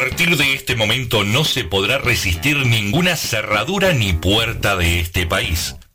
partir de este momento no se podrá resistir ninguna cerradura ni puerta de este país.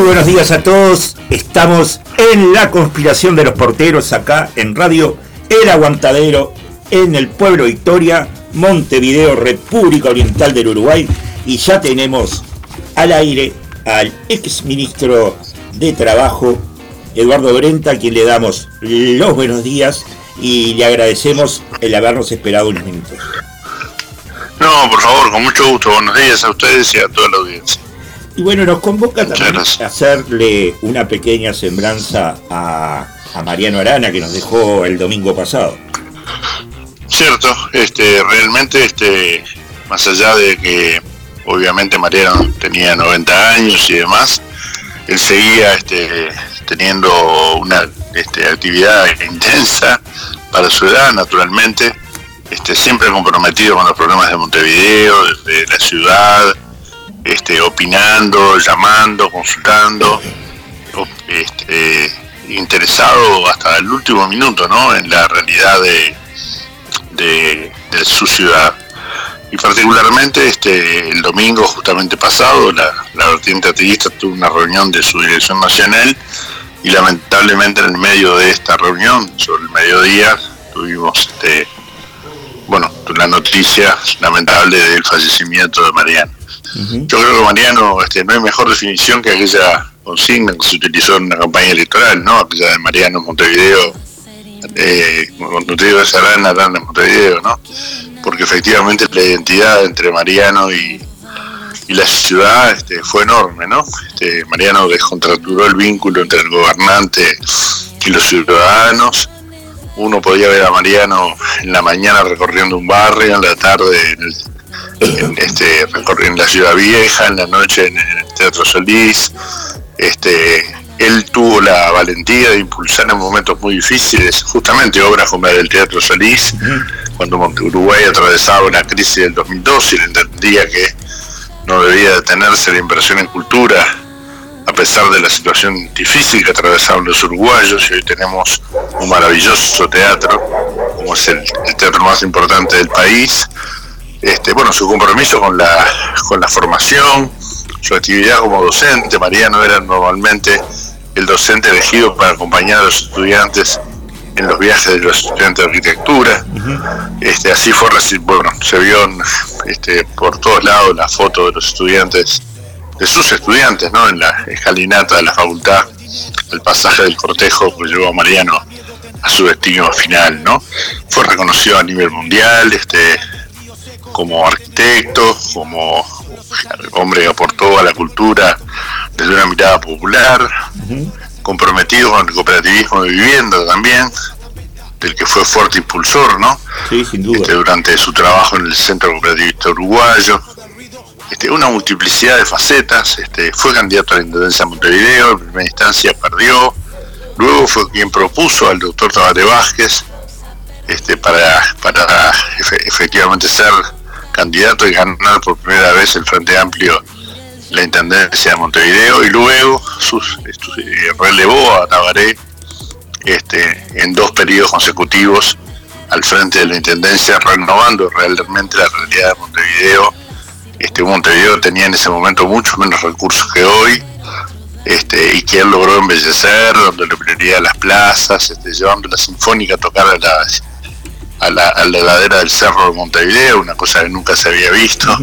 Muy buenos días a todos. Estamos en la conspiración de los porteros acá en Radio El Aguantadero en el pueblo Victoria, Montevideo, República Oriental del Uruguay. Y ya tenemos al aire al ex ministro de Trabajo, Eduardo Brenta, a quien le damos los buenos días y le agradecemos el habernos esperado unos minutos. No, por favor, con mucho gusto. Buenos días a ustedes y a toda la audiencia. Y bueno, nos convoca también a hacerle una pequeña sembranza a, Mariano Arana que nos dejó el domingo pasado. Cierto, este, realmente, este, más allá de que obviamente Mariano tenía 90 años y demás, él seguía este, teniendo una este, actividad intensa para su edad, naturalmente, este, siempre comprometido con los problemas de Montevideo, de la ciudad, este, opinando, llamando, consultando, este, interesado hasta el último minuto ¿no? en la realidad de, de, su ciudad. Y particularmente este, el domingo justamente pasado, la, la vertiente activista tuvo una reunión de su dirección nacional y lamentablemente en el medio de esta reunión, sobre el mediodía, tuvimos este, bueno, la noticia lamentable del fallecimiento de Mariano. Yo creo que Mariano, este, no hay mejor definición que aquella consigna que se utilizó en la campaña electoral, ¿no? Aquella de Mariano Montevideo, eh, de Sarana, de Montevideo, ¿no? Porque efectivamente la identidad entre Mariano y, la ciudad este, fue enorme, ¿no? Este, Mariano descontracturó el vínculo entre el gobernante y los ciudadanos. Uno podía ver a Mariano en la mañana recorriendo un barrio, en la tarde en el en, este, en la Ciudad Vieja, en la noche en el Teatro Solís. Este, él tuvo la valentía de impulsar en momentos muy difíciles, justamente obras como la del Teatro Solís, cuando Uruguay atravesaba una crisis del 2002 y él entendía que no debía detenerse la inversión en cultura, a pesar de la situación difícil que atravesaban los uruguayos, y hoy tenemos un maravilloso teatro, como es el teatro más importante del país, este, bueno, su compromiso con la, con la formación, su actividad como docente. Mariano era normalmente el docente elegido para acompañar a los estudiantes en los viajes de los estudiantes de arquitectura. este, así fue, bueno, se vio este, por todos lados la foto de los estudiantes, de sus estudiantes, ¿no? En la escalinata de la facultad, el pasaje del cortejo que llevó a Mariano a su destino final, ¿no? Fue reconocido a nivel mundial, este, como arquitecto, como hombre que aportó a la cultura desde una mirada popular, comprometido con el cooperativismo de vivienda también, del que fue fuerte impulsor, ¿no? Sí, sin duda. Este, durante su trabajo en el Centro Cooperativista Uruguayo. Este, una multiplicidad de facetas, este, fue candidato a la Intendencia de Montevideo, en primera instancia perdió, luego fue quien propuso al doctor Tabate Vázquez este, para, para efectivamente ser candidato y ganar por primera vez el Frente Amplio la Intendencia de Montevideo y luego sus, eh, relevó a Tabaré este, en dos periodos consecutivos al frente de la Intendencia, renovando realmente la realidad de Montevideo. Este, Montevideo tenía en ese momento mucho menos recursos que hoy, este, y que él logró embellecer, donde le prioridad las plazas, este, llevando la sinfónica a tocar a las a la, a ladera del cerro de Montevideo, una cosa que nunca se había visto.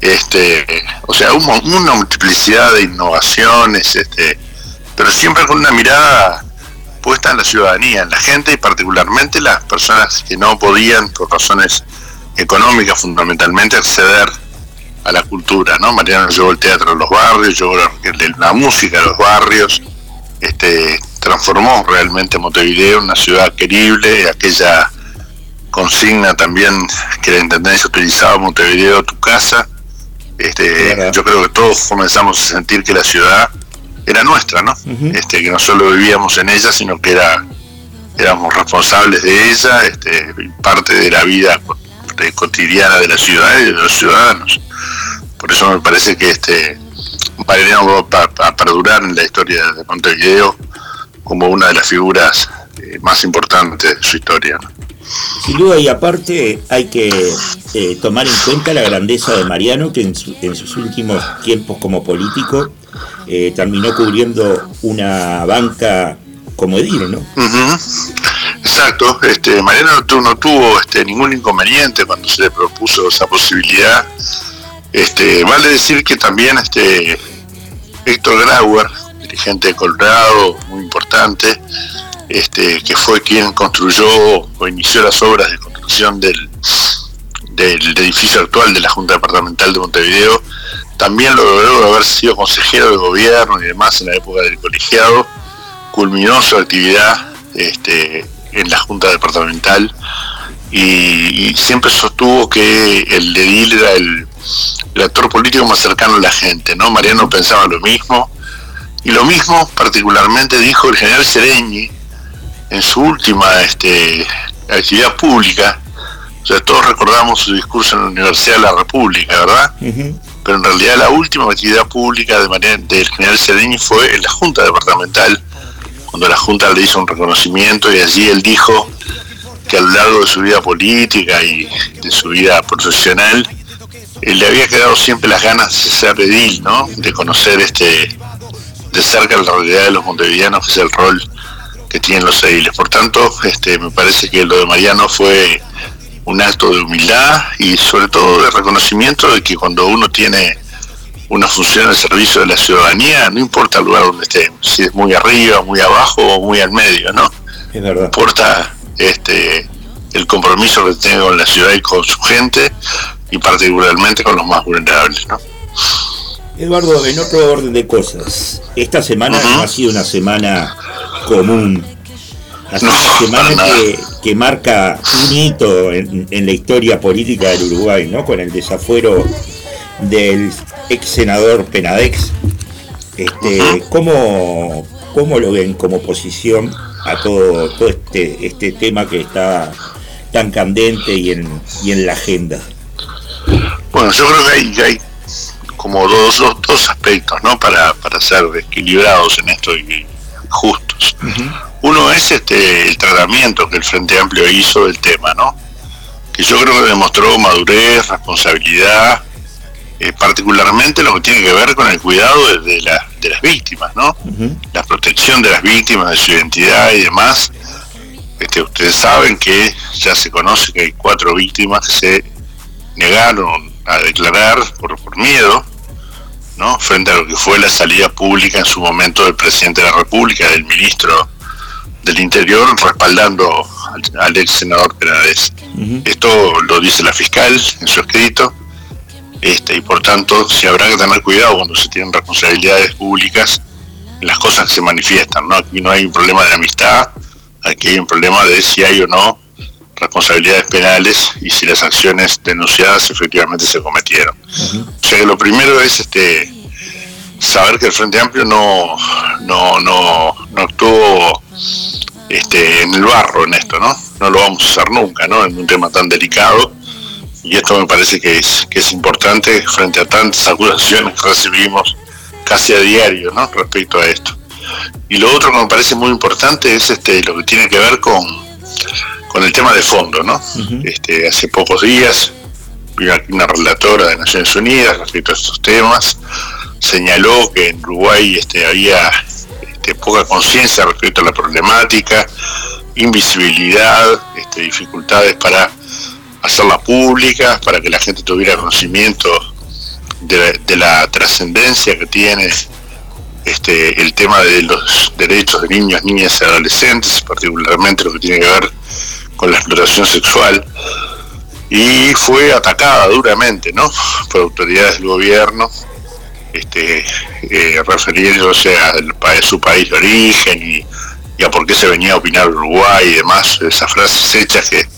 este O sea, una multiplicidad de innovaciones, este pero siempre con una mirada puesta en la ciudadanía, en la gente y particularmente las personas que no podían, por razones económicas fundamentalmente, acceder a la cultura, ¿no? Mariano llevó el teatro a los barrios, llevó la, música a los barrios, este, transformó realmente Montevideo en una ciudad querible, aquella consigna también que la Intendencia utilizaba, Montevideo, tu casa, este, yo creo que todos comenzamos a sentir que la ciudad era nuestra, ¿no? este, que no solo vivíamos en ella, sino que era éramos responsables de ella, este, parte de la vida cotidiana de la ciudad y de los ciudadanos. Por eso me parece que este Mariano va a, perdurar en la historia de Montevideo como una de las figuras eh, más importantes de su historia. Sin duda, y aparte hay que eh, tomar en cuenta la grandeza de Mariano, que en, sus últimos tiempos como político eh, terminó cubriendo una banca como edil, ¿no? Exacto, este, Mariano no, tuvo este, ningún inconveniente cuando se le propuso esa posibilidad. Este, vale decir que también este, Héctor Grauer, dirigente de Colorado, muy importante, este, que fue quien construyó o inició las obras de construcción del, del edificio actual de la Junta Departamental de Montevideo, también lo logró haber sido consejero de gobierno y demás en la época del colegiado, culminó su actividad este, en la Junta Departamental y, siempre sostuvo que el edil era el, actor político más cercano a la gente, ¿no? Mariano pensaba lo mismo y lo mismo particularmente dijo el general Sereñi en su última este, actividad pública. O sea, todos recordamos su discurso en la Universidad de la República, ¿verdad? Pero en realidad la última actividad pública de del general Sereñi fue en la Junta Departamental cuando la Junta le hizo un reconocimiento y allí él dijo que a lo largo de su vida política y de su vida profesional, él le había quedado siempre las ganas de ser edil, ¿no? De conocer este de cerca la realidad de los montevideanos, que es el rol que tienen los ediles. Por tanto, este, me parece que lo de Mariano fue un acto de humildad y sobre todo de reconocimiento de que cuando uno tiene una función al servicio de la ciudadanía, no importa el lugar donde esté, si es muy arriba, muy abajo o muy al medio, ¿no? Es verdad. importa este el compromiso que tengo con la ciudad y con su gente y particularmente con los más vulnerables, ¿no? Eduardo, en otro orden de cosas, esta semana no ha sido una semana común, ha sido una semana que, marca un hito en, en, la historia política del Uruguay, ¿no? Con el desafuero del ex senador Penadex. Este, ¿cómo, ¿Cómo lo ven como posición a todo, todo este, este tema que está tan candente y en, y en la agenda? Bueno, yo creo que hay, hay como dos, dos, aspectos ¿no? para, para ser equilibrados en esto y justos. Uno es este el tratamiento que el Frente Amplio hizo del tema, ¿no? que yo creo que demostró madurez, responsabilidad, eh, particularmente lo que tiene que ver con el cuidado de, de las víctimas, ¿no? La protección de las víctimas, de su identidad y demás. Este, ustedes saben que ya se conoce que hay cuatro víctimas que se negaron a declarar por, por miedo, ¿no? Frente a lo que fue la salida pública en su momento del presidente de la República, del ministro del Interior, respaldando al, ex senador Penades. Esto lo dice la fiscal en su escrito este, y por tanto si habrá que tener cuidado cuando se tienen responsabilidades públicas las cosas que se manifiestan. ¿no? Aquí no hay un problema de amistad, aquí hay un problema de si hay o no responsabilidades penales y si las acciones denunciadas efectivamente se cometieron. O sea que lo primero es este saber que el Frente Amplio no, no, no, no actuó este, en el barro en esto, ¿no? No lo vamos a hacer nunca, ¿no? En un tema tan delicado y esto me parece que es, que es importante frente a tantas acusaciones que recibimos casi a diario ¿no? respecto a esto. Y lo otro que me parece muy importante es este lo que tiene que ver con, con el tema de fondo. ¿no? este, hace pocos días vino aquí una relatora de Naciones Unidas respecto a estos temas, señaló que en Uruguay este, había este, poca conciencia respecto a la problemática, invisibilidad, este, dificultades para hacerla pública, para que la gente tuviera conocimiento de, la trascendencia que tiene este, el tema de los derechos de niños, niñas y adolescentes, particularmente lo que tiene que ver con la explotación sexual. y fue atacada duramente, ¿no? Por autoridades del gobierno, este, eh, refiriéndose a su país de origen y, a por qué se venía a opinar Uruguay y demás, esas frases hechas que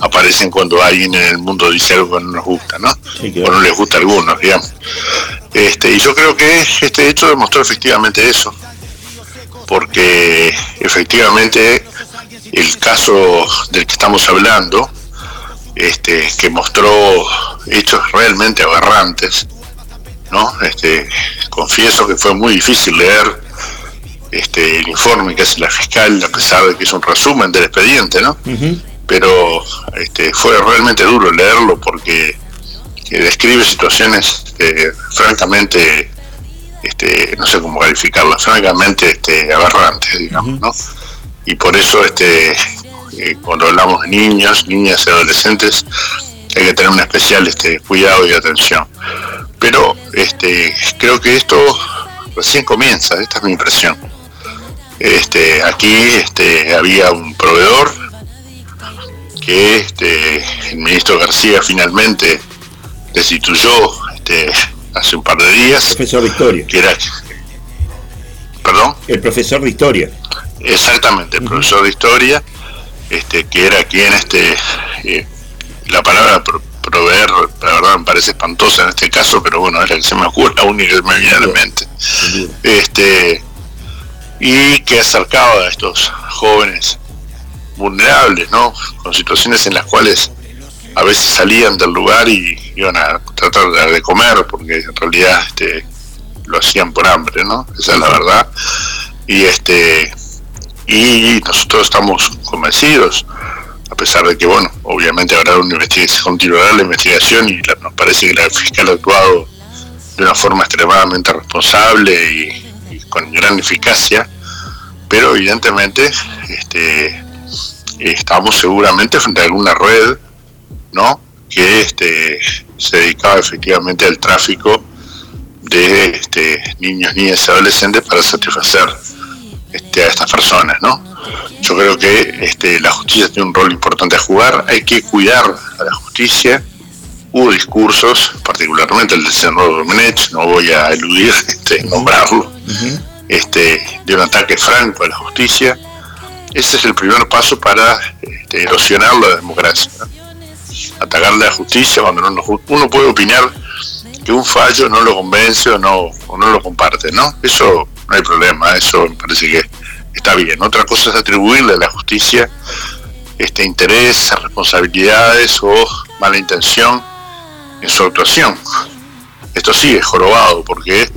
aparecen cuando alguien en el mundo dice algo que no nos gusta, ¿no? O no les gusta a algunos, digamos. Este, y yo creo que este hecho demostró efectivamente eso, porque efectivamente el caso del que estamos hablando, este, que mostró hechos realmente aberrantes, ¿no? Este, confieso que fue muy difícil leer este, el informe que hace la fiscal, a pesar de que es un resumen del expediente, ¿no? Pero este, fue realmente duro leerlo porque describe situaciones eh, francamente, este, no sé cómo calificarlas, francamente este, aberrantes, digamos, ¿no? Y por eso, este, eh, cuando hablamos de niños, niñas y adolescentes, hay que tener un especial este, cuidado y atención. Pero este, creo que esto recién comienza, esta es mi impresión. Este, aquí este, había un proveedor que este, el ministro García finalmente destituyó este, hace un par de días. El profesor de historia. Que era, ¿Perdón? El profesor de historia. Exactamente, el profesor de historia, este, que era quien, este, eh, la palabra proveer, la verdad me parece espantosa en este caso, pero bueno, es la que se me ocurre, la única que me viene a la mente. Este, y que acercaba a estos jóvenes vulnerables, ¿no? Con situaciones en las cuales a veces salían del lugar y iban a tratar de comer porque en realidad este lo hacían por hambre no esa es la verdad. Y este y nosotros estamos convencidos a pesar de que bueno obviamente habrá una investigación continuará la investigación y nos parece que la fiscal ha actuado de una forma extremadamente responsable y, con gran eficacia pero evidentemente este estamos seguramente frente a alguna red ¿no? que este, se dedicaba efectivamente al tráfico de este, niños, niñas y adolescentes para satisfacer este, a estas personas. ¿no? Yo creo que este, la justicia tiene un rol importante a jugar, hay que cuidar a la justicia. Hubo discursos, particularmente el del senador Domenech, no voy a eludir este, nombrarlo, este, de un ataque franco a la justicia. Ese es el primer paso para este, erosionar la democracia atacar la justicia cuando uno puede opinar que un fallo no lo convence o no, no lo comparte, ¿no? Eso no hay problema, eso me parece que está bien. Otra cosa es atribuirle a la justicia este interés, responsabilidades o mala intención en su actuación. Esto sí es jorobado porque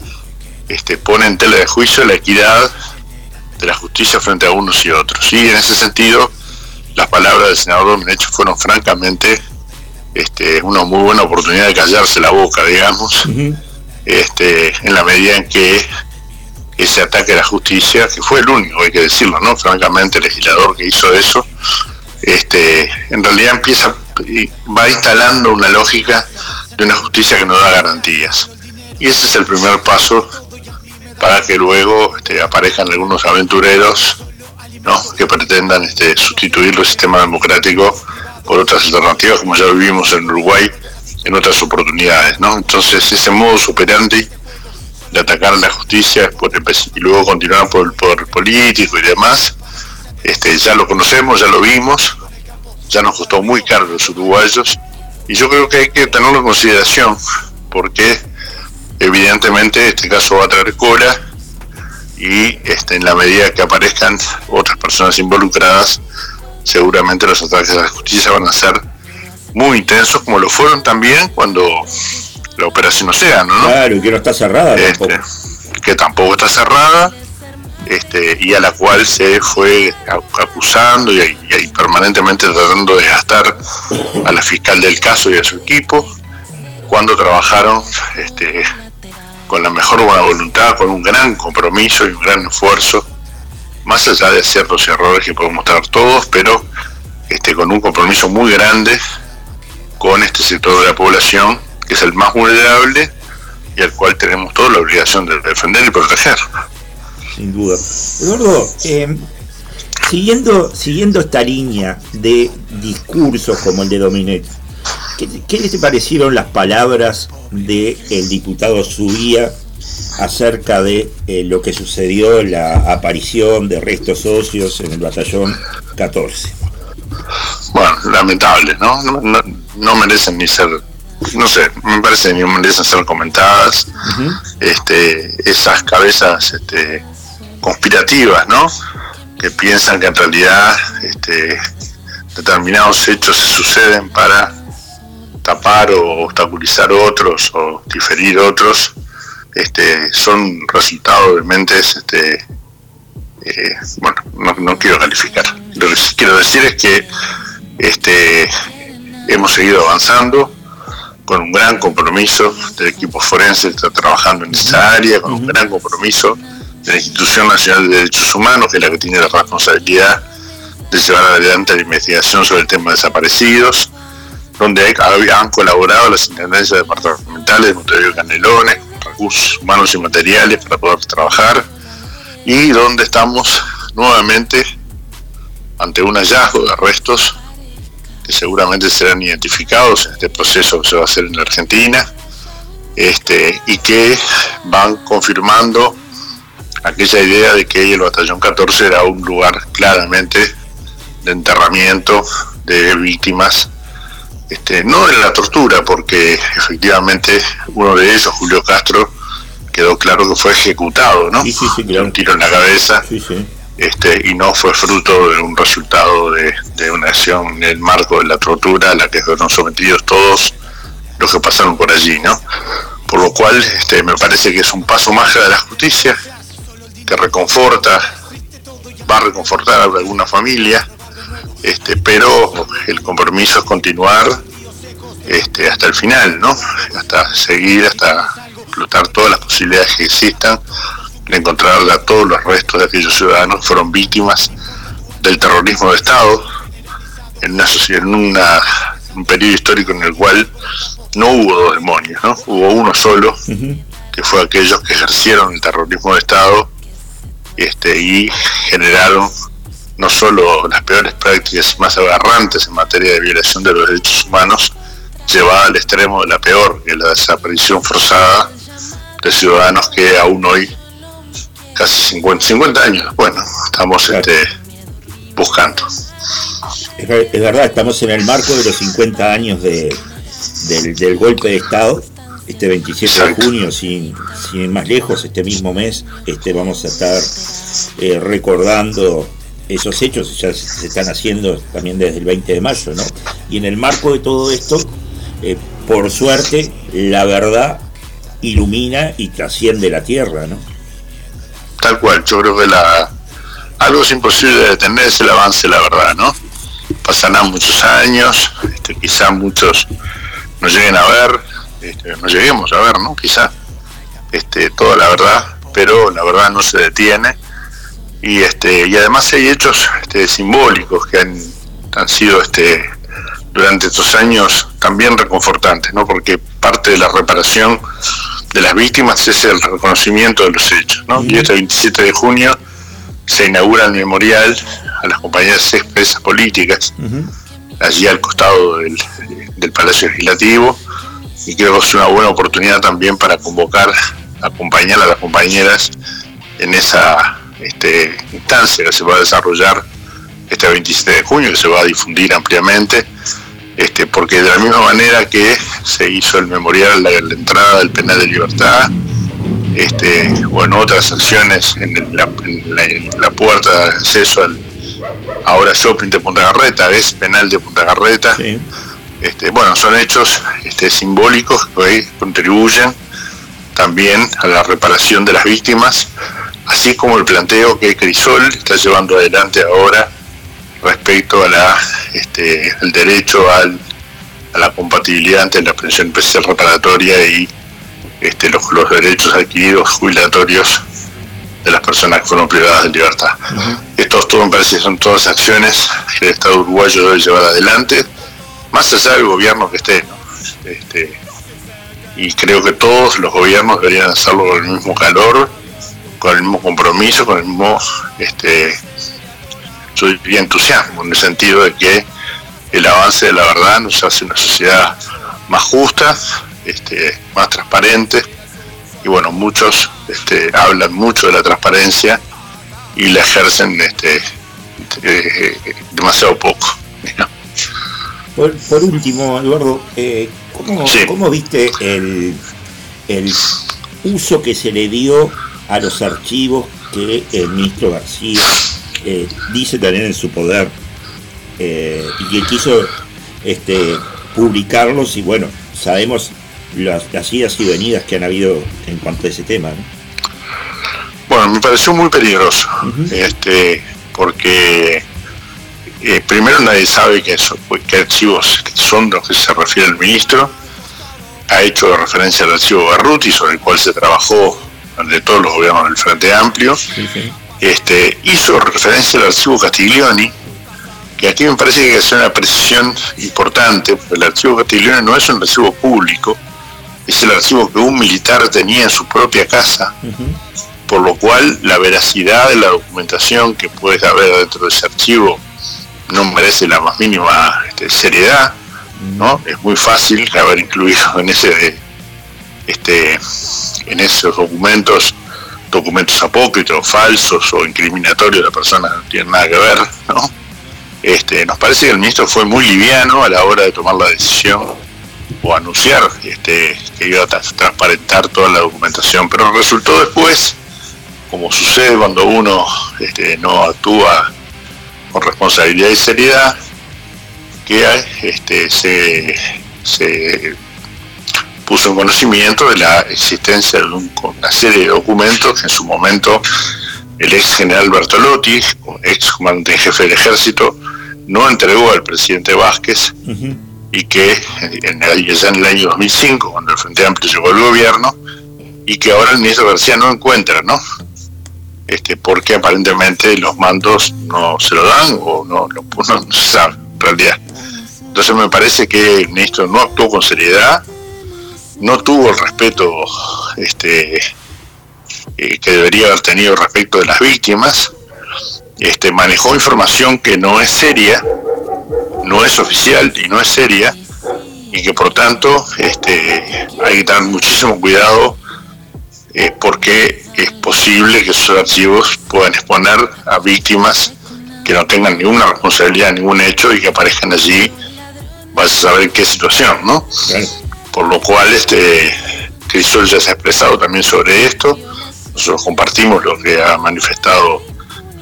este, pone en tela de juicio la equidad de la justicia frente a unos y otros. Y en ese sentido, las palabras del senador Domenech fueron francamente este, una muy buena oportunidad de callarse la boca, digamos, este, en la medida en que ese ataque a la justicia, que fue el único, hay que decirlo, ¿no? Francamente, el legislador que hizo eso, este, en realidad empieza, va instalando una lógica de una justicia que no da garantías. Y ese es el primer paso para que luego este, aparezcan algunos aventureros ¿no? que pretendan este, sustituir el sistema democrático por otras alternativas, como ya vivimos en Uruguay en otras oportunidades, ¿no? Entonces ese modo superante de atacar la justicia y luego continuar por el poder político y demás, este, ya lo conocemos, ya lo vimos, ya nos costó muy caro los uruguayos y yo creo que hay que tenerlo en consideración porque evidentemente este caso va a traer cola y este, en la medida que aparezcan otras personas involucradas seguramente los ataques a la justicia van a ser muy intensos, como lo fueron también cuando la operación Océano, ¿no? Claro, y que no está cerrada. Este, que tampoco está cerrada, este, y a la cual se fue acusando y, permanentemente tratando de gastar a la fiscal del caso y a su equipo, cuando trabajaron este, con la mejor buena voluntad, con un gran compromiso y un gran esfuerzo más allá de ciertos errores que podemos tener todos, pero este, con un compromiso muy grande con este sector de la población, que es el más vulnerable y al cual tenemos toda la obligación de defender y proteger. Sin duda. Eduardo, eh, siguiendo, siguiendo esta línea de discursos como el de Dominet, ¿Qué, les parecieron las palabras del el diputado Subía acerca de eh, lo que sucedió en la aparición de restos socios en el batallón 14? Bueno, lamentable, ¿no? No, merecen ni ser, no sé, me parece ni merecen ser comentadas. este, esas cabezas este, conspirativas, ¿no? Que piensan que en realidad este, determinados hechos se suceden para tapar o obstaculizar otros o diferir otros, este, son resultados de mentes, este, eh, bueno, no, quiero calificar. Lo que quiero decir es que este, hemos seguido avanzando con un gran compromiso del equipo forense está trabajando en esa área, con un gran compromiso de la Institución Nacional de Derechos Humanos, que es la que tiene la responsabilidad de llevar adelante la investigación sobre el tema de desaparecidos, donde han colaborado las intendencias departamentales de Montevideo Canelones, recursos humanos y materiales para poder trabajar, y donde estamos nuevamente ante un hallazgo de restos que seguramente serán identificados en este proceso que se va a hacer en la Argentina, este, y que van confirmando aquella idea de que el batallón 14 era un lugar claramente de enterramiento de víctimas, este, no en la tortura, porque efectivamente uno de ellos, Julio Castro, quedó claro que fue ejecutado, ¿no? Un tiro en la cabeza. Este, y no fue fruto de un resultado de, una acción en el marco de la tortura a la que fueron sometidos todos los que pasaron por allí, ¿no? Por lo cual este, me parece que es un paso más de la justicia, que reconforta, va a reconfortar a alguna familia, este, pero el compromiso es continuar este, hasta el final, ¿no? Hasta seguir, hasta explotar todas las posibilidades que existan de encontrar a todos los restos de aquellos ciudadanos que fueron víctimas del terrorismo de Estado en una en una, un periodo histórico en el cual no hubo dos demonios, ¿no? Hubo uno solo, que fue aquellos que ejercieron el terrorismo de Estado este, y generaron no solo las peores prácticas más aberrantes en materia de violación de los derechos humanos, llevada al extremo de la peor, que es la desaparición forzada de ciudadanos que aún hoy, casi 50, 50 años bueno, estamos este, buscando. Es, verdad, estamos en el marco de los 50 años de, del, golpe de Estado este 27 de junio, sin, sin más lejos, este mismo mes, este, vamos a estar eh, recordando esos hechos ya se están haciendo también desde el 20 de mayo, ¿no? Y en el marco de todo esto, eh, por suerte, la verdad ilumina y trasciende la tierra, ¿no? Tal cual, yo creo que la algo es imposible de detener es el avance, la verdad, ¿no? Pasarán muchos años, este, quizá muchos no lleguen a ver, este, no lleguemos a ver, ¿no? Quizá este, toda la verdad, pero la verdad no se detiene y este y además hay hechos este, simbólicos que han, han sido este durante estos años también reconfortantes, ¿no? Porque parte de la reparación de las víctimas es el reconocimiento de los hechos, ¿no? Y este 27 de junio se inaugura el memorial a las compañías expresas políticas, allí al costado del, del, Palacio Legislativo, y creo que es una buena oportunidad también para convocar, acompañar a las compañeras en esa este, instancia que se va a desarrollar este 27 de junio, que se va a difundir ampliamente, este, porque de la misma manera que se hizo el memorial la, la entrada del penal de libertad, este, o en otras acciones en, la, puerta de acceso al ahora shopping de Punta Garreta, es penal de Punta Garreta. Este, bueno, son hechos este, simbólicos que contribuyen también a la reparación de las víctimas así como el planteo que Crisol está llevando adelante ahora respecto a la este, el derecho al, a la compatibilidad entre la pensión especial reparatoria y este, los, derechos adquiridos jubilatorios de las personas que fueron privadas de libertad. Esto todo me parece son todas acciones que el Estado uruguayo debe llevar adelante, más allá del gobierno que esté. Este, y creo que todos los gobiernos deberían hacerlo con el mismo calor con el mismo compromiso, con el mismo, este, entusiasmo, en el sentido de que el avance de la verdad nos hace una sociedad más justa, este, más transparente, y bueno, muchos este, hablan mucho de la transparencia y la ejercen este, eh, demasiado poco. Por, último, Eduardo, eh, ¿cómo, viste el, el uso que se le dio a los archivos que el ministro García eh, dice tener en su poder eh, y que quiso este, publicarlos y bueno, sabemos las, idas y venidas que han habido en cuanto a ese tema. Bueno, me pareció muy peligroso, este, porque eh, primero nadie sabe qué, qué archivos son los que se refiere el ministro. Ha hecho referencia al archivo Barruti, sobre el cual se trabajó de todos los gobiernos del Frente Amplio. Este, hizo referencia al archivo Castiglioni, que aquí me parece que hacer una precisión importante, porque el archivo Castiglione no es un archivo público, es el archivo que un militar tenía en su propia casa, por lo cual la veracidad de la documentación que puede haber dentro de ese archivo no merece la más mínima este, seriedad, ¿no? Es muy fácil haber incluido en ese este en esos documentos documentos apócritos, falsos o incriminatorios de personas que no tienen nada que ver, ¿no? Este, nos parece que el ministro fue muy liviano a la hora de tomar la decisión o anunciar este, que iba a transparentar toda la documentación, pero resultó después, como sucede cuando uno este, no actúa con responsabilidad y seriedad, que este, se puso en conocimiento de la existencia de una serie de documentos que en su momento el ex general Bertolotti, ex comandante en jefe del ejército, no entregó al presidente Vázquez y que en el, ya en el año 2005, cuando el Frente Amplio llegó al gobierno, y que ahora el ministro García no encuentra, ¿no? Este, porque aparentemente los mandos no se lo dan o no, no, no se sabe en realidad. Entonces me parece que el ministro no actuó con seriedad, no tuvo el respeto este, eh, que debería haber tenido respecto de las víctimas, este, manejó información que no es seria, no es oficial y no es seria, y que por tanto este, hay que tener muchísimo cuidado eh, porque es posible que esos archivos puedan exponer a víctimas que no tengan ninguna responsabilidad, ningún hecho y que aparezcan allí, vas a saber qué situación, ¿no? Por lo cual, este, Crisol ya se ha expresado también sobre esto. Nosotros compartimos lo que ha manifestado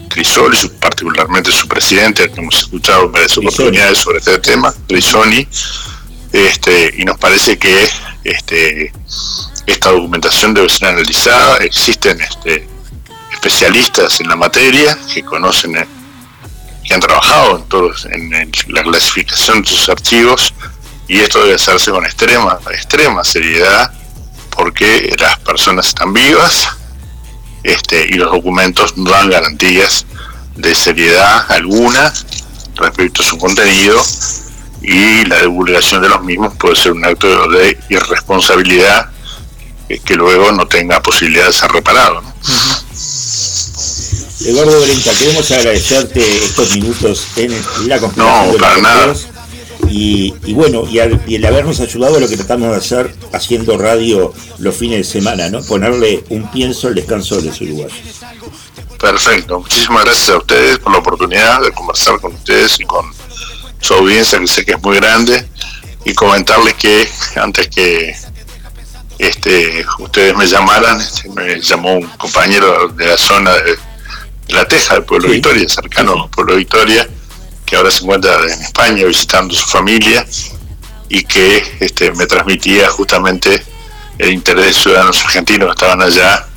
Crisol y particularmente su presidente, que hemos escuchado varias oportunidades sobre este tema, Crisoni, este, y nos parece que este, esta documentación debe ser analizada. Existen este, especialistas en la materia que conocen, eh, que han trabajado en, todos, en la clasificación de sus archivos y esto debe hacerse con extrema, extrema seriedad porque las personas están vivas este, y los documentos no dan garantías de seriedad alguna respecto a su contenido y la divulgación de los mismos puede ser un acto de irresponsabilidad que luego no tenga posibilidad de ser reparado. Eduardo Brenta, queremos agradecerte estos minutos en la. No, para nada. Y, bueno, y, el habernos ayudado a lo que tratamos de hacer haciendo radio los fines de semana, ¿no? Ponerle un pienso al descanso de los uruguayos. Perfecto, muchísimas gracias a ustedes por la oportunidad de conversar con ustedes y con su audiencia, que sé que es muy grande, y comentarles que antes que este, ustedes me llamaran, este, me llamó un compañero de la zona de, La Teja, del pueblo Victoria, cercano al pueblo Victoria, que ahora se encuentra en España visitando su familia y que este, me transmitía justamente el interés de ciudadanos argentinos que estaban allá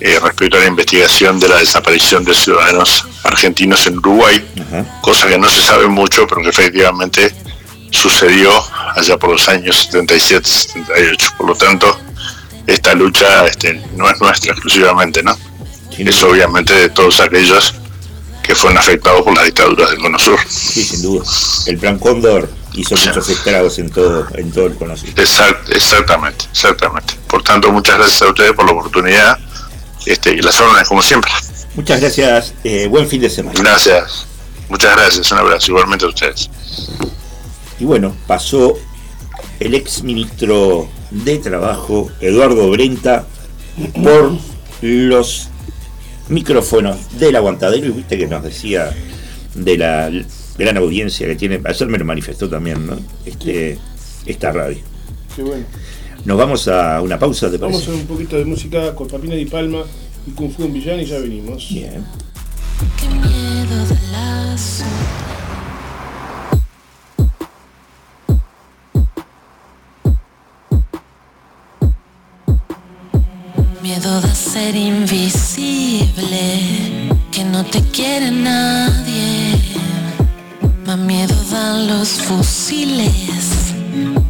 eh, respecto a la investigación de la desaparición de ciudadanos argentinos en Uruguay, cosa que no se sabe mucho, pero que efectivamente sucedió allá por los años 77-78. Por lo tanto, esta lucha este, no es nuestra exclusivamente, ¿no? Es obviamente de todos aquellos que fueron afectados por la dictadura del Cono Sur. Sí, sin duda. El Plan Cóndor hizo muchos estragos en todo, en todo el Cono Sur. exactamente, exactamente. Por tanto, muchas gracias a ustedes por la oportunidad este, y las órdenes como siempre. Muchas gracias, eh, buen fin de semana. Gracias, muchas gracias, un abrazo igualmente a ustedes. Y bueno, pasó el ex ministro de Trabajo, Eduardo Brenta, por los micrófonos del aguantadero y viste que nos decía de la gran audiencia que tiene, ayer me lo manifestó también, ¿no? Este, esta radio. Qué bueno. Nos vamos a una pausa, ¿te Vamos parece? a un poquito de música con Papina Di Palma y Kung Fu en Villán y ya venimos. Bien. Qué miedo de la Miedo de ser invisible, que no te quiere nadie. Más miedo dan los fusiles,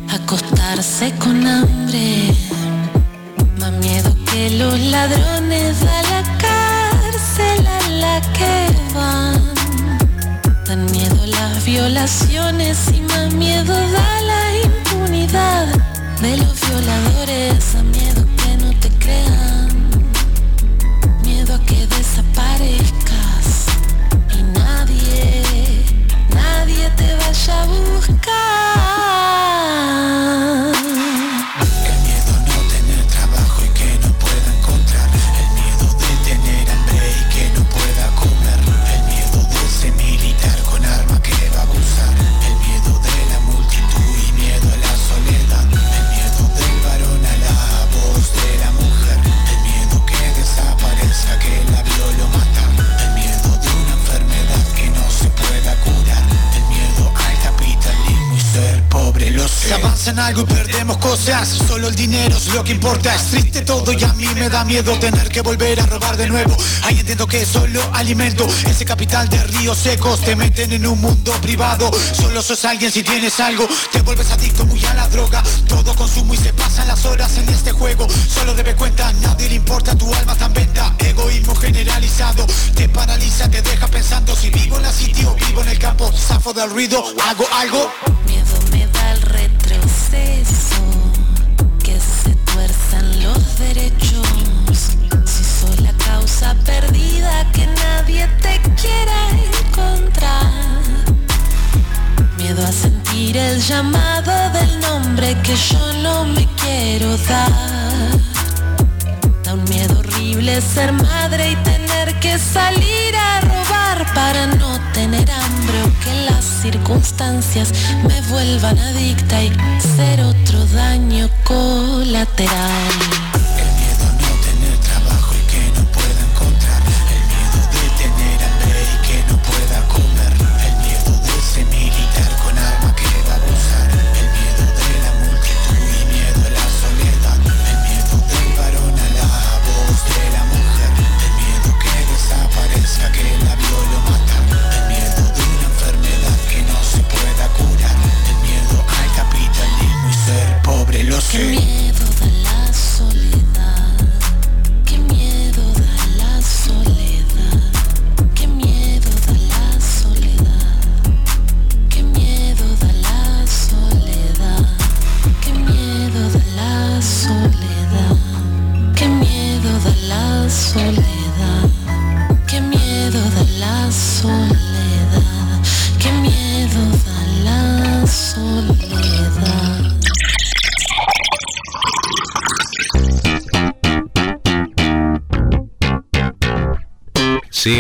acostarse con hambre. Más miedo que los ladrones a la cárcel a la que van. Dan miedo las violaciones y más miedo da la impunidad de los violadores. A miedo desaparezcas y nadie, nadie te vaya a buscar. Se avanza en algo y perdemos cosas Solo el dinero es lo que importa. Es triste todo y a mí me da miedo Tener que volver a robar de nuevo. Ahí entiendo que solo alimento. Ese capital de ríos secos Te meten en un mundo privado. Solo sos alguien si tienes algo. Te vuelves adicto muy a la droga. Todo consumo y se pasan las horas en este juego. Solo debe cuenta, nadie le importa Tu alma en venta. Egoísmo generalizado Te paraliza, te deja pensando. Si vivo en la sitio, vivo en el campo Zafo del ruido, hago algo que yo no me quiero dar. Da un miedo horrible ser madre y tener que salir a robar para no tener hambre o que las circunstancias me vuelvan adicta y ser otro daño colateral.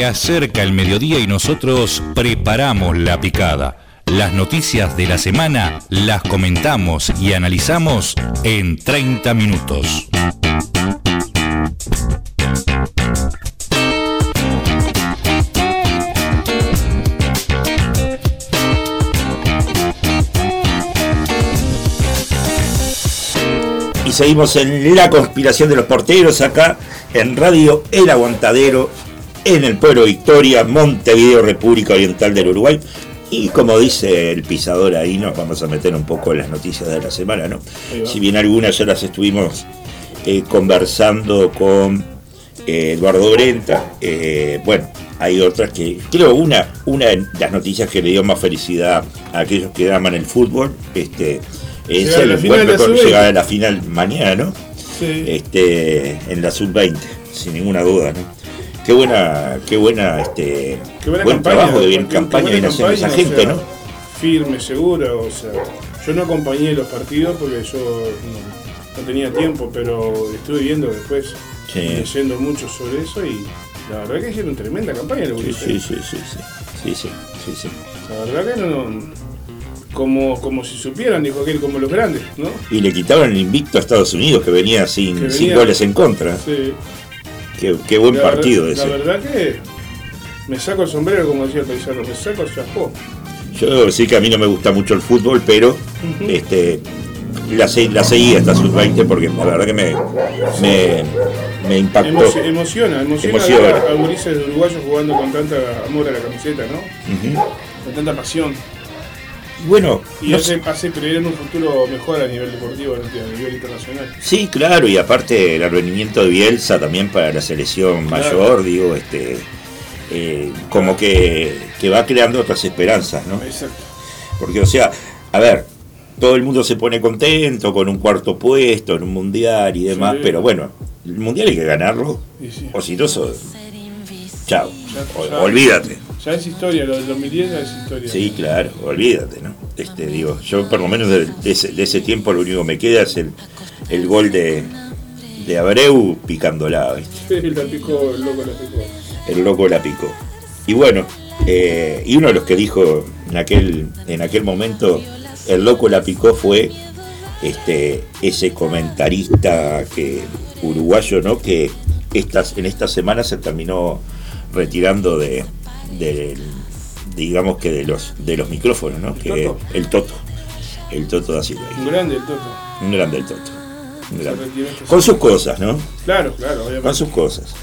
Acerca el mediodía y nosotros preparamos la picada. Las noticias de la semana las comentamos y analizamos en 30 minutos. Y seguimos en la conspiración de los porteros acá en Radio El Aguantadero, en el pueblo Victoria, Montevideo, República Oriental del Uruguay. Y como dice el pisador ahí, nos vamos a meter un poco en las noticias de la semana, ¿no? Si bien algunas ya las estuvimos eh, conversando con eh, Eduardo Brenta, eh, bueno, hay otras que, creo una, una de las noticias que le dio más felicidad a aquellos que aman el fútbol, este, es el encuentro con sub-20. llegar a la final mañana, ¿no? Sí. Este, en la sub-20, sin ninguna duda, ¿no? Qué buena, qué buena, este, Qué buena buen campaña, trabajo, de bien campaña viene haciendo esa gente, o sea, ¿no? firme, seguro. O sea, yo no acompañé los partidos porque yo no, no tenía tiempo, pero estuve viendo después, Sí. leyendo mucho sobre eso y la verdad que hicieron tremenda campaña los Sí, sí, sí, sí, sí, sí, sí. La verdad que no. Como, como si supieran, dijo aquel, como los grandes, ¿no? Y le quitaron el invicto a Estados Unidos que venía sin, Que sin venía- goles en contra. Sí. Qué, qué buen La partido verdad- ese. La verdad que me saco el sombrero, como decía el paisano, me saco el chapó. Yo debo decir que a mí no me gusta mucho el fútbol, pero este la, la seguí hasta sub-20 porque la verdad que me, me, me impactó. Emoci- emociona, emociona, Emociona. a, a uruguayos jugando con tanta amor a la camiseta, ¿no? Con tanta pasión. Bueno, Y no hace, hace creer en un futuro mejor a nivel deportivo, a nivel internacional. Sí, claro, y aparte el rendimiento de Bielsa también para la selección Claro. mayor, digo, este eh, como que, que va creando otras esperanzas, ¿no? Exacto. Porque, o sea, a ver, todo el mundo se pone contento con un cuarto puesto en un mundial y demás, Sí. pero bueno, el mundial hay que ganarlo, sí. o si no, so- chao, olvídate. Ya es historia, lo del 2010 ya es historia. Sí, claro, olvídate, ¿no? Este, digo, yo por lo menos de, de ese, de ese tiempo lo único que me queda es el, el gol de, de Abreu picándola, ¿viste? la picó, el loco la picó. el loco la picó. Y bueno, eh, y uno de los que dijo en aquel, en aquel momento, el loco la picó fue este, ese comentarista que, uruguayo, ¿no? Que estas, en esta semana se terminó retirando de, del- digamos que de los de los micrófonos, ¿no? ¿El Que Toto? el Toto. El Toto da Silva. Un grande el Toto. Un grande el Toto. Un grande. este Con sus cosas, ¿no? Claro, claro, obviamente. con sus cosas.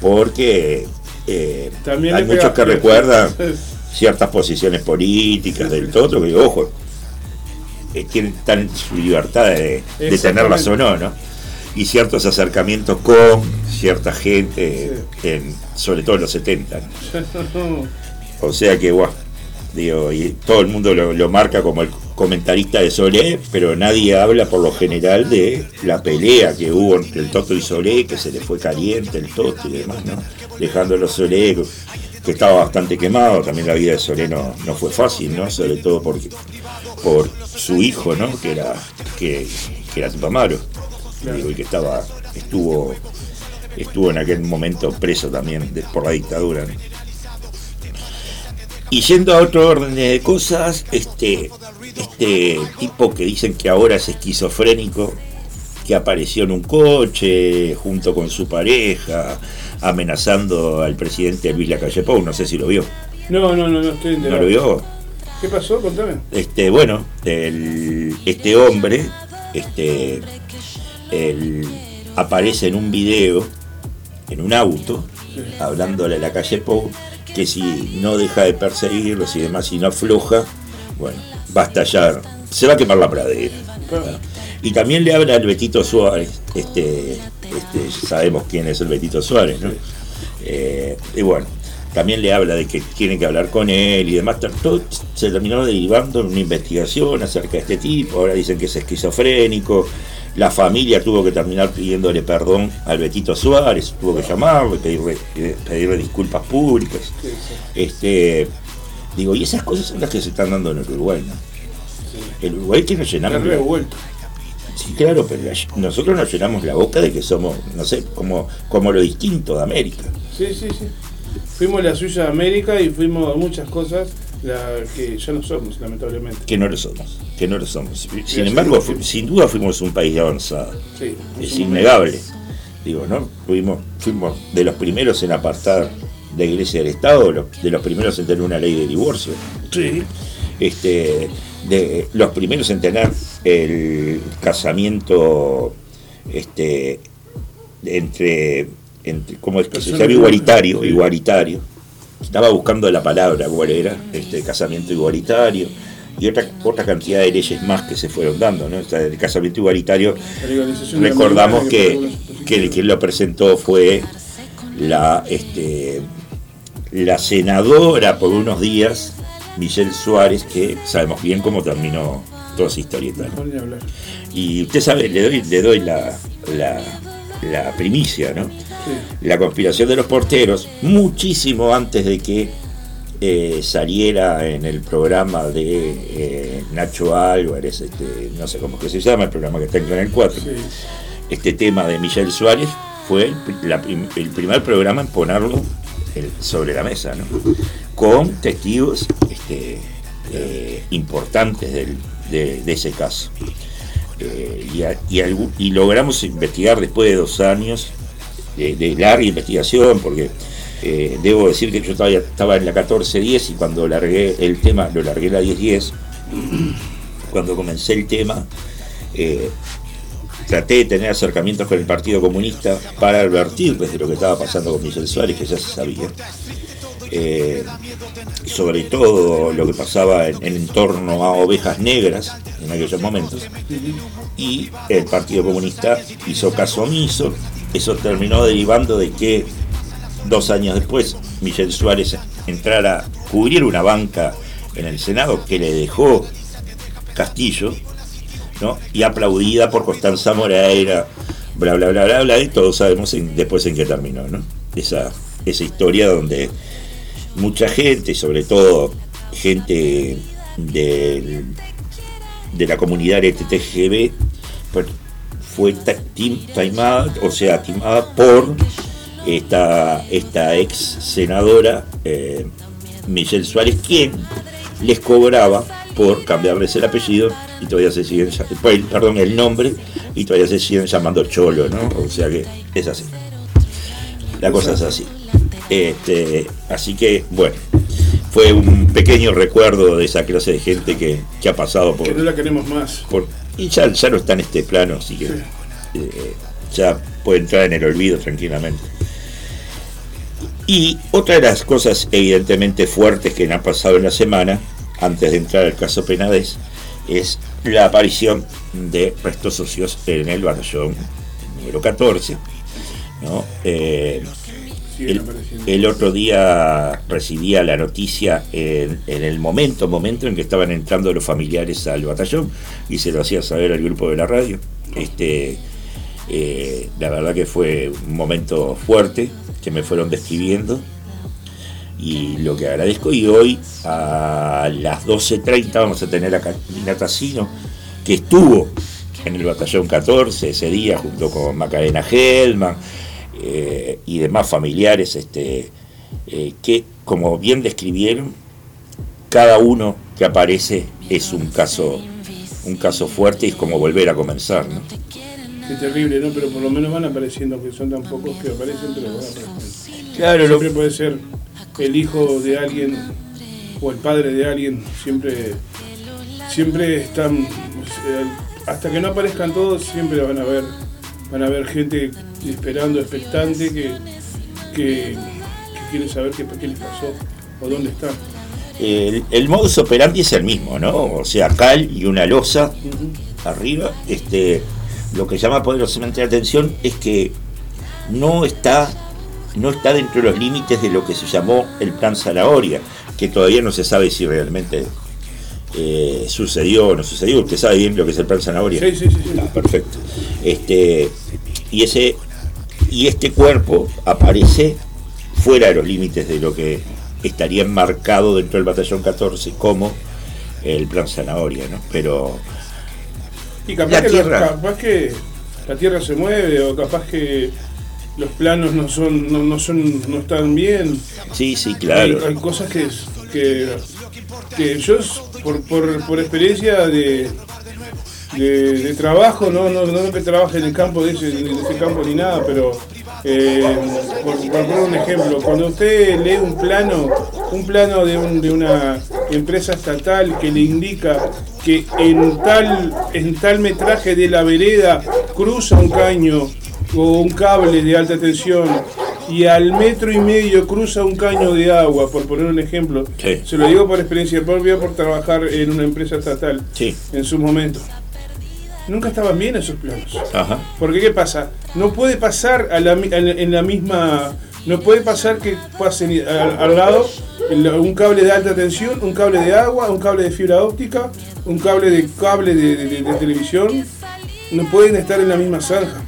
Porque eh, También hay muchos que recuerdan ciertas posiciones políticas del Toto, que ojo, eh, tienen tan su libertad de, de tenerlas o no, ¿no? Y ciertos acercamientos con cierta gente, en- sobre todo en los 70. ¿no? O sea que, guau, digo, y todo el mundo lo, lo marca como el comentarista de Solé, pero nadie habla por lo general de la pelea que hubo entre el Toto y Solé, que se le fue caliente el Toto y demás, ¿no? Dejándolo Solé, que estaba bastante quemado, también la vida de Solé no, no fue fácil, ¿no? Sobre todo porque, por su hijo, ¿no? Que era, que, que era Tupamaro, y que estaba, estuvo, estuvo en aquel momento preso también de- por la dictadura, ¿no? Y yendo a otro orden de cosas, este, este tipo que dicen que ahora es esquizofrénico, que apareció en un coche junto con su pareja, amenazando al presidente Luis Lacalle Pou, no sé si lo vio. No, no, no, no estoy ¿No enterado. lo vio? ¿Qué pasó? Contame. Este, bueno, el- este hombre este, el- aparece en un video, en un auto, hablándole a la calle Pou, que si no deja de perseguirlo, si demás, si no afloja, bueno, va a estallar, se va a quemar la pradera. Y también le habla al Betito Suárez, este, este, sabemos quién es el Betito Suárez, ¿no? Eh, y bueno, también le habla de que tiene que hablar con él y demás. Todo se terminó derivando en una investigación acerca de este tipo. Ahora dicen que es esquizofrénico. La familia tuvo que terminar pidiéndole perdón al Betito Suárez, tuvo que llamarlo y pedirle, eh, pedirle disculpas públicas. Este, digo, y esas cosas son las que se están dando en el Uruguay, ¿no? El Uruguay que nos llenamos. la-. Sí, claro, pero nosotros nos llenamos la boca de que somos, no sé, como, como lo distinto de América. Sí, sí, sí. Fuimos la suya de América y fuimos a muchas cosas la que ya no somos, lamentablemente. Que no lo somos, que no lo somos. Sin embargo, fu- sin duda fuimos un país avanzado. Sí, Es innegable. Digo, ¿no? Fuimos, fuimos de los primeros en apartar la iglesia del Estado, de los primeros en tener una ley de divorcio. Sí. este, de los primeros en tener el casamiento este, entre, entre ¿cómo es que se llama? Igualitario, igualitario. Estaba buscando la palabra cuál era, este casamiento igualitario y otra, otra cantidad de leyes más que se fueron dando, ¿no? O sea, el casamiento igualitario, recordamos que, que el quien lo presentó fue la este la senadora por unos días, Michelle Suárez, que sabemos bien cómo terminó toda esa historieta. ¿no? Y usted sabe, le doy, le doy la, la, la primicia, ¿no? Sí. La conspiración de los porteros, muchísimo antes de que eh, saliera en el programa de eh, Nacho Álvarez, este, no sé cómo que se llama, el programa que está en Canal 4, Sí. este tema de Michelle Suárez fue el, la primer programa en ponerlo el- sobre la mesa, ¿no? con testigos este, eh, importantes del- de, de ese caso. Y, a- y algu- y logramos investigar después de dos años de, larga investigación, porque eh, debo decir que yo estaba en la 1410 y cuando largué el tema, lo largué la 1010, cuando comencé el tema, eh, traté de tener acercamientos con el Partido Comunista para advertirles de lo que estaba pasando con Michel Suárez, que ya se sabía. Eh, sobre todo lo que pasaba en, en torno a ovejas negras en aquellos momentos. Y el Partido Comunista hizo caso omiso. Eso terminó derivando de que dos años después Michel Suárez entrara a cubrir una banca en el Senado que le dejó Castillo, ¿no? y aplaudida por Constanza Moreira, bla bla bla bla bla, y todos sabemos después en qué terminó, ¿no? Esa, esa historia donde mucha gente, sobre todo gente del- de la comunidad LTTGB, fue ta- tim- timada, o sea, timada por esta, esta ex senadora eh, Michelle Suárez, quien les cobraba por cambiarles el apellido y todavía se siguen, pues, perdón, el nombre y todavía se siguen llamando Cholo, ¿no? O sea que es así. La cosa es así. Este, así que, bueno, fue un pequeño recuerdo de esa clase de gente que, que ha pasado por, Que no la queremos más. por- y ya, ya no está en este plano, así que eh, ya puede entrar en el olvido tranquilamente. Y otra de las cosas evidentemente fuertes que han pasado en la semana, antes de entrar al caso Penades, es la aparición de restos socios en el batallón número 14. ¿no? Eh, el, otro día recibía la noticia en, en el momento, momento en que estaban entrando los familiares al batallón y se lo hacía saber al grupo de la radio. Este, eh, la verdad que fue un momento fuerte que me fueron describiendo y lo que agradezco y hoy a las 12.30 vamos a tener a Catalina Tassino que estuvo en el batallón 14 ese día junto con Macarena Hellman eh, y demás familiares este, eh, que como bien describieron cada uno que aparece es un caso un caso fuerte y es como volver a comenzar ¿no? Qué terrible, ¿no? Pero por lo menos van apareciendo, que son tan pocos que aparecen, pero van apareciendo. claro lo- Siempre puede ser el hijo de alguien o el padre de alguien, siempre, siempre están, eh, hasta que no aparezcan todos, siempre van a ver, van a ver gente esperando, expectante, que, que, que quiere saber qué, qué les pasó o dónde están. el, el modus operandi es el mismo ¿no? o sea cal y una losa arriba, este, lo que llama poderosamente la atención es que no está, no está dentro de los límites de lo que se llamó el plan Zanahoria, que todavía no se sabe si realmente eh, sucedió o no sucedió. Usted sabe bien lo que es el plan Zanahoria. Sí, sí, sí, sí. Ah, perfecto. Este, y ese y este cuerpo aparece fuera de los límites de lo que estaría enmarcado dentro del batallón 14 como el plan Zanahoria, ¿no? Pero Y capaz La que, tierra. los- capaz que la tierra se mueve o capaz que los planos no son no, no son no están bien. sí, sí, Hay, claro. hay cosas que, que, que yo por, por, por experiencia de, de, de trabajo, no, no, no que trabaje en el campo de ese, de ese campo ni nada, pero eh, por, por poner un ejemplo, cuando usted lee un plano, un plano de, un- de una empresa estatal que le indica que en tal, en tal metraje de la vereda cruza un caño o un cable de alta tensión y al metro y medio cruza un caño de agua, por poner un ejemplo. Sí. Se lo digo por experiencia propia, por trabajar en una empresa estatal Sí, en su momento. Nunca estaban bien esos planos. ajá. Porque ¿qué pasa? No puede pasar a la en la misma... No puede pasar que pasen al, lado un cable de alta tensión, un cable de agua, un cable de fibra óptica, un cable de cable de, de- de- de televisión. No pueden estar en la misma zanja.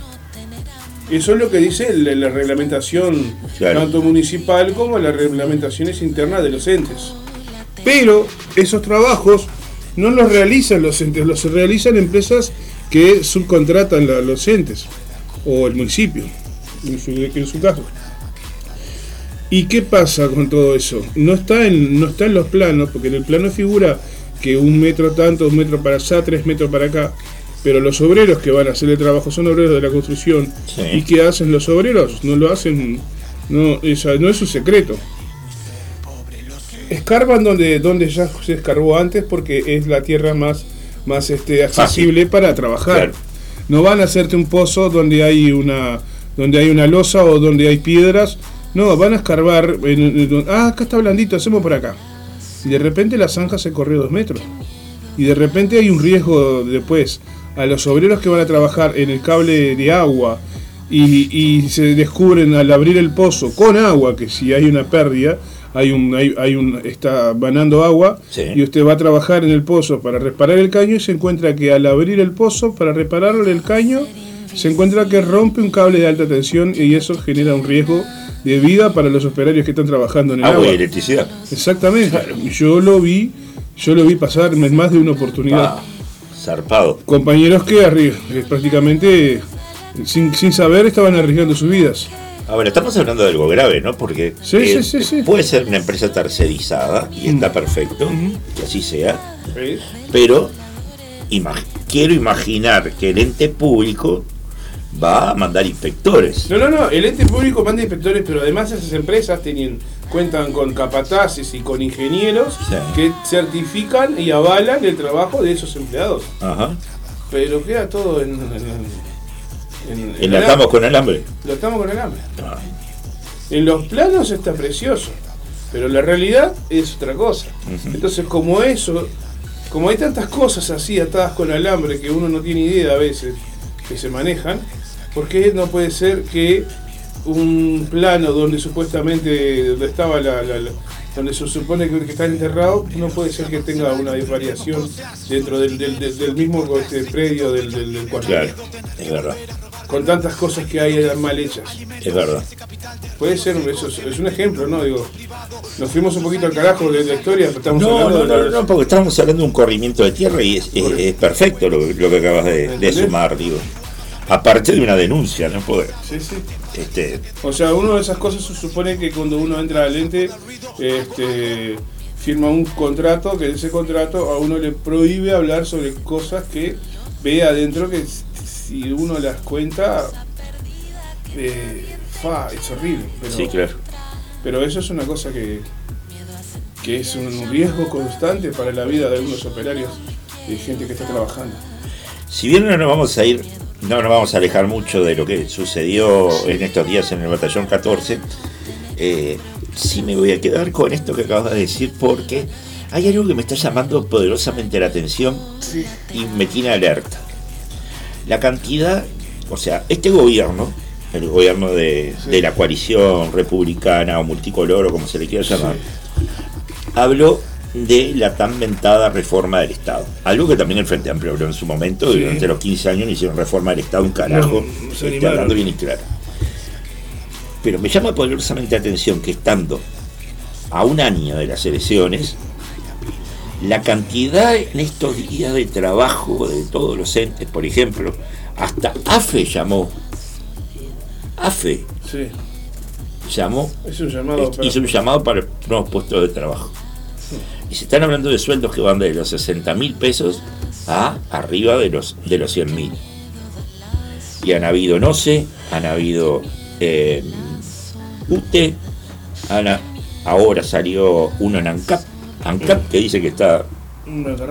Eso es lo que dice la, la reglamentación Claro. tanto municipal como las reglamentaciones internas de los entes. Pero esos trabajos no los realizan los entes, los realizan empresas que subcontratan la- los entes o el municipio, en su, en su caso. ¿Y qué pasa con todo eso? No está, en, no está en los planos, porque en el plano figura que un metro tanto, un metro para allá, tres metros para acá. Pero los obreros que van a hacer el trabajo son obreros de la construcción. Sí. ¿Y qué hacen los obreros? No lo hacen, no, esa- no es un secreto. Escarban donde, donde ya se escarbó antes porque es la tierra más, más este, accesible para trabajar. Claro. No van a hacerte un pozo donde hay una donde hay una losa o donde hay piedras. No, van a escarbar. en- en- ah, acá está blandito, hacemos por acá. Y de repente la zanja se corrió dos metros. Y de repente hay un riesgo después a los obreros que van a trabajar en el cable de agua y, y se descubren al abrir el pozo con agua que si hay una pérdida hay un hay, hay un está banando agua Sí. y usted va a trabajar en el pozo para reparar el caño y se encuentra que al abrir el pozo para reparar el caño se encuentra que rompe un cable de alta tensión y eso genera un riesgo de vida para los operarios que están trabajando en el Agua agua. y electricidad. Exactamente. Yo lo vi, yo lo vi pasar en más de una oportunidad. Ah, zarpado. Compañeros que eh, prácticamente sin, sin saber estaban arriesgando sus vidas. Ahora, estamos hablando de algo grave, ¿no? Porque Sí, eh, sí, sí, sí. puede ser una empresa tercerizada y está perfecto, que así sea, pero imag- quiero imaginar que el ente público va a mandar inspectores. No, no, no, el ente público manda inspectores, pero además esas empresas tienen, cuentan con capataces y con ingenieros que certifican y avalan el trabajo de esos empleados. Ajá. Pero queda todo en... en, en- en Enlatamos con alambre. Lo estamos con el hambre. Ah, En los planos está precioso, pero la realidad es otra cosa. Entonces, como eso, como hay tantas cosas así atadas con alambre que uno no tiene idea a veces que se manejan, ¿por qué no puede ser que un plano donde supuestamente donde estaba la, la- la- donde se supone que, está enterrado, no puede ser que tenga una variación dentro del- del mismo este, predio del, del, del cuartel? claro, es verdad, Con tantas cosas que hay mal hechas. es verdad. Puede ser, eso es, es un ejemplo, ¿no? Digo, nos fuimos un poquito al carajo de la historia, pero estamos No, hablando no, de no, no, porque estamos hablando de un corrimiento de tierra y es, es- es perfecto lo, lo que acabas de, sumar, digo. Aparte de una denuncia, ¿no? Porque, Sí, sí. este, O sea, una de esas cosas se supone que cuando uno entra al ente, este, firma un contrato, que ese contrato a uno le prohíbe hablar sobre cosas que ve adentro que si uno las cuenta, eh, fa, es horrible. Pero, sí, claro. pero eso es una cosa que, que es un riesgo constante para la vida de algunos operarios y gente que está trabajando. Si bien no nos vamos a ir, no nos vamos a alejar mucho de lo que sucedió en estos días en el batallón 14, eh, sí me voy a quedar con esto que acabas de decir porque hay algo que me está llamando poderosamente la atención y me tiene alerta. La cantidad, o sea, este gobierno, el gobierno de, Sí. de la coalición republicana o multicolor o como se le quiera llamar, habló de la tan ventada reforma del Estado. Algo que también el Frente Amplio habló en su momento, Sí. durante los 15 años no hicieron reforma del Estado un carajo, No, se este, animaron. hablando bien y claro. Pero me llama poderosamente la atención que estando a un año de las elecciones, la cantidad en estos días de trabajo de todos los entes, por ejemplo, hasta AFE llamó, AFE Sí, llamó es un llamado para- hizo un llamado para nuevos puestos de trabajo. Y se están hablando de sueldos que van de los 60 mil pesos a arriba de los, de los 100 mil. Y han habido NOCE, han habido eh, UTE, han ahora salió uno en ANCAP, ANCAP que dice que está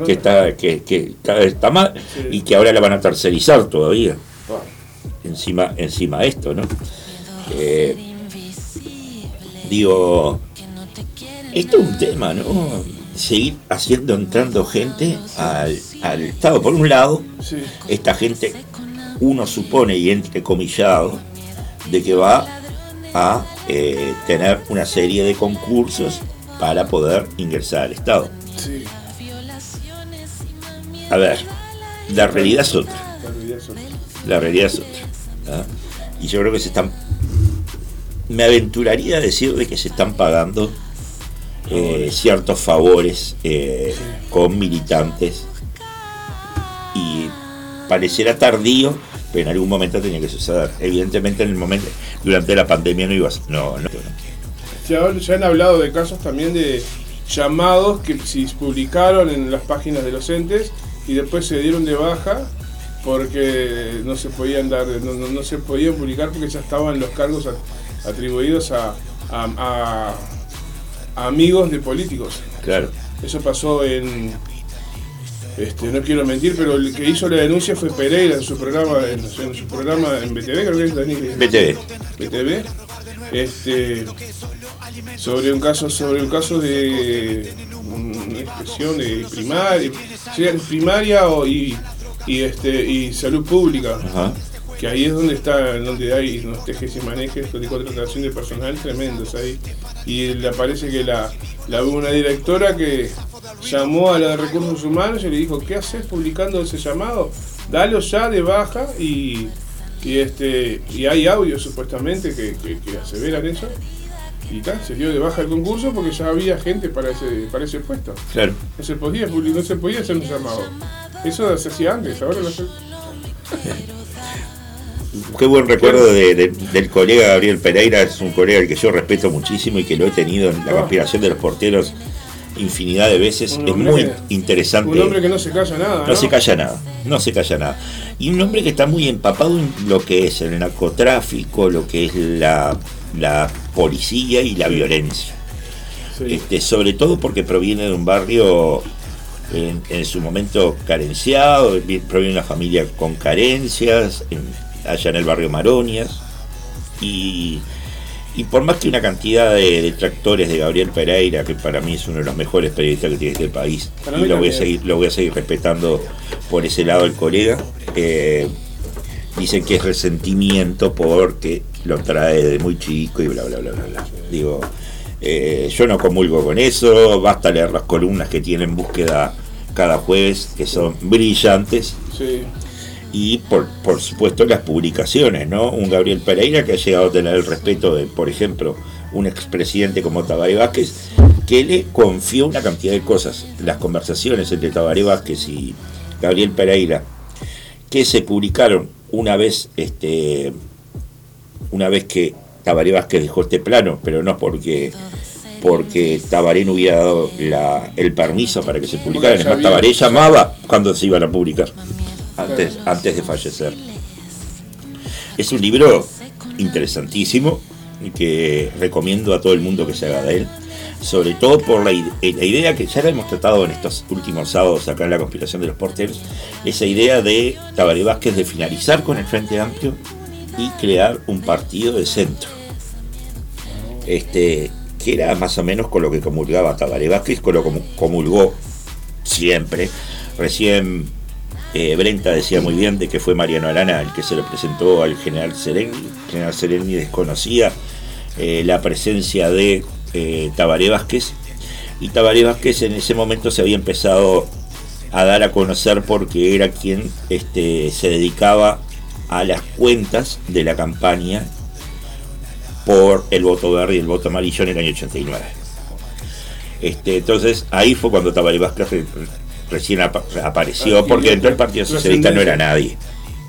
que está que, está mal Sí. y que ahora la van a tercerizar todavía. Encima encima de esto no Eh, digo esto es un tema no seguir haciendo entrando gente al, al estado. Por un lado sí. esta gente uno supone y entrecomillado de que va a eh, tener una serie de concursos para poder ingresar al estado. Sí, a ver la realidad es otra. La realidad es otra. ¿ah? y yo creo que se están me aventuraría a decir de que se están pagando eh, ciertos favores eh, con militantes. Y pareciera tardío pero en algún momento tenía que suceder. Evidentemente en el momento durante la pandemia no iba a no, no, Ya, ya han hablado de casos también de llamados que se publicaron en las páginas de los entes y después se dieron de baja porque no se podían dar, no, no- no se podían publicar porque ya estaban los cargos atribuidos a, a- a- a amigos de políticos. claro Eso pasó en. Este, no quiero mentir, pero el que hizo la denuncia fue Pereira en su programa, en, en su programa en BTV, creo que es Daniel. BTV BTV. Este, sobre un caso, sobre un caso de una expresión de primaria, primaria o, y, y este y salud pública Ajá. que ahí es donde está, donde hay unos tejes y manejes de contratación de personal tremendos ahí. Y le parece que la, la una directora que llamó a la de recursos humanos y le dijo, ¿qué haces publicando ese llamado? Dalo ya de baja y, y este y hay audios supuestamente que, que, que aseveran eso. Y tal, se dio de baja el concurso porque ya había gente para ese, para ese puesto. claro No se podía no se podía hacer un llamado. Eso se hacía antes, ahora no se. Qué buen recuerdo de- de- del colega Gabriel Pereira, es un colega al que yo respeto muchísimo y que lo he tenido en la Ah. conspiración de los porteros infinidad de veces. Es muy interesante. Un hombre que no se calla nada. no se calla nada, no se calla nada. Y un hombre que está muy empapado en lo que es el narcotráfico, lo que es la, la policía y la violencia. Sí. Este, sobre todo porque proviene de un barrio en, en su momento carenciado, vi- proviene de una familia con carencias, en- allá en el barrio Maronias, y, y por más que una cantidad de detractores de Gabriel Pereira, que para mí es uno de los mejores periodistas que tiene este país, Para y lo voy, a seguir, lo voy a seguir respetando por ese lado el colega, eh, dicen que es resentimiento porque lo trae de muy chico y bla, bla, bla, bla, bla. Digo, eh, yo no comulgo con eso, basta leer las columnas que tienen búsqueda cada jueves, que son brillantes, Sí. y por, por supuesto las publicaciones, ¿no? Un Gabriel Pereira que ha llegado a tener el respeto de, por ejemplo, un expresidente como Tabaré Vázquez, que le confió una cantidad de cosas. Las conversaciones entre Tabaré Vázquez y Gabriel Pereira, que se publicaron una vez, este, una vez que Tabaré Vázquez dejó este plano, pero no porque porque Tabaré no hubiera dado la- el permiso para que se publicaran. Porque Es más, sabía- Tabaré llamaba cuando se iban a publicar, antes, antes de fallecer. Es un libro interesantísimo y que recomiendo a todo el mundo que se haga de él, sobre todo por la, eh, la idea que ya la hemos tratado en estos últimos sábados acá en la conspiración de los porteros, esa idea de Tabaré Vázquez de finalizar con el Frente Amplio y crear un partido de centro. Este, que era más o menos con lo que comulgaba Tabaré Vázquez, con lo que comulgó siempre. Recién eh, Brenta decía muy bien de que fue Mariano Arana el que se lo presentó al general Sereni. General Sereni desconocía eh, la presencia de eh, Tabaré Vázquez. Y Tabaré Vázquez en ese momento se había empezado a dar a conocer porque era quien este, se dedicaba a las cuentas de la campaña por el voto verde y el voto amarillo en el año 89. Este, entonces ahí fue cuando Tabaré Vázquez re- recién apa- apareció, Ah, porque dentro del Partido Socialista no era nadie,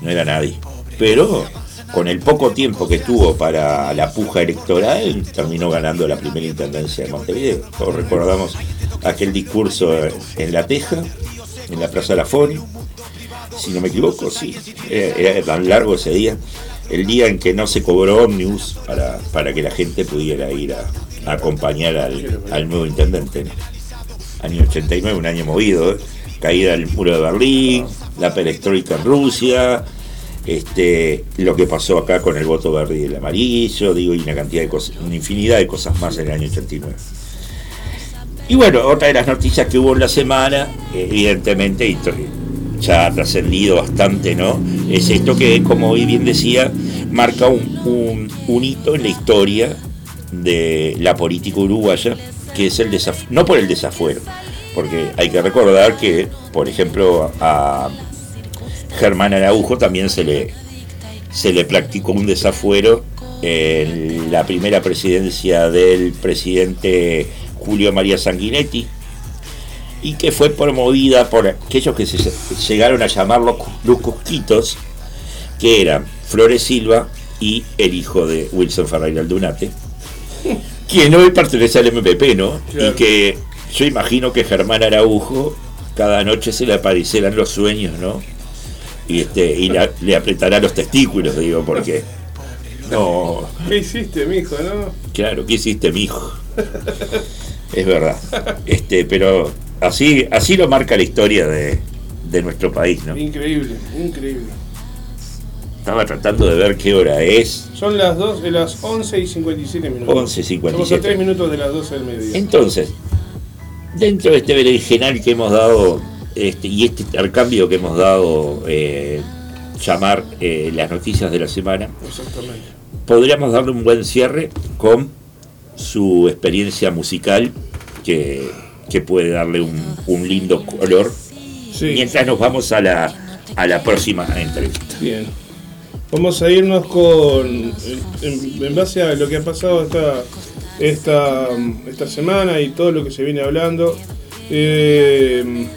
no era nadie. Pero con el poco tiempo que tuvo para la puja electoral, terminó ganando la primera intendencia de Montevideo. Todos recordamos aquel discurso en La Teja, en la Plaza La Foni, si no me equivoco, sí, era, tan largo ese día, el día en que no se cobró ómnibus para, para que la gente pudiera ir a, acompañar al, al nuevo intendente. Año 89, un año movido, ¿eh? caída del muro de Berlín, la perestroika en Rusia, este, lo que pasó acá con el voto verde y el amarillo, digo, y una cantidad de cosas, una infinidad de cosas más en el año 89. Y bueno, otra de las noticias que hubo en la semana, evidentemente, ya ha trascendido bastante, ¿no? Es esto que, como hoy bien decía, marca un, un- hito en la historia de la política uruguaya, que es el desafuero, no por el desafuero, porque hay que recordar que, por ejemplo, a Germán Araujo también se le, se le practicó un desafuero en la primera presidencia del presidente Julio María Sanguinetti y que fue promovida por aquellos que se llegaron a llamar los, los Cusquitos, que eran Flores Silva y el hijo de Wilson Ferreira Aldunate, quien hoy pertenece al MPP, ¿no? Claro. Y que yo imagino que Germán Araujo cada noche se le aparecerán los sueños, ¿no? Y, este, y la- le apretará los testículos, digo, porque... No, ¿Qué hiciste, mijo, no? Claro, ¿qué hiciste, mijo? Es verdad. Este, pero así, así lo marca la historia de, de nuestro país, ¿no? Increíble, increíble. Estaba tratando de ver qué hora es. Son las, dos, de las 11 y 57 minutos. 11 y 57. Estamos a 3 minutos de las 12 del mediodía. Entonces, dentro de este berenjenal que hemos dado este, y este intercambio que hemos dado, eh, llamar eh, las noticias de la semana, Exactamente. podríamos darle un buen cierre con su experiencia musical que, que puede darle un, un lindo color Sí, mientras nos vamos a la, a la próxima entrevista. bien. Vamos a irnos con. En, base a lo que ha pasado esta, esta, esta semana y todo lo que se viene hablando. eh,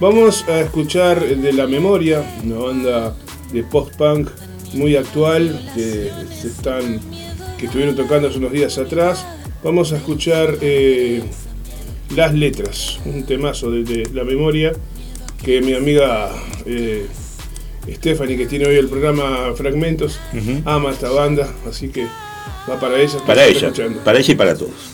vamos a escuchar de La Memoria, una banda de post-punk muy actual que se están que estuvieron tocando hace unos días atrás. Vamos a escuchar eh, Las Letras, un temazo de, de La Memoria que mi amiga eh, Stephanie, que tiene hoy el programa Fragmentos, ama esta banda, así que va para ella. Para ella, escuchando. para ella y para todos.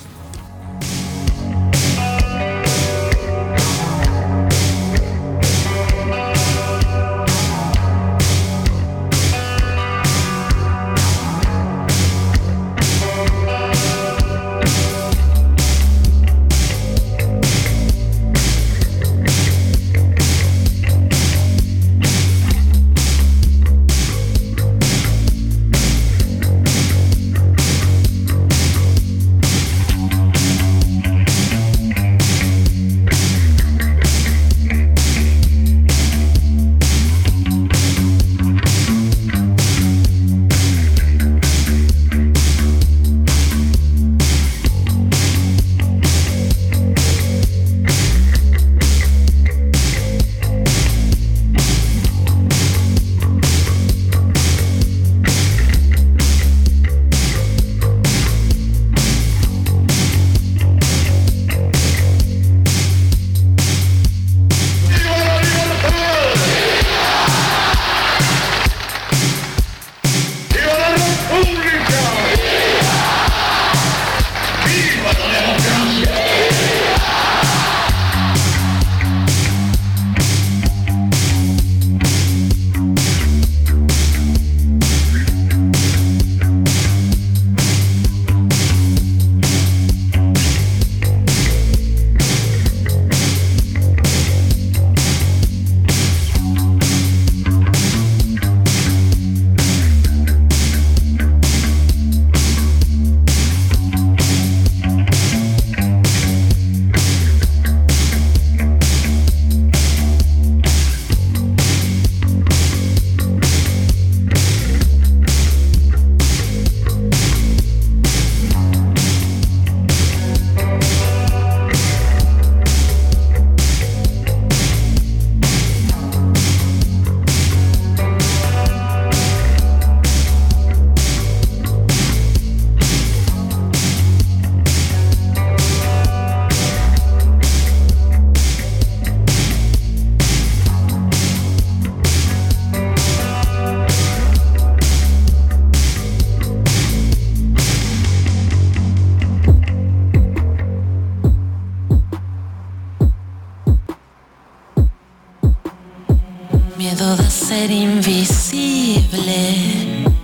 Miedo de ser invisible,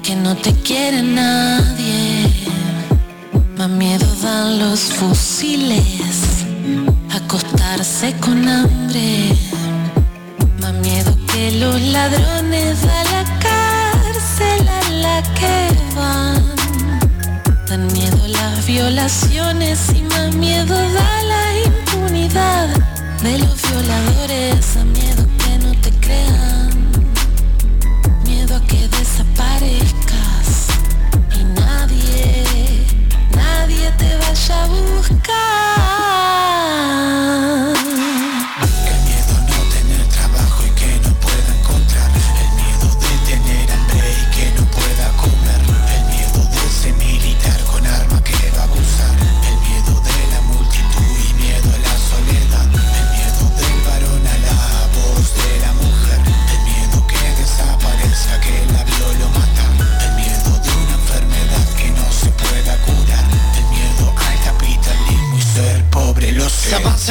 que no te quiere nadie. Más miedo dan los fusiles, acostarse con hambre. Más miedo que los ladrones a la cárcel a la que van. Dan miedo las violaciones y más miedo da la impunidad de los violadores. A miedo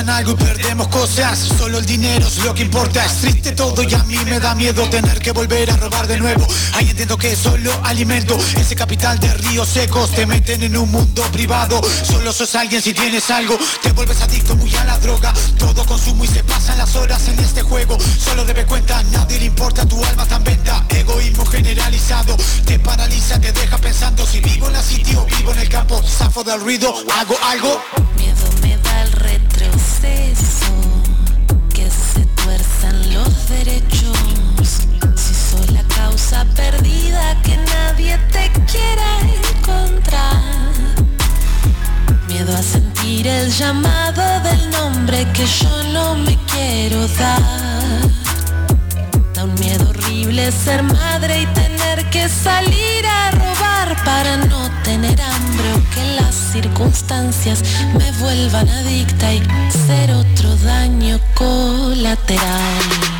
algo y perdemos cosas. Solo el dinero es lo que importa. Es triste todo y a mí me da miedo Tener que volver a robar de nuevo. Ahí entiendo que solo alimento. Ese capital de ríos secos Te meten en un mundo privado. Solo sos alguien si tienes algo. Te vuelves adicto muy a la droga. Todo consumo y se pasan las horas en este juego. Solo debe cuenta, nadie le importa. Tu alma tan venta, egoísmo generalizado. Te paraliza, te deja pensando. Si vivo en la city o vivo en el campo Zafo del ruido, hago algo retroceso, que se tuerzan los derechos. Si soy la causa perdida que nadie te quiera encontrar. Miedo a sentir el llamado del nombre que yo no me quiero dar. Da un miedo horrible ser madre y tener que salir a robar para no tener hambre o que las circunstancias me vuelvan adicta y ser otro daño colateral.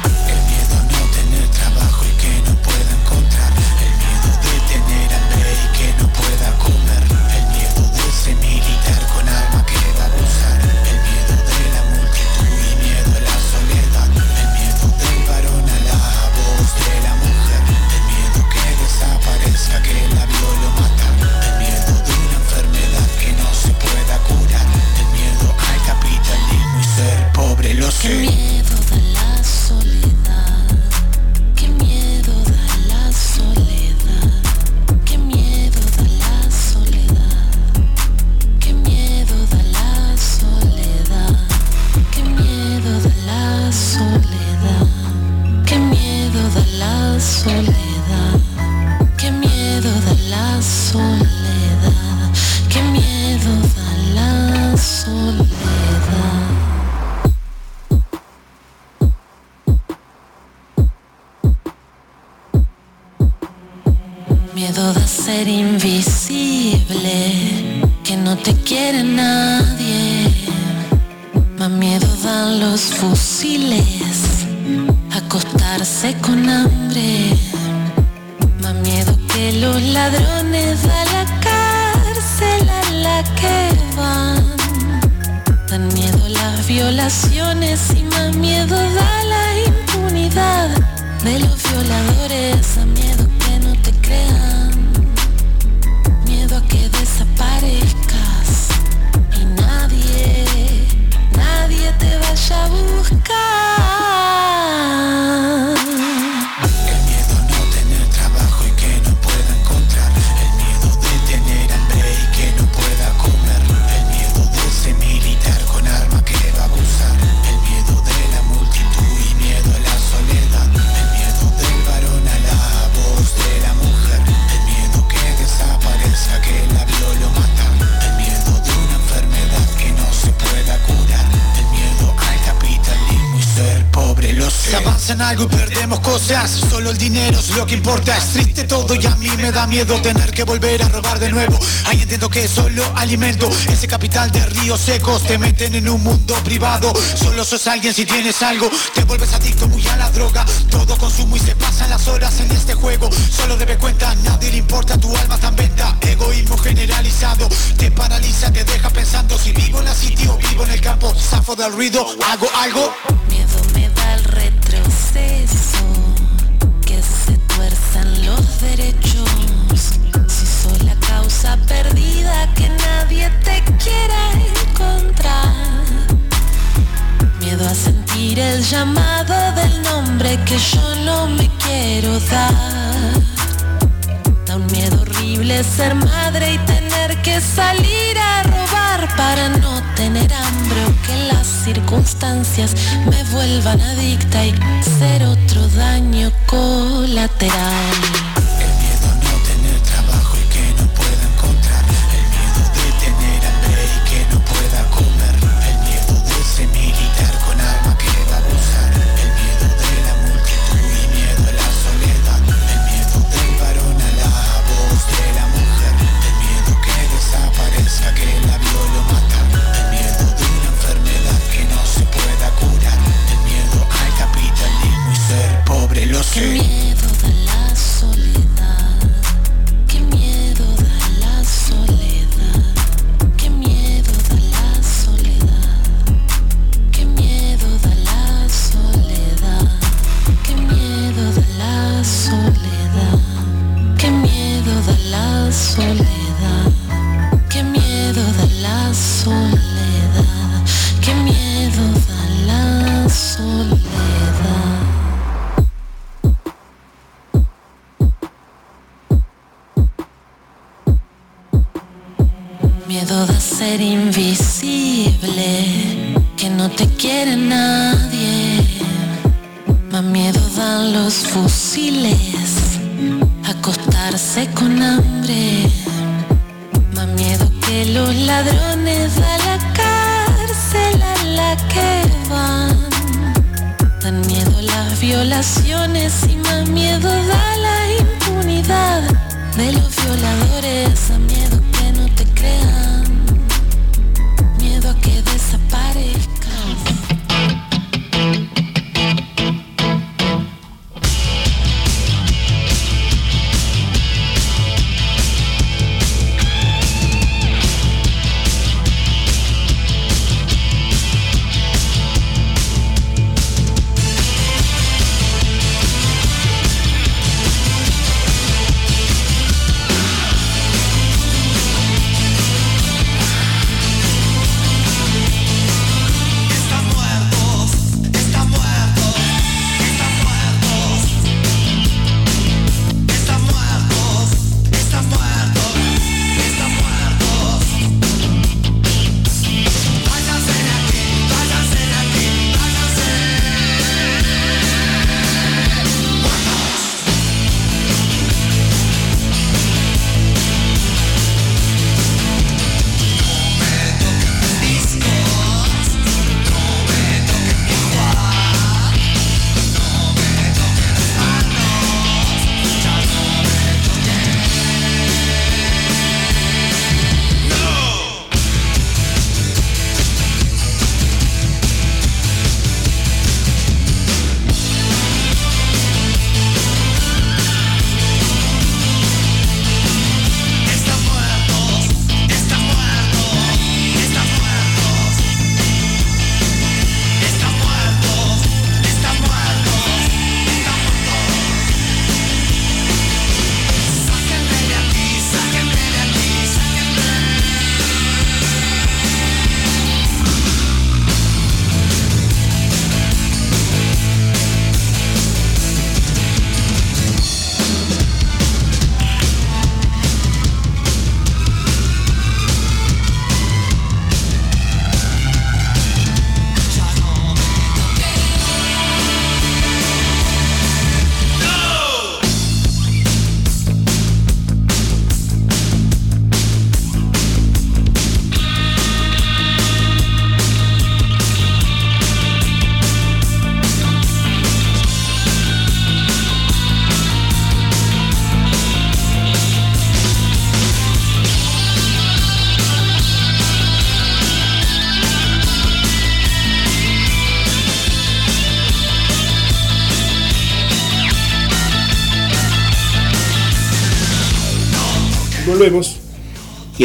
Miedo Tener que volver a robar de nuevo. Ahí entiendo que solo alimento. Ese capital de ríos secos Te meten en un mundo privado. Solo sos alguien si tienes algo. Te vuelves adicto muy a la droga. Todo consumo y se pasan las horas en este juego. Solo debe cuenta, nadie le importa. Tu alma tan venta, egoísmo generalizado. Te paraliza, te deja pensando. Si vivo en la city o vivo en el campo Zafo del ruido, hago algo salir a robar para no tener hambre o que las circunstancias me vuelvan adicta y ser otro daño colateral.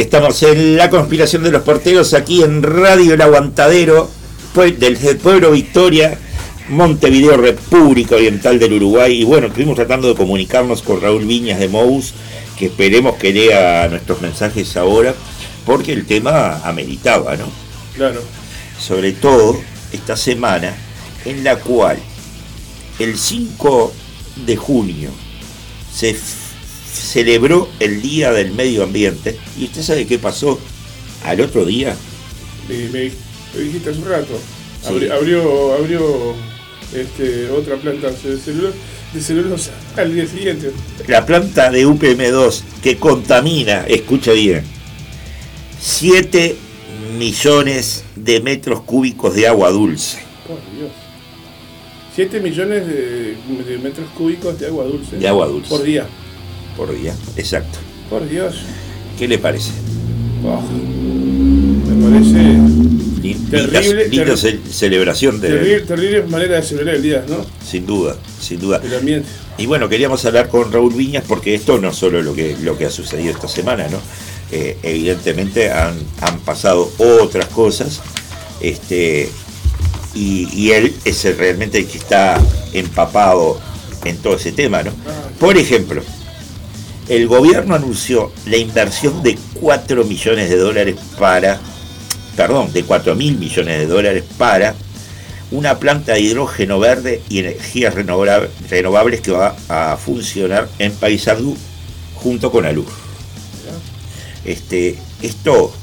Estamos en la conspiración de los porteros aquí en Radio El Aguantadero del pueblo Victoria, Montevideo, República Oriental del Uruguay. Y bueno, estuvimos tratando de comunicarnos con Raúl Viñas de Mous, que esperemos que lea nuestros mensajes ahora, porque el tema ameritaba, ¿no? Claro. Sobre todo esta semana en la cual el 5 de junio se celebró el Día del Medio Ambiente. ¿Y usted sabe qué pasó al otro día? Me, me- me dijiste hace un rato. Sí. Abrió, abrió este, otra planta de celulosa, de celulosa al día siguiente. La planta de UPM2 que contamina, escucha bien, 7 millones de metros cúbicos de agua dulce. Por Dios. 7 millones de, de metros cúbicos de agua dulce. De agua dulce. Por día. Por día, exacto. Por Dios. ¿Qué le parece? Oh, me parece Lin- Terrible, linda- linda terri- ce- celebración de, terrible, terrible manera de celebrar el día, ¿no? sin duda, sin duda. El ambiente. Y bueno, queríamos hablar con Raúl Viñas porque esto no es solo lo que, lo que ha sucedido esta semana, ¿no? Eh, evidentemente han, han pasado otras cosas, este, y, y él es el- realmente el que está empapado en todo ese tema, ¿no? Por ejemplo, el gobierno anunció la inversión de 4 millones de dólares para, perdón, de 4 mil millones de dólares para una planta de hidrógeno verde y energías renova- renovables que va a funcionar en Paysandú junto con Alur. Este, esto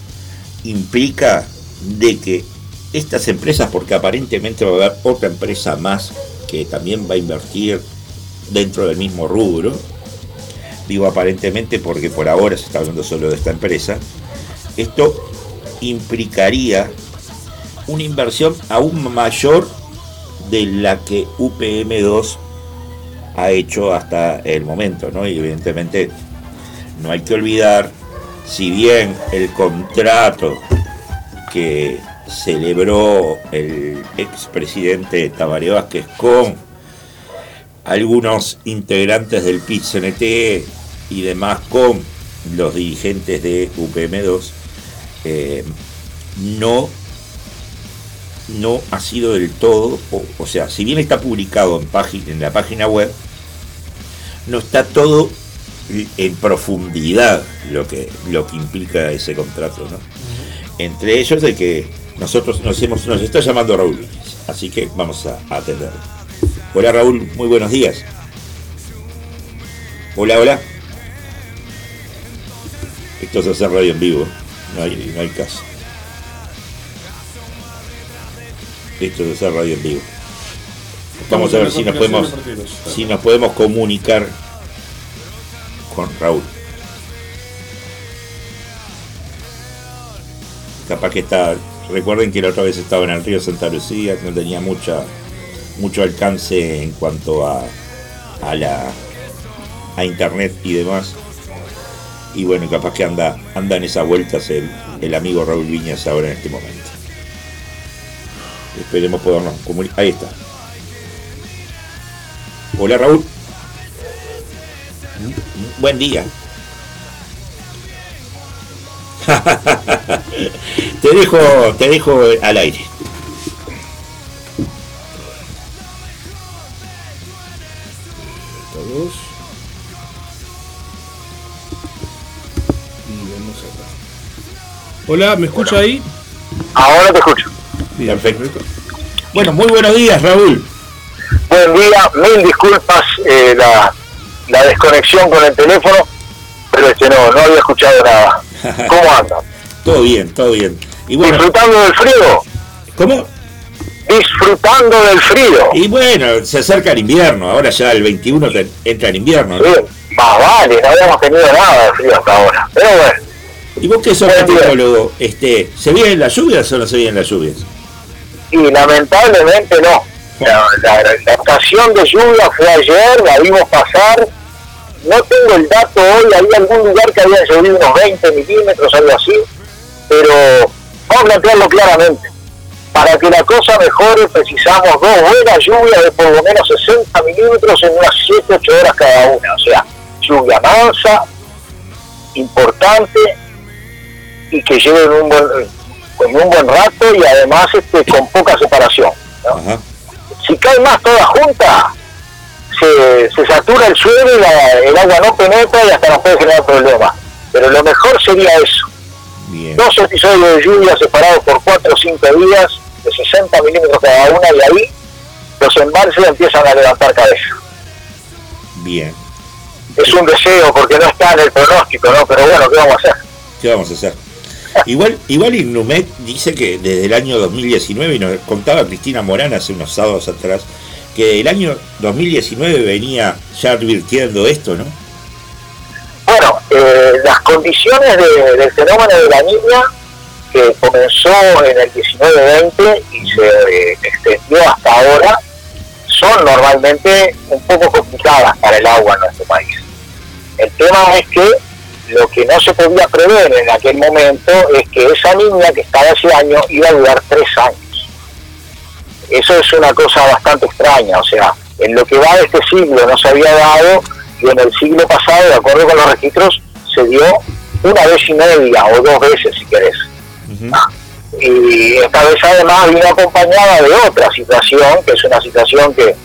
implica de que estas empresas, porque aparentemente va a haber otra empresa más que también va a invertir dentro del mismo rubro, aparentemente porque por ahora se está hablando solo de esta empresa, esto implicaría una inversión aún mayor de la que UPM2 ha hecho hasta el momento, ¿no? Y evidentemente no hay que olvidar, si bien el contrato que celebró el expresidente Tabaré Vázquez con algunos integrantes del pit y demás con los dirigentes de UPM2, eh, no, no ha sido del todo, o, sea, si bien está publicado en, en la página web, no está todo en profundidad lo que, lo que implica ese contrato. ¿no? Entre ellos de que nosotros nos, hemos, nos está llamando Raúl, así que vamos a, a atenderlo. Hola Raúl, muy buenos días. Hola, hola. Esto es hacer radio en vivo, no hay, no hay caso. Esto es hacer radio en vivo. Vamos a ver si nos podemos, si nos podemos comunicar con Raúl. Capaz que está. Recuerden que la otra vez estaba en el río Santa Lucía, que no tenía mucha, mucho alcance en cuanto a, a la a internet y demás. Y bueno, capaz que anda, anda en esas vueltas el, el amigo Raúl Viñas ahora en este momento. Esperemos podernos comunicar. Ahí está. Hola Raúl. Buen día. te dejo, te dejo al aire. Hola, ¿me escucha ahí? Ahora te escucho. Bien, Perfecto. Bueno, muy buenos días Raúl. Buen día, mil disculpas eh, la, la desconexión con el teléfono, pero este no, no había escuchado nada. ¿Cómo andan? Todo bien, todo bien. Y bueno, ¿Disfrutando del frío? ¿cómo? Disfrutando del frío. Y bueno, se acerca el invierno, ahora ya el 21 te- entra el invierno. ¿no? Más vale, no habíamos tenido nada de frío hasta ahora. Pero bueno, ¿Y vos qué sos meteorólogo? Este, ¿Se vienen las lluvias o no se vienen las lluvias? y lamentablemente no. La, la- la estación de lluvia fue ayer, la vimos pasar. No tengo el dato hoy, había algún lugar que había llovido unos 20 milímetros, algo así. Pero vamos a plantearlo claramente. Para que la cosa mejore precisamos dos buenas lluvias de por lo menos 60 milímetros en unas 7-8 horas cada una. O sea, lluvia mansa, importante y que lleven un buen, con un buen rato y además este, con poca separación. ¿no? Ajá. Si cae más toda junta, se, se satura el suelo y la- el agua no penetra y hasta nos puede generar problemas. Pero lo mejor sería eso. Bien. Dos episodios de lluvia separados por 4 o 5 días, de 60 milímetros cada una, y ahí los embalses empiezan a levantar cabeza. Bien. Es un deseo porque no está en el pronóstico, ¿no? Pero bueno, ¿qué vamos a hacer? ¿Qué vamos a hacer? Igual, igual Innumet dice que desde el año 2019, y nos contaba Cristina Morán hace unos sábados atrás, que el año 2019 venía ya advirtiendo esto, ¿no? Bueno, eh, las condiciones de- del fenómeno de la niña, que comenzó en el 19-20 y se eh, extendió hasta ahora, son normalmente un poco complicadas para el agua en nuestro país. El tema es que lo que no se podía prever en aquel momento es que esa niña que estaba ese año iba a durar tres años. Eso es una cosa bastante extraña, o sea, en lo que va de este siglo no se había dado y en el siglo pasado, de acuerdo con los registros, se dio una vez y media o dos veces si querés. Y esta vez además vino acompañada de otra situación, que es una situación que,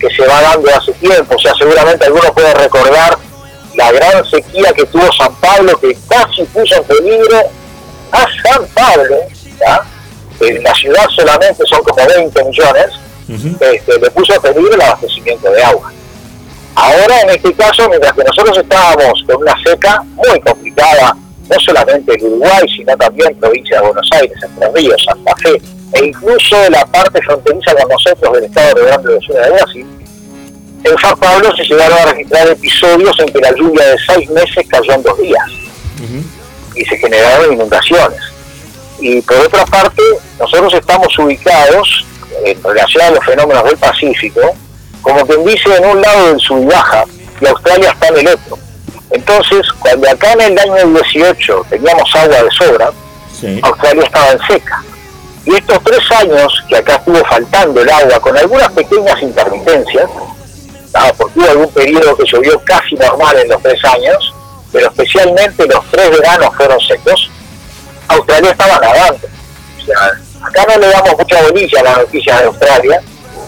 que se va dando hace tiempo, o sea, seguramente algunos pueden recordar la gran sequía que tuvo San Pablo, que casi puso en peligro a San Pablo, ¿ya? en la ciudad solamente son como 20 millones, este, le puso en peligro el abastecimiento de agua. Ahora, en este caso, mientras que nosotros estábamos con una seca muy complicada, no solamente el Uruguay, sino también provincia de Buenos Aires, Entre Ríos, Santa Fe, e incluso la parte fronteriza con nosotros del estado de Grande de Sur de Brasil, en San Pablo se llegaron a registrar episodios en que la lluvia de seis meses cayó en dos días y se generaron inundaciones. Y por otra parte, nosotros estamos ubicados en relación a los fenómenos del Pacífico, como quien dice, en un lado del sub y baja, y Australia está en el otro. Entonces, cuando acá en el año 18 teníamos agua de sobra, Sí. Australia estaba en seca. Y estos tres años que acá estuvo faltando el agua, con algunas pequeñas intermitencias, ah, porque hubo algún periodo que llovió casi normal en los tres años, pero especialmente los tres veranos fueron secos, Australia estaba nadando. O sea, acá no le damos mucha bolilla a las noticias de Australia,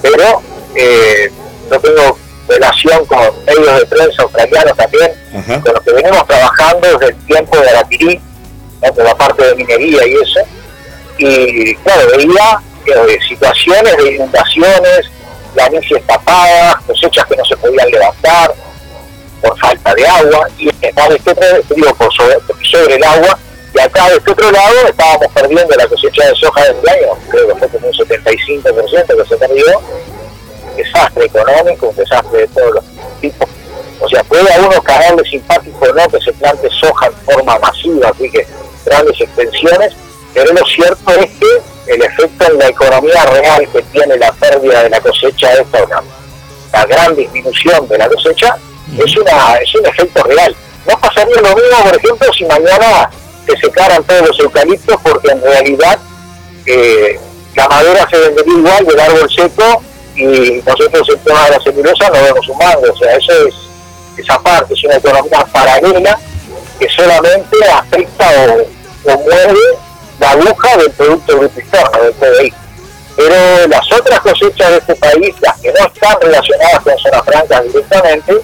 pero eh, yo tengo relación con medios de prensa australianos también, Ajá. con los que venimos trabajando desde el tiempo de Arapirí, ¿no? con la parte de minería y eso, y claro, veía eh, situaciones de inundaciones, planicies tapadas, cosechas que no se podían levantar por falta de agua, y está de este otro, digo, por sobre, el agua, y acá de este otro lado estábamos perdiendo la cosecha de soja de este año, creo que fue como un 75% que se perdió, desastre económico, un desastre de todos los tipos. O sea, puede a uno caerle simpático o no que se plante soja en forma masiva, así que grandes extensiones, pero lo cierto es que el efecto en la economía real que tiene la pérdida de la cosecha esta, una, la gran disminución de la cosecha, es, una, es un efecto real. No pasaría lo mismo, por ejemplo, si mañana se secaran todos los eucaliptos, porque en realidad eh, la madera se vendería igual del árbol seco y nosotros el tema de la celulosa no vemos un mango. O sea, eso es esa parte, es una economía paralela que solamente afecta o, o mueve la aguja del Producto Interno, del PBI. Pero las otras cosechas de este país, las que no están relacionadas con zonas francas directamente,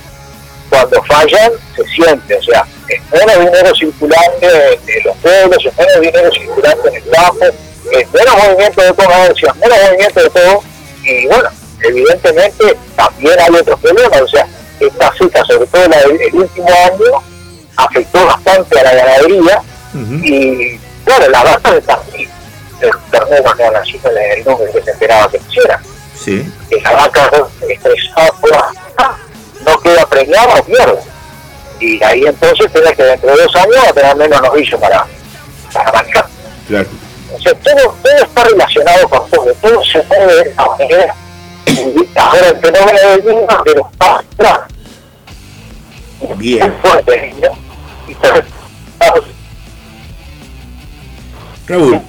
cuando fallan se siente, o sea, es menos dinero circulante en los pueblos, es menos dinero circulante en el campo, es menos movimiento de comercio, es menos movimiento de todo, y bueno, evidentemente también hay otros problemas, o sea, esta seca, sobre todo la del el último año, afectó bastante a la ganadería, y claro, la vaca de también, el ternero no nació en el número que se esperaba que hiciera Sí. que la vaca estresada por la- no queda preñada o pierde. Y ahí entonces tiene que dentro de dos años va a tener menos novillo para, para marcar. Claro. O sea, todo, todo está relacionado con todo, todo se mueve de esa manera. Ahora el fenómeno del mismo, pero está atrás, Bien. es fuerte, ¿no? Y Raúl,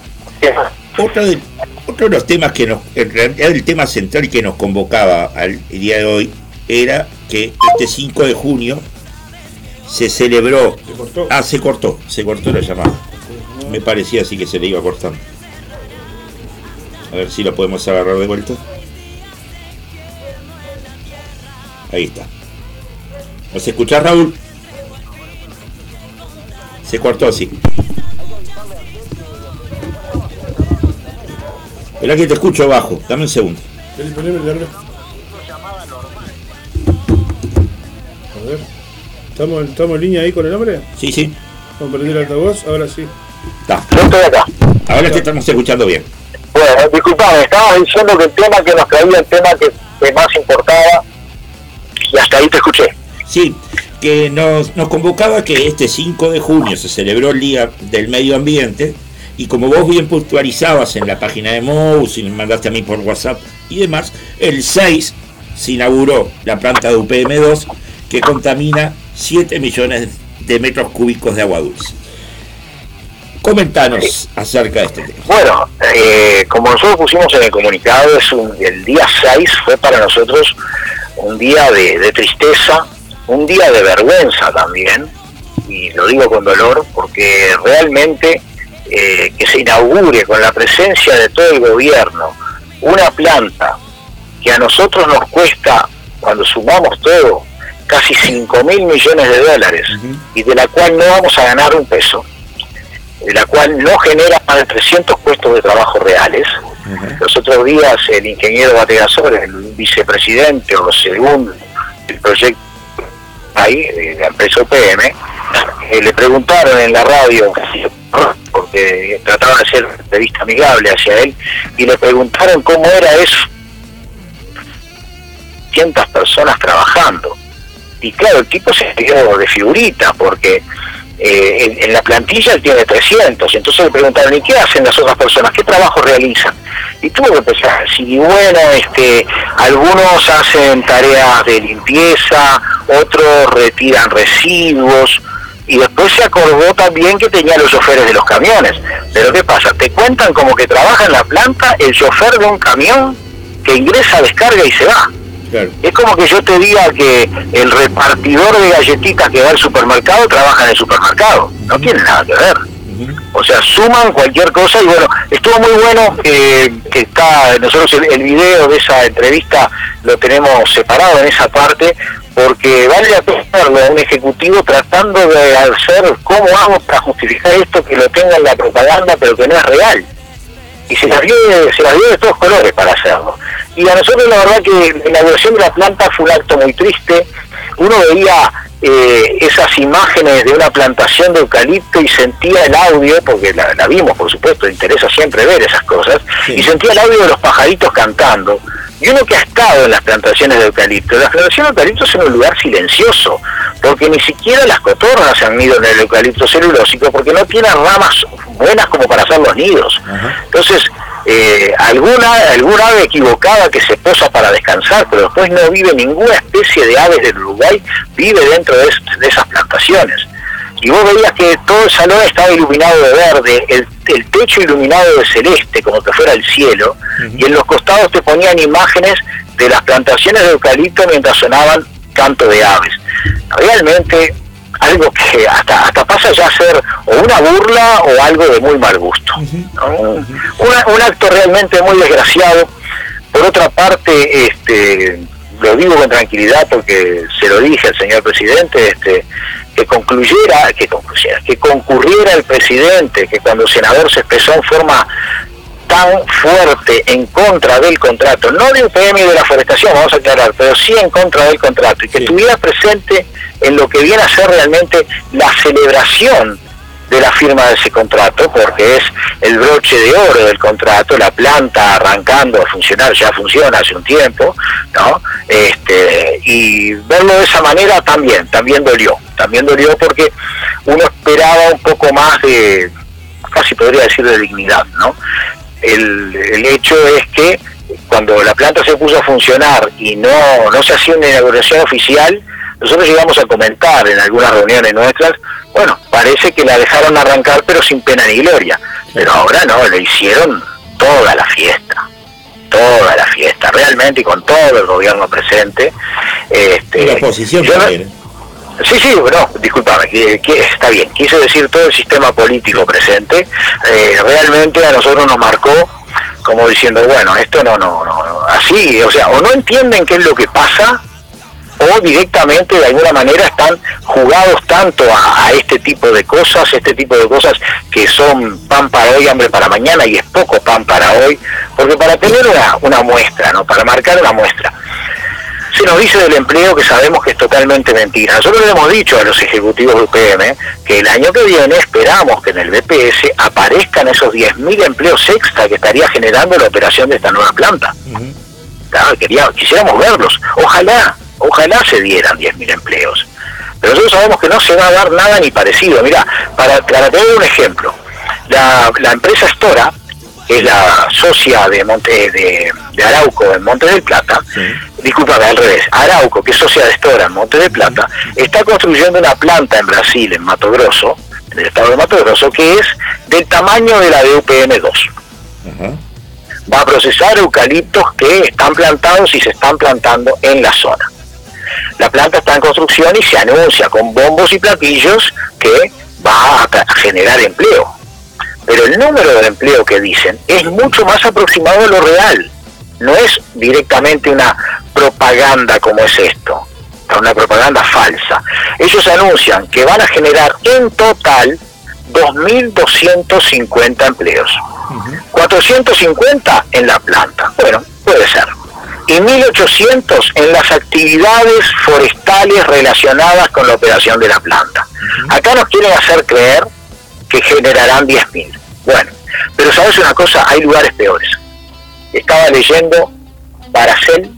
otro de, otro de los temas que nos, en realidad el tema central que nos convocaba al día de hoy era que este 5 de junio se celebró, Se cortó. ah, se cortó, se cortó la llamada. Me parecía así que se le iba cortando. A ver si lo podemos agarrar de vuelta. Ahí está. ¿Nos escuchás, Raúl? Se cortó así. Esperá que te escucho bajo. Dame un segundo. Vení. A ver. ¿Estamos, ¿Estamos en línea ahí con el hombre? Sí, sí. Vamos a prender el altavoz, ahora sí. Está. Yo estoy acá. Ahora te estamos escuchando bien. Bueno, disculpame, estabas diciendo que el tema que nos traía, el tema que, que más importaba, y hasta ahí te escuché. Sí, que nos, nos convocaba que este 5 de junio se celebró el Día del Medio Ambiente y como vos bien puntualizabas en la página de MOUS y me mandaste a mí por WhatsApp y demás, el 6 se inauguró la planta de UPM2 que contamina 7 millones de metros cúbicos de agua dulce. Comentanos acerca de este tema. Bueno, eh, como nosotros pusimos en el comunicado, es un- el día 6 fue para nosotros un día de tristeza, un día de vergüenza también, y lo digo con dolor, porque realmente eh, que se inaugure con la presencia de todo el gobierno una planta que a nosotros nos cuesta, cuando sumamos todo, casi 5 mil millones de dólares, y de la cual no vamos a ganar un peso, de la cual no genera más de 300 puestos de trabajo reales. Los otros días el ingeniero Bategasor, el vicepresidente o segundo del proyecto ahí, de la empresa UPM, eh, le preguntaron en la radio, porque trataban de hacer una entrevista amigable hacia él, y le preguntaron cómo era eso. Cientas personas trabajando. Y claro, el tipo se quedó de figurita, porque eh, en, la plantilla tiene 300, entonces le preguntaron, ¿y qué hacen las otras personas? ¿Qué trabajo realizan? Y tuvo que decir, y bueno, este, algunos hacen tareas de limpieza, otros retiran residuos, y después se acordó también que tenía los choferes de los camiones. Pero ¿qué pasa? Te cuentan como que trabaja en la planta el chofer de un camión que ingresa, descarga y se va. Claro. Es como que yo te diga que el repartidor de galletitas que va al supermercado trabaja en el supermercado. No tiene nada que ver. O sea, suman cualquier cosa y bueno, estuvo muy bueno eh, que está, nosotros el, el video de esa entrevista lo tenemos separado en esa parte porque vale verlo a un ejecutivo tratando de hacer cómo hago para justificar esto que lo tenga en la propaganda pero que no es real y se las dio de, se las dio de todos colores para hacerlo. Y a nosotros la verdad que la inauguración de la planta fue un acto muy triste. Uno veía eh, esas imágenes de una plantación de eucalipto y sentía el audio, porque la, la vimos por supuesto, interesa siempre ver esas cosas, Sí. y sentía el audio de los pajaritos cantando. Y uno que ha estado en las plantaciones de eucalipto, las plantaciones de eucalipto son un lugar silencioso, porque ni siquiera las cotorras se han ido en el eucalipto celulósico, porque no tiene ramas buenas como para hacer los nidos. Entonces, eh, alguna, alguna ave equivocada que se posa para descansar, pero después no vive ninguna especie de aves del Uruguay, vive dentro de, es- de esas plantaciones. Y vos veías que todo el salón estaba iluminado de verde, el, el techo iluminado de celeste, como que fuera el cielo, y en los costados te ponían imágenes de las plantaciones de eucalipto mientras sonaban canto de aves. Realmente algo que hasta, hasta pasa ya a ser o una burla o algo de muy mal gusto. una- un acto realmente muy desgraciado. Por otra parte, este, lo digo con tranquilidad porque se lo dije al señor presidente, este, que concluyera, que concluyera, que concurriera el presidente, que cuando el senador se expresó en forma tan fuerte en contra del contrato, no de UPM y de la forestación, vamos a aclarar, pero sí en contra del contrato, y que estuviera presente en lo que viene a ser realmente la celebración de la firma de ese contrato, porque es el broche de oro del contrato, la planta arrancando a funcionar, ya funciona hace un tiempo, ¿no? Este, y verlo de esa manera también, también dolió, también dolió porque uno esperaba un poco más de, casi podría decir de dignidad, ¿no? El, el hecho es que cuando la planta se puso a funcionar y no, no se hacía una inauguración oficial, nosotros llegamos a comentar en algunas reuniones nuestras, bueno, parece que la dejaron arrancar pero sin pena ni gloria, pero ahora no, le hicieron toda la fiesta, toda la fiesta, realmente y con todo el gobierno presente. Este, Y la oposición yo también. ¿eh? Sí, sí, no, discúlpame, que, que está bien, quise decir todo el sistema político presente, eh, realmente a nosotros nos marcó como diciendo, bueno, esto no, no, no, no, así, o sea, o no entienden qué es lo que pasa, o directamente de alguna manera están jugados tanto a, a este tipo de cosas, este tipo de cosas que son pan para hoy, hambre para mañana y es poco pan para hoy, porque para tener una, una muestra, ¿no? Para marcar una muestra, se nos dice del empleo que sabemos que es totalmente mentira. Nosotros le hemos dicho a los ejecutivos de UPM que el año que viene esperamos que en el BPS aparezcan esos 10.000 empleos extra que estaría generando la operación de esta nueva planta. Claro, quería, quisiéramos verlos. Ojalá, ojalá se dieran 10.000 empleos. Pero nosotros sabemos que no se va a dar nada ni parecido. Mira, para, para tener un ejemplo, la, la empresa Stora, que es la socia de, Monte, de, de Arauco en Monte del Plata, Sí. discúlpame, al revés, Arauco, que es socia de Stora en Monte del Plata, está construyendo una planta en Brasil, en Mato Grosso, en el estado de Mato Grosso, que es del tamaño de la de UPM2 Ajá. va a procesar eucaliptos que están plantados y se están plantando en la zona. La planta está en construcción y se anuncia con bombos y platillos que va a, generar empleo. Pero el número de empleo que dicen es mucho más aproximado a lo real. No es directamente una propaganda como es esto, una propaganda falsa. Ellos anuncian que van a generar en total 2.250 empleos. 450 en la planta. Bueno, puede ser. Y 1.800 en las actividades forestales relacionadas con la operación de la planta. Acá nos quieren hacer creer que generarán 10.000. Bueno, pero sabes una cosa, hay lugares peores. Estaba leyendo Paracel,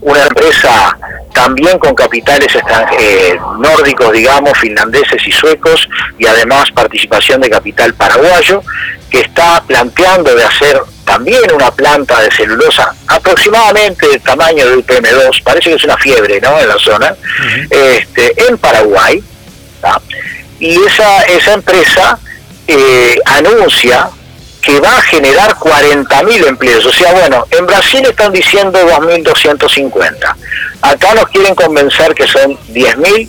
una empresa también con capitales eh, nórdicos, digamos, finlandeses y suecos, y además participación de capital paraguayo, que está planteando de hacer también una planta de celulosa aproximadamente del tamaño de UPM2, parece que es una fiebre, ¿no?, en la zona, este, en Paraguay, ¿tá? y esa, esa empresa eh, anuncia que va a generar 40.000 empleos. O sea, bueno, en Brasil están diciendo 2.250. Acá nos quieren convencer que son 10.000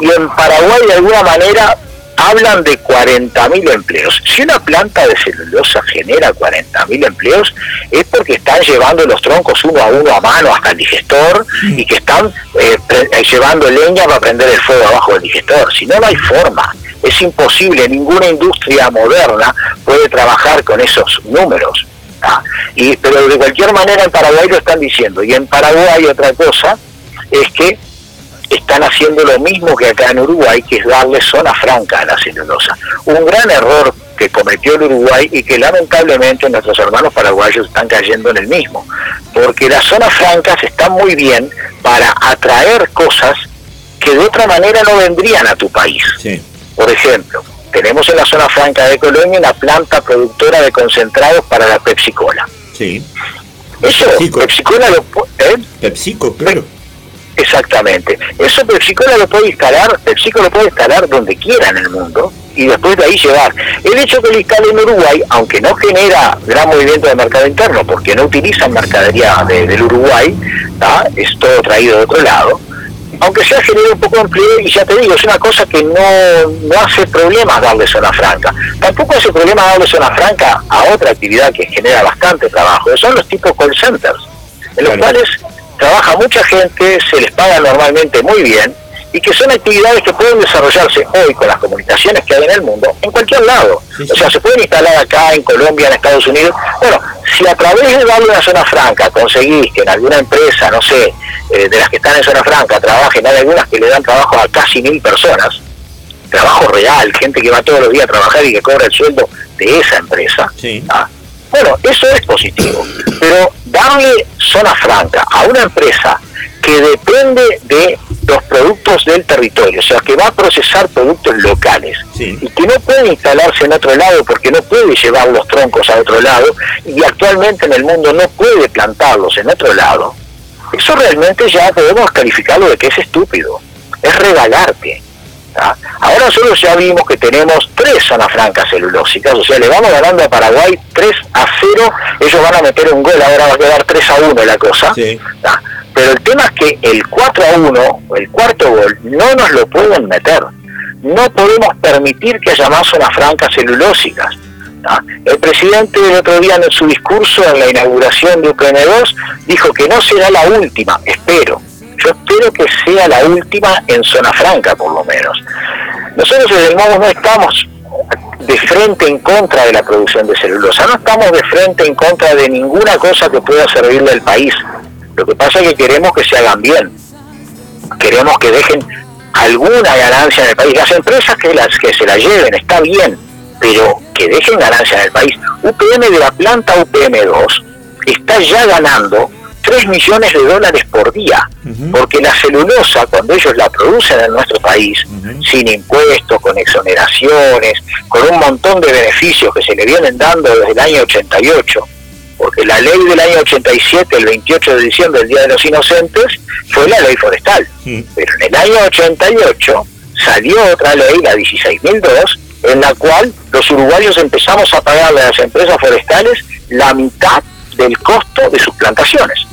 y en Paraguay de alguna manera hablan de 40.000 empleos. Si una planta de celulosa genera 40.000 empleos es porque están llevando los troncos uno a uno a mano hasta el digestor y que están eh, eh, llevando leña para prender el fuego abajo del digestor. Si no, no hay forma. Es imposible, ninguna industria moderna puede trabajar con esos números. ¿ah? Y, pero de cualquier manera en Paraguay lo están diciendo. Y en Paraguay otra cosa es que están haciendo lo mismo que acá en Uruguay, que es darle zona franca a la celulosa. Un gran error que cometió el Uruguay y que lamentablemente nuestros hermanos paraguayos están cayendo en el mismo. Porque las zonas francas están muy bien para atraer cosas que de otra manera no vendrían a tu país. Sí. Por ejemplo, tenemos en la zona franca de Colonia una planta productora de concentrados para la Pepsi Cola. Sí. Eso, PepsiCo. Pepsi Cola lo, ¿eh? PepsiCo, claro. Exactamente. Eso PepsiCo lo puede instalar, PepsiCo lo puede instalar donde quiera en el mundo y después de ahí llevar. El hecho que lo instale en Uruguay, aunque no genera gran movimiento de mercado interno, porque no utilizan mercadería de- del Uruguay, ¿tá? es todo traído de otro lado, aunque sea genera un poco de empleo, y ya te digo, es una cosa que no, no hace problemas darle zona franca. Tampoco hace problema darle zona franca a otra actividad que genera bastante trabajo, que son los tipos call centers, en los Claro. cuales trabaja mucha gente, se les paga normalmente muy bien, y que son actividades que pueden desarrollarse hoy con las comunicaciones que hay en el mundo, en cualquier lado. Sí, O sea, se pueden instalar acá, en Colombia, en Estados Unidos. Bueno, si a través de darle una zona franca conseguís que en alguna empresa, no sé, eh, de las que están en zona franca, trabajen, hay algunas que le dan trabajo a casi mil personas, trabajo real, gente que va todos los días a trabajar y que cobra el sueldo de esa empresa. Sí. Ah, Bueno, eso es positivo, pero darle zona franca a una empresa que depende de los productos del territorio, o sea, que va a procesar productos locales Sí. y que no puede instalarse en otro lado porque no puede llevar los troncos a otro lado y actualmente en el mundo no puede plantarlos en otro lado, eso realmente ya podemos calificarlo de que es estúpido, es regalarte. ¿Tá? Ahora nosotros ya vimos que tenemos tres zonas francas celulósicas, o sea, le vamos ganando a Paraguay 3 a 0, ellos van a meter un gol, ahora va a quedar 3 a 1 la cosa. Sí. ¿tá? Pero el tema es que el 4 a 1, el cuarto gol, no nos lo pueden meter. No podemos permitir que haya más zonas francas celulósicas. ¿tá? El presidente el otro día en su discurso en la inauguración de UPN2 dijo que no será la última, espero. Yo espero que sea la última en zona franca, por lo menos. Nosotros desde el MOVUS no estamos de frente en contra de la producción de celulosa, no estamos de frente en contra de ninguna cosa que pueda servirle al país. Lo que pasa es que queremos que se hagan bien. Queremos que dejen alguna ganancia en el país. Las empresas que las que se la lleven está bien, pero que dejen ganancia en el país. UPM de la planta UPM2 está ya ganando 3 millones de dólares por día, porque la celulosa, cuando ellos la producen en nuestro país, sin impuestos, con exoneraciones, con un montón de beneficios que se le vienen dando desde el año 88, porque la ley del año 87, el 28 de diciembre, el Día de los Inocentes, fue la ley forestal. Pero en el año 88 salió otra ley, la 16.002, en la cual los uruguayos empezamos a pagarle a las empresas forestales la mitad del costo de sus plantaciones.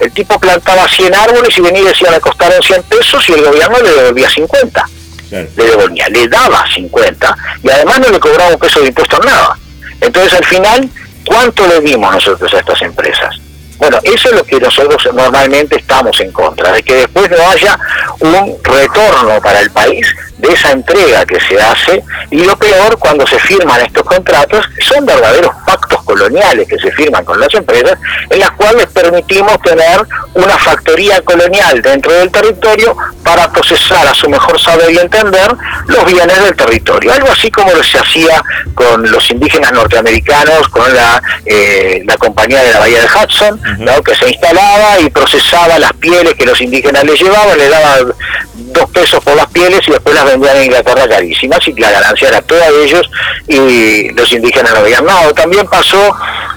El tipo plantaba 100 árboles y venía y decía le costaron 100 pesos y el gobierno le devolvía 50 Claro. le devolvía, le daba 50 y además no le cobraba un peso de impuesto en nada. Entonces al final, ¿cuánto le dimos nosotros a estas empresas? Bueno, eso es lo que nosotros normalmente estamos en contra, de que después no haya un retorno para el país de esa entrega que se hace y lo peor cuando se firman estos contratos son verdaderos pactos coloniales que se firman con las empresas, en las cuales permitimos tener una factoría colonial dentro del territorio para procesar a su mejor saber y entender los bienes del territorio. Algo así como lo se hacía con los indígenas norteamericanos, con la, eh, la compañía de la Bahía de Hudson, ¿no? que se instalaba y procesaba las pieles que los indígenas les llevaban, le daba dos pesos por las pieles y después las vendían en Inglaterra carísimas y la ganancia era toda de ellos y los indígenas no veían nada. También pasó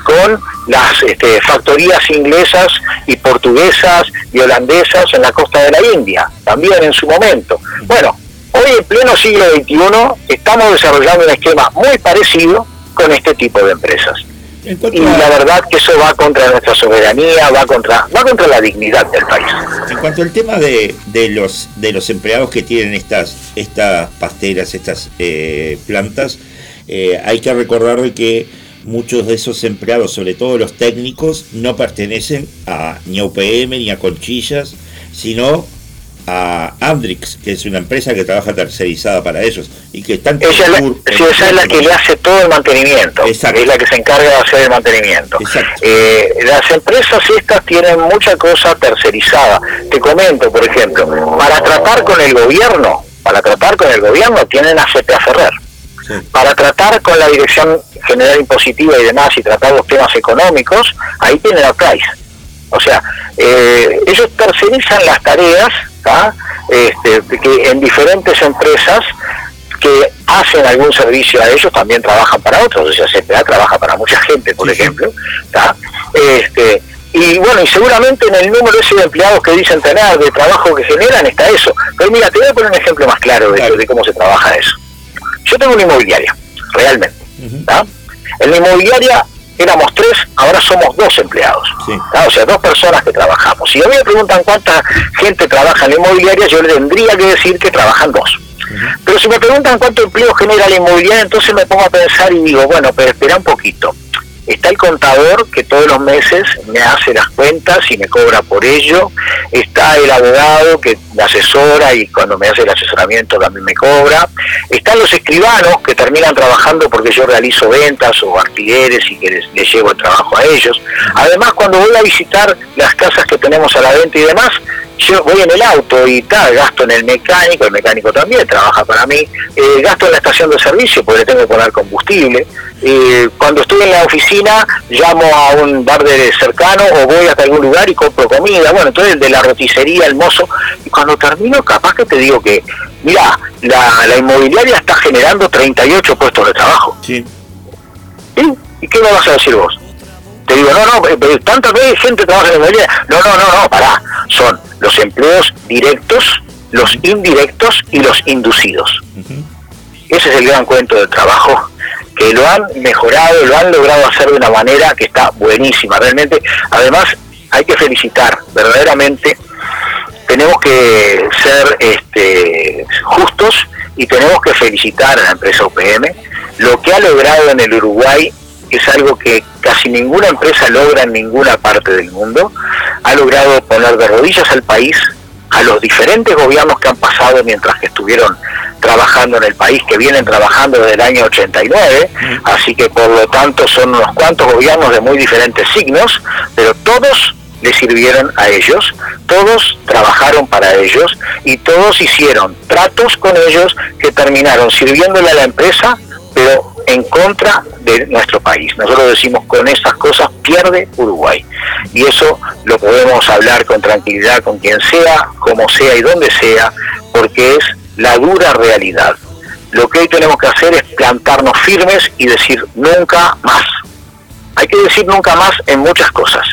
con las este, factorías inglesas y portuguesas y holandesas en la costa de la India, también en su momento. Bueno, hoy en pleno siglo XXI estamos desarrollando un esquema muy parecido con este tipo de empresas. Y la verdad que eso va contra nuestra soberanía, va contra, va contra la dignidad del país. En cuanto al tema de, de los de los empleados que tienen estas estas pasteras, estas eh, plantas, eh, hay que recordar que muchos de esos empleados, sobre todo los técnicos, no pertenecen a ni a UPM ni a Conchillas, sino a Andrix, que es una empresa que trabaja tercerizada para ellos y que están ella sí, esa es la que le hace todo el mantenimiento. Es la que se encarga de hacer el mantenimiento. Eh, las empresas estas tienen mucha cosa tercerizada. Te comento por ejemplo para tratar con el gobierno para tratar con el gobierno tienen a CPA Ferrer para tratar con la dirección general impositiva y demás y tratar los temas económicos ahí tienen a Price. O sea eh, ellos tercerizan las tareas este, que en diferentes empresas que hacen algún servicio a ellos también trabajan para otros, o sea, CPA trabaja para mucha gente, por ejemplo, Este, y bueno, y seguramente en el número ese de empleados que dicen tener, de trabajo que generan, está eso. Pero mira, te voy a poner un ejemplo más claro. de, cómo se trabaja eso. Yo tengo una inmobiliaria, realmente. En la inmobiliaria éramos tres, ahora somos dos empleados. O sea, dos personas que trabajamos. Si a mí me preguntan cuánta gente trabaja en la inmobiliaria, yo le tendría que decir que trabajan dos. Pero si me preguntan cuánto empleo genera la inmobiliaria, entonces me pongo a pensar y digo, bueno, pero espera un poquito está el contador que todos los meses me hace las cuentas y me cobra por ello, está el abogado que me asesora y cuando me hace el asesoramiento también me cobra, están los escribanos que terminan trabajando porque yo realizo ventas o alquileres y que les, llevo el trabajo a ellos. Además, cuando voy a visitar las casas que tenemos a la venta y demás, yo voy en el auto y tal, gasto en el mecánico, el mecánico también trabaja para mí, eh, gasto en la estación de servicio porque le tengo que poner combustible, eh, cuando estoy en la oficina llamo a un bar de cercano o voy hasta algún lugar y compro comida, bueno, entonces de la roticería, el mozo, y cuando termino capaz que te digo que, mira, la, la inmobiliaria está generando 38 puestos de trabajo. Sí. ¿Y qué me vas a decir vos? Te digo, no, no, pero tantas veces gente trabaja en la inmobiliaria. No, no, no, no, pará. Son los empleos directos, los indirectos y los inducidos. Ese es el gran cuento del trabajo que lo han mejorado, lo han logrado hacer de una manera que está buenísima. Realmente, además, hay que felicitar, verdaderamente, tenemos que ser este, justos y tenemos que felicitar a la empresa UPM. Lo que ha logrado en el Uruguay es algo que casi ninguna empresa logra en ninguna parte del mundo. Ha logrado poner de rodillas al país, a los diferentes gobiernos que han pasado mientras que estuvieron trabajando en el país, que vienen trabajando desde el año 89, así que por lo tanto son unos cuantos gobiernos de muy diferentes signos, pero todos le sirvieron a ellos, todos trabajaron para ellos y todos hicieron tratos con ellos que terminaron sirviéndole a la empresa, pero en contra de nuestro país. Nosotros decimos con esas cosas pierde Uruguay. Y eso lo podemos hablar con tranquilidad con quien sea, como sea y donde sea, porque es la dura realidad. Lo que hoy tenemos que hacer es plantarnos firmes y decir nunca más. Hay que decir nunca más en muchas cosas,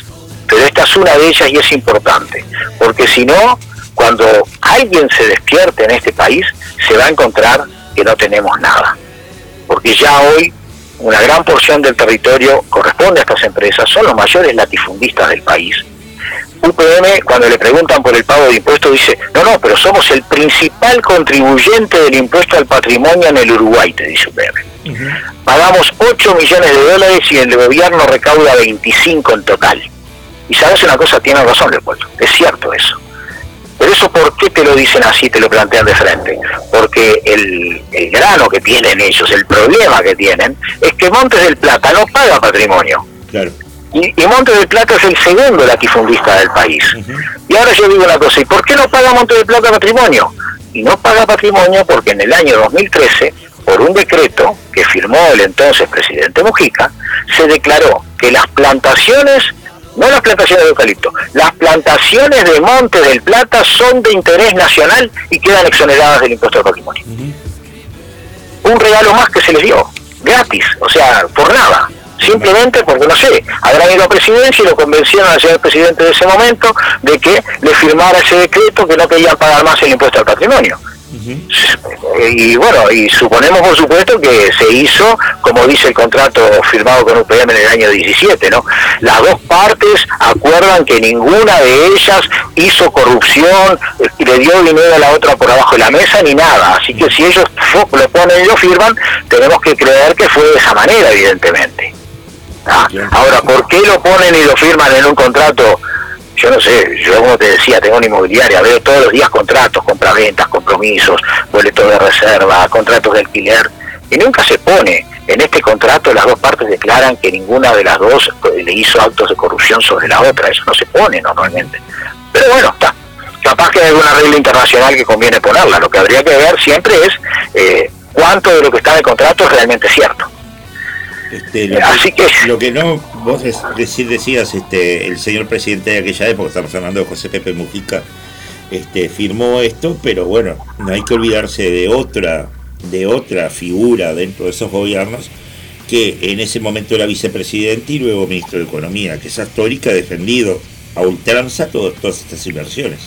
pero esta es una de ellas y es importante, porque si no, cuando alguien se despierte en este país, se va a encontrar que no tenemos nada porque ya hoy una gran porción del territorio corresponde a estas empresas, son los mayores latifundistas del país. UPM, cuando le preguntan por el pago de impuestos, dice, no, no, pero somos el principal contribuyente del impuesto al patrimonio en el Uruguay, te dice UPM. Pagamos 8 millones de dólares y el gobierno recauda 25 en total. Y sabes una cosa, tiene razón Leopoldo, es cierto eso. Eso por qué te lo dicen así, te lo plantean de frente? Porque el, el grano que tienen ellos, el problema que tienen, es que Montes del Plata no paga patrimonio. Claro. Y, y Montes del Plata es el segundo latifundista del país. Y ahora yo digo una cosa, ¿y por qué no paga Montes del Plata patrimonio? Y no paga patrimonio porque en el año 2013, por un decreto que firmó el entonces presidente Mujica, se declaró que las plantaciones, no las plantaciones de eucalipto, las plantaciones de Montes del Plata son de interés nacional y quedan exoneradas del impuesto al patrimonio. Un regalo más que se les dio, gratis, o sea, por nada. Simplemente porque, no sé, habrán ido a presidencia y lo convencieron al señor presidente de ese momento de que le firmara ese decreto que no querían pagar más el impuesto al patrimonio. Y bueno, y suponemos por supuesto que se hizo, como dice el contrato firmado con UPM en el año 17, ¿no? Las dos partes acuerdan que ninguna de ellas hizo corrupción y le dio dinero a la otra por abajo de la mesa ni nada. Así que si ellos lo ponen y lo firman, tenemos que creer que fue de esa manera, evidentemente. ¿Ah? Ahora, ¿por qué lo ponen y lo firman en un contrato? Yo no sé, yo como te decía, tengo una inmobiliaria, veo todos los días contratos, compraventas, compromisos, boletos de reserva, contratos de alquiler, y nunca se pone. En este contrato las dos partes declaran que ninguna de las dos eh, le hizo actos de corrupción sobre la otra, eso no se pone normalmente. Pero bueno, está. Capaz que hay alguna regla internacional que conviene ponerla, lo que habría que ver siempre es eh, cuánto de lo que está en el contrato es realmente cierto. Este, lo, Así que, que- lo que no, vos des- deci- decías, este, el señor presidente de aquella época, estamos hablando de José Pepe Mujica, este, firmó esto, pero bueno, no hay que olvidarse de otra, de otra figura dentro de esos gobiernos que en ese momento era vicepresidente y luego ministro de Economía, que es Astori que ha defendido a ultranza todo- todas estas inversiones.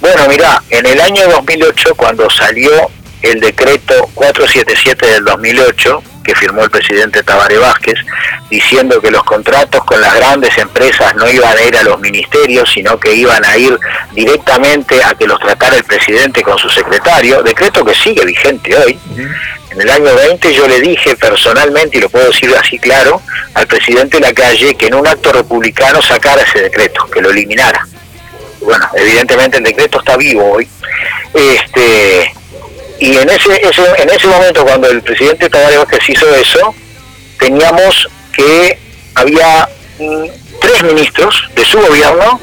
Bueno, mira, en el año 2008, cuando salió el decreto 477 del 2008, que firmó el presidente Tabaré Vázquez, diciendo que los contratos con las grandes empresas no iban a ir a los ministerios, sino que iban a ir directamente a que los tratara el presidente con su secretario, decreto que sigue vigente hoy. En el año 20 yo le dije personalmente, y lo puedo decir así claro, al presidente de la calle que en un acto republicano sacara ese decreto, que lo eliminara bueno, evidentemente el decreto está vivo hoy. Este, y en ese, ese- en ese momento cuando el presidente Tabaré Vázquez hizo eso, teníamos que había mm, tres ministros de su gobierno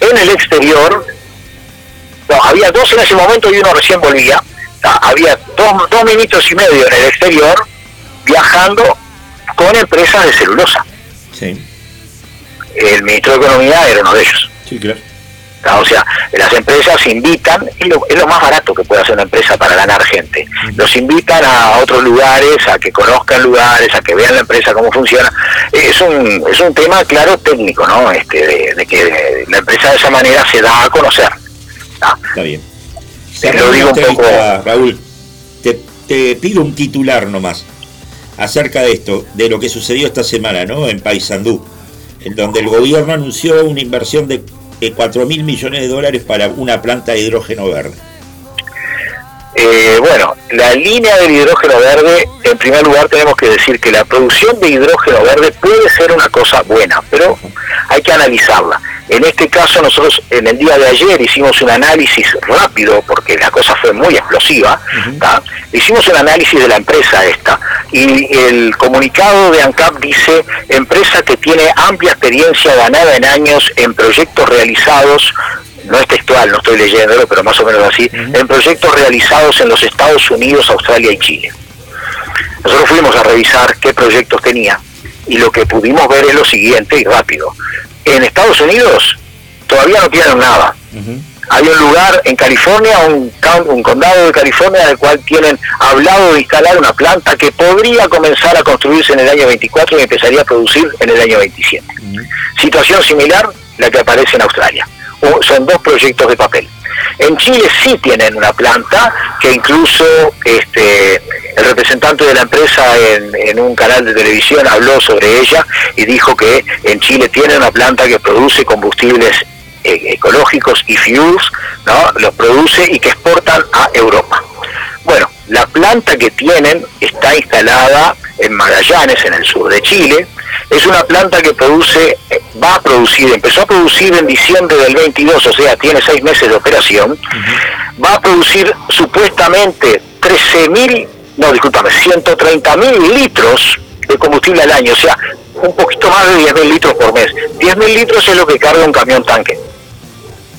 en el exterior, no, había dos en ese momento y uno recién volvía, Ah, había dos, dos ministros y medio en el exterior viajando con empresas de celulosa. Sí, El ministro de Economía era uno de ellos. sí, claro. Ah, O sea, las empresas invitan, es lo, es lo más barato que puede hacer una empresa para ganar gente. Los invitan a otros lugares, a que conozcan lugares, a que vean la empresa cómo funciona. Es un, es un tema, claro, técnico, ¿no? Este, de, de que la empresa de esa manera se da a conocer. Ah, Está bien. Te lo digo un poco- Raúl, te, te pido un titular nomás acerca de esto, de lo que sucedió esta semana, ¿no? En Paysandú, en donde el gobierno anunció una inversión de 4 mil millones de dólares para una planta de hidrógeno verde. Eh, bueno, la línea del hidrógeno verde, en primer lugar tenemos que decir que la producción de hidrógeno verde puede ser una cosa buena, pero hay que analizarla. En este caso nosotros en el día de ayer hicimos un análisis rápido, porque la cosa fue muy explosiva, hicimos un análisis de la empresa esta, y el comunicado de ANCAP dice, empresa que tiene amplia experiencia ganada en años en proyectos realizados no es textual, no estoy leyéndolo, pero más o menos así, en proyectos realizados en los Estados Unidos, Australia y Chile. Nosotros fuimos a revisar qué proyectos tenía y lo que pudimos ver es lo siguiente y rápido. En Estados Unidos todavía no tienen nada. Hay un lugar en California, un, condado de California, del cual tienen hablado de instalar una planta que podría comenzar a construirse en el año 24 y empezaría a producir en el año 27. Situación similar la que aparece en Australia. Son dos proyectos de papel. En Chile sí tienen una planta que incluso este, el representante de la empresa en, en un canal de televisión habló sobre ella y dijo que en Chile tienen una planta que produce combustibles eh, ecológicos y fuels, ¿no? los produce y que exportan a Europa. Bueno, la planta que tienen está instalada en Magallanes, en el sur de Chile, Es una planta que produce, va a producir, empezó a producir en diciembre del 22, o sea, tiene seis meses de operación, va a producir supuestamente 13 mil, no, discúlpame, 130 mil litros de combustible al año, o sea, un poquito más de 10 mil litros por mes. 10 mil litros es lo que carga un camión tanque,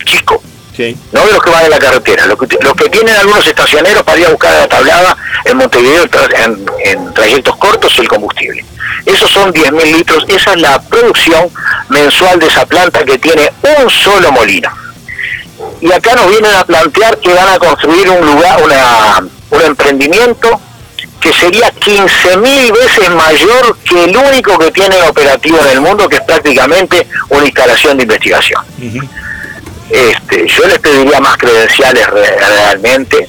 chico Sí. no de los que van en la carretera, los que, los que tienen algunos estacioneros para ir a buscar a la tablada en Montevideo en trayectos cortos el combustible. Esos son 10.000 litros, esa es la producción mensual de esa planta que tiene un solo molino. Y acá nos vienen a plantear que van a construir un lugar, una, un emprendimiento que sería 15.000 veces mayor que el único que tiene operativo en el mundo, que es prácticamente una instalación de investigación este, yo les pediría más credenciales re- realmente,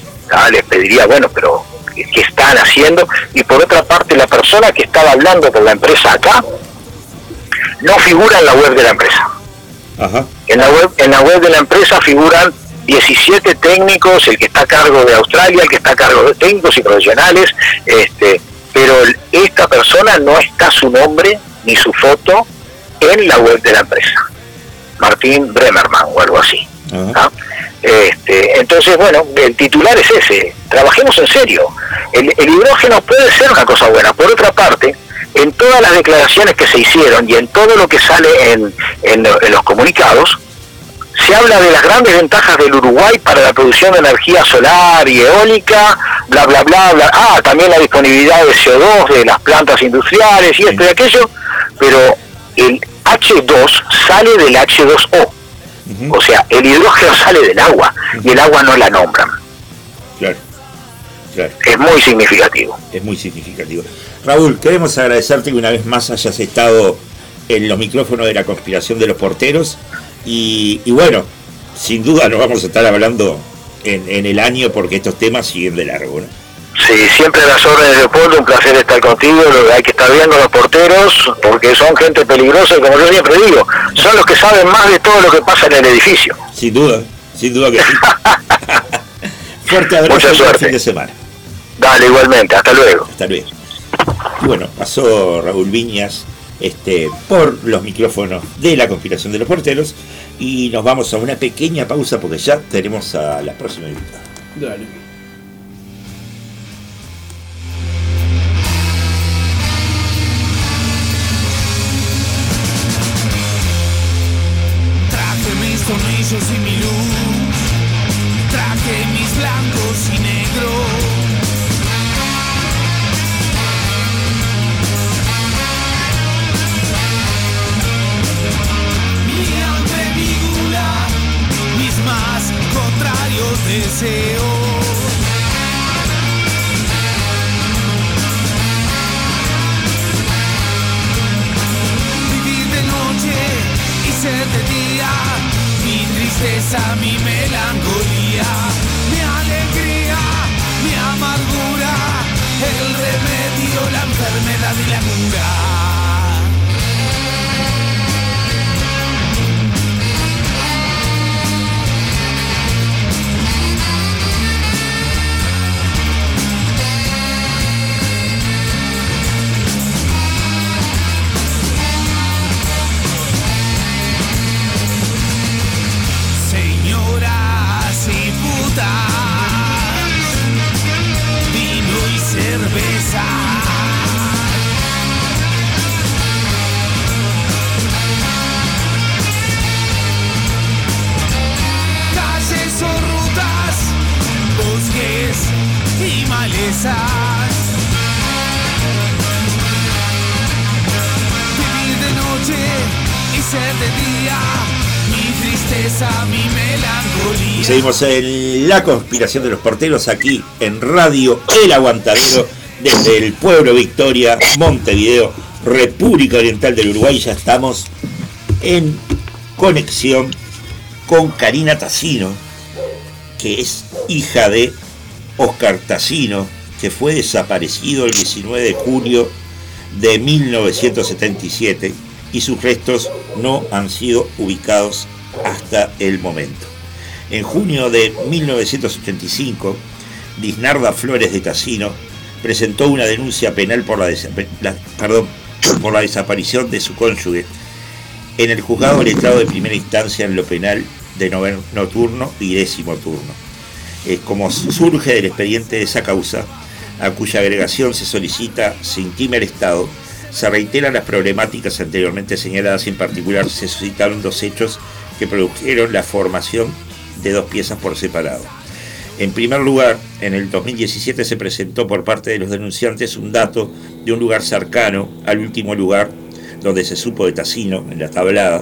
les pediría, bueno, pero ¿qué, están haciendo? Y por otra parte, la persona que estaba hablando por la empresa acá no figura en la web de la empresa. Ajá. En la web, en la web de la empresa figuran 17 técnicos, el que está a cargo de Australia, el que está a cargo de técnicos y profesionales, este, pero esta persona no está su nombre ni su foto en la web de la empresa. Martín Bremerman o algo así. ¿ah? Este, entonces, bueno, el titular es ese, trabajemos en serio. El, el hidrógeno puede ser una cosa buena. Por otra parte, en todas las declaraciones que se hicieron y en todo lo que sale en, en- en los comunicados, se habla de las grandes ventajas del Uruguay para la producción de energía solar y eólica, bla, bla, bla, bla. Ah, también la disponibilidad de CO2 de las plantas industriales y esto y aquello, pero el H2 sale del H2O. O sea, el hidrógeno sale del agua y el agua no la nombran. Claro. Claro. Es muy significativo. es muy significativo. Raúl, queremos agradecerte que una vez más hayas estado en los micrófonos de la conspiración de los porteros y, y bueno, sin duda nos vamos a estar hablando en, en el año porque estos temas siguen de largo. ¿no? Sí, siempre a las órdenes de Leopoldo, un placer estar contigo, hay que estar viendo a los porteros, porque son gente peligrosa y como yo siempre digo, son los que saben más de todo lo que pasa en el edificio. Sin duda, sin duda que sí. Fuerte abrazo Mucha suerte. fin de semana. Dale, igualmente, hasta luego. Hasta luego. Y bueno, pasó Raúl Viñas este, por los micrófonos de la conspiración de los porteros y nos vamos a una pequeña pausa porque ya tenemos a la próxima invitada. Dale. Mis tornillos y mi luz. Traje mis blancos y negros. Mis más contrarios deseos. Vivir de noche y ser de día, tristeza, mi melancolía, mi alegría, mi amargura, el remedio, la enfermedad y la cura. Vivir de noche y ser de día, tristeza, seguimos en la conspiración de los porteros aquí en Radio El Aguantadero desde el pueblo Victoria, Montevideo, República Oriental del Uruguay. Ya estamos en conexión con Karina Tassino, que es hija de Oscar Tassino, que fue desaparecido el 19 de julio de 1977 y sus restos no han sido ubicados hasta el momento. En junio de 1985, Disnarda Flores de Tassino presentó una denuncia penal por la, desaparición de su cónyuge en el juzgado letrado de primera instancia en lo penal de noveno turno y décimo turno. Eh, como surge del expediente de esa causa, a cuya agregación se solicita se intima Estado, se reiteran las problemáticas anteriormente señaladas y en particular se suscitaron dos hechos que produjeron la formación de dos piezas por separado. En primer lugar, en el 2017 se presentó por parte de los denunciantes un dato de un lugar cercano al último lugar donde se supo de Tassino, en la tablada,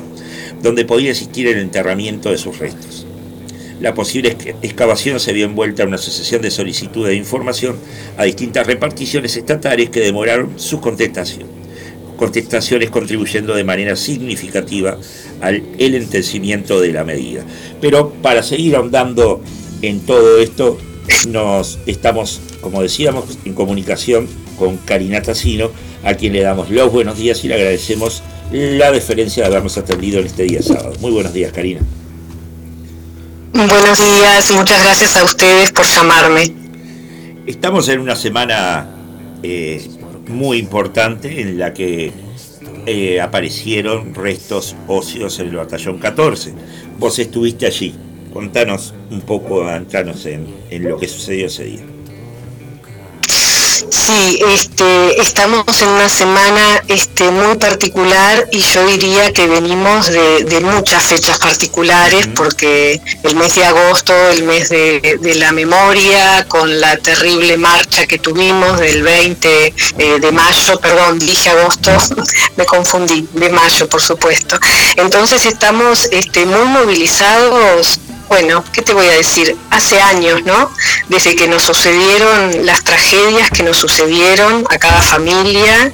donde podía existir el enterramiento de sus restos. La posible excavación se vio envuelta en una sucesión de solicitudes de información a distintas reparticiones estatales que demoraron su contestación. Contestaciones contribuyendo de manera significativa al el entendimiento de la medida. Pero para seguir ahondando en todo esto, nos estamos, como decíamos, en comunicación con Karina Tassino, a quien le damos los buenos días y le agradecemos la deferencia de habernos atendido en este día sábado. Muy buenos días, Karina. Buenos días, muchas gracias a ustedes por llamarme. Estamos en una semana eh, muy importante en la que eh, aparecieron restos óseos en el batallón 14. Vos estuviste allí. Contanos un poco, entranos en, en lo que sucedió ese día. Sí, este, estamos en una semana este, muy particular y yo diría que venimos de, muchas fechas particulares porque el mes de agosto, el mes de, la memoria, con la terrible marcha que tuvimos del 20 eh, de mayo, perdón, dije agosto, me confundí, de mayo por supuesto. Entonces estamos este, muy movilizados bueno, ¿qué te voy a decir? Hace años, ¿no? Desde que nos sucedieron las tragedias que nos sucedieron a cada familia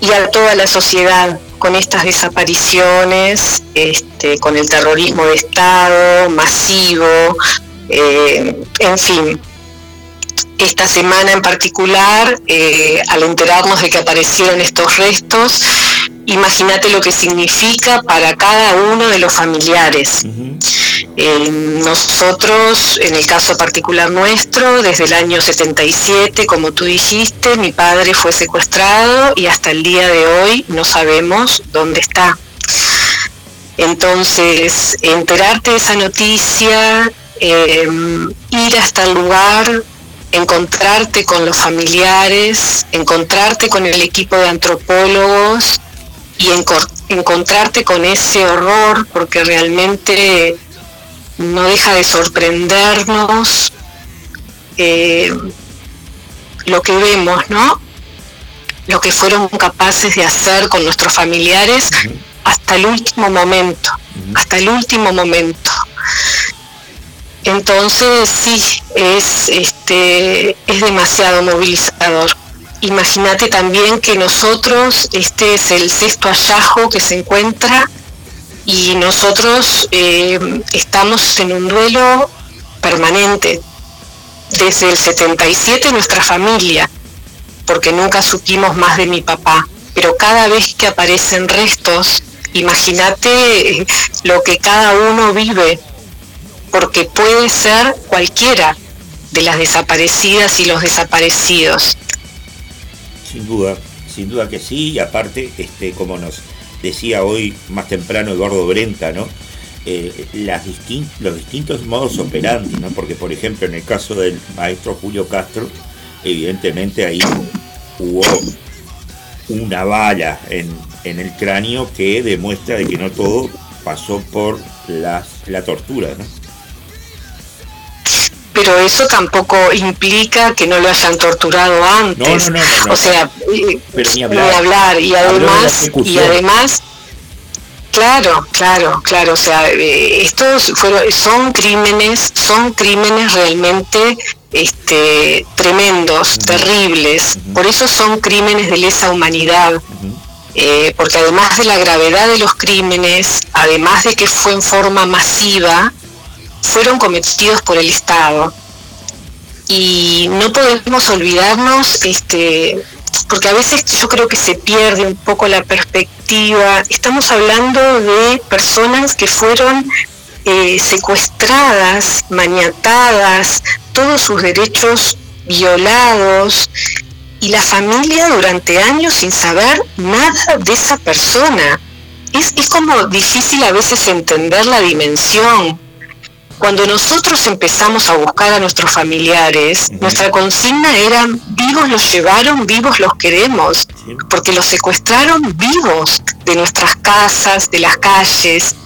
y a toda la sociedad con estas desapariciones, este, con el terrorismo de Estado masivo, eh, en fin. Esta semana en particular, eh, al enterarnos de que aparecieron estos restos, imagínate lo que significa para cada uno de los familiares. Eh, nosotros, en el caso particular nuestro, desde el año 77, como tú dijiste, mi padre fue secuestrado y hasta el día de hoy no sabemos dónde está. Entonces, enterarte de esa noticia, em, ir hasta el lugar, encontrarte con los familiares, encontrarte con el equipo de antropólogos, y encontrarte con ese horror, porque realmente no deja de sorprendernos eh, lo que vemos, ¿no? Lo que fueron capaces de hacer con nuestros familiares hasta el último momento, hasta el último momento. Entonces sí, es este es demasiado movilizador. Imagínate también que nosotros, este es el sexto hallazgo que se encuentra y nosotros eh, estamos en un duelo permanente. Desde el 77 nuestra familia, porque nunca supimos más de mi papá, pero cada vez que aparecen restos, imagínate lo que cada uno vive, porque puede ser cualquiera de las desaparecidas y los desaparecidos. Sin duda, sin duda que sí, y aparte, este, como nos decía hoy más temprano Eduardo Brenta, ¿no? Eh, los distintos modos operandi, ¿no? Porque, por ejemplo, en el caso del maestro Julio Castro, evidentemente ahí hubo una bala en, en el cráneo que demuestra de que no todo pasó por las, la tortura, ¿no? Pero eso tampoco implica que no lo hayan torturado antes. o sea, ni hablar. y además, y además, claro, claro, claro, o sea, eh, estos fueron, son crímenes, son crímenes realmente este, tremendos, terribles, por eso son crímenes de lesa humanidad. Eh, porque además de la gravedad de los crímenes, además de que fue en forma masiva, fueron cometidos por el Estado. Y no podemos olvidarnos, este, porque a veces yo creo que se pierde un poco la perspectiva. Estamos hablando de personas que fueron eh, secuestradas, maniatadas, todos sus derechos violados y la familia durante años sin saber nada de esa persona. Es, es como difícil a veces entender la dimensión. Cuando nosotros empezamos a buscar a nuestros familiares, nuestra consigna era vivos los llevaron, vivos los queremos, porque los secuestraron vivos de nuestras casas, de las calles,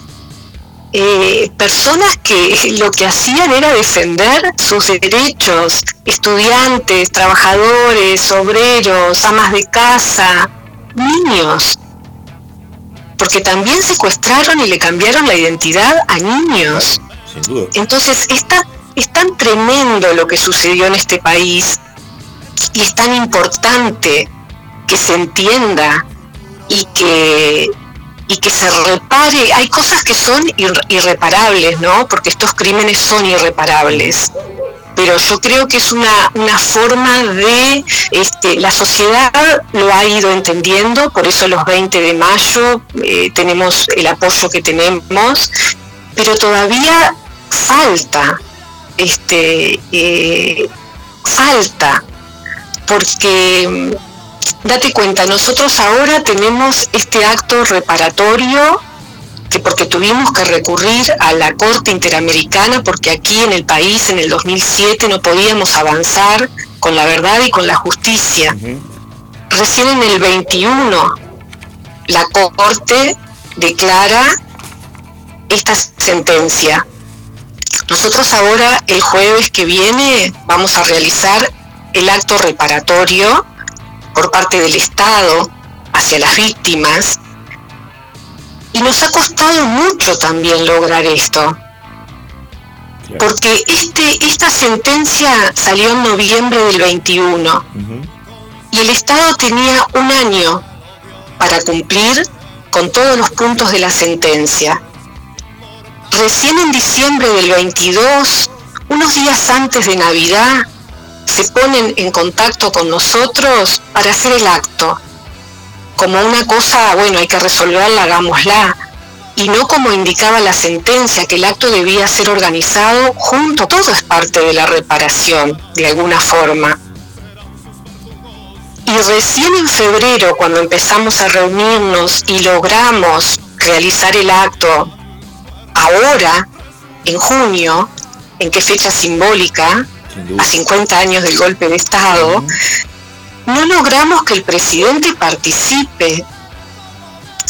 eh, personas que lo que hacían era defender sus derechos, estudiantes, trabajadores, obreros, amas de casa, niños, porque también secuestraron y le cambiaron la identidad a niños. Entonces, está, es tan tremendo lo que sucedió en este país y es tan importante que se entienda y que, y que se repare. Hay cosas que son ir- irreparables, ¿no? Porque estos crímenes son irreparables. Pero yo creo que es una, una forma de, este, la sociedad lo ha ido entendiendo, por eso los 20 de mayo eh, tenemos el apoyo que tenemos, pero todavía falta, este, eh, falta, porque mm, date cuenta, nosotros ahora tenemos este acto reparatorio que porque tuvimos que recurrir a la Corte Interamericana porque aquí en el país en el 2007 no podíamos avanzar con la verdad y con la justicia. Recién en el 21 la Corte declara esta sentencia. Nosotros ahora el jueves que viene vamos a realizar el acto reparatorio por parte del Estado hacia las víctimas y nos ha costado mucho también lograr esto. Porque este, esta sentencia salió en noviembre del 21 y el Estado tenía un año para cumplir con todos los puntos de la sentencia. Recién en diciembre del 22, unos días antes de Navidad, se ponen en contacto con nosotros para hacer el acto. Como una cosa, bueno, hay que resolverla, hagámosla. Y no como indicaba la sentencia, que el acto debía ser organizado junto, todo es parte de la reparación, de alguna forma. Y recién en febrero, cuando empezamos a reunirnos y logramos realizar el acto, ahora, en junio, en qué fecha simbólica, a 50 años del golpe de Estado, no logramos que el presidente participe.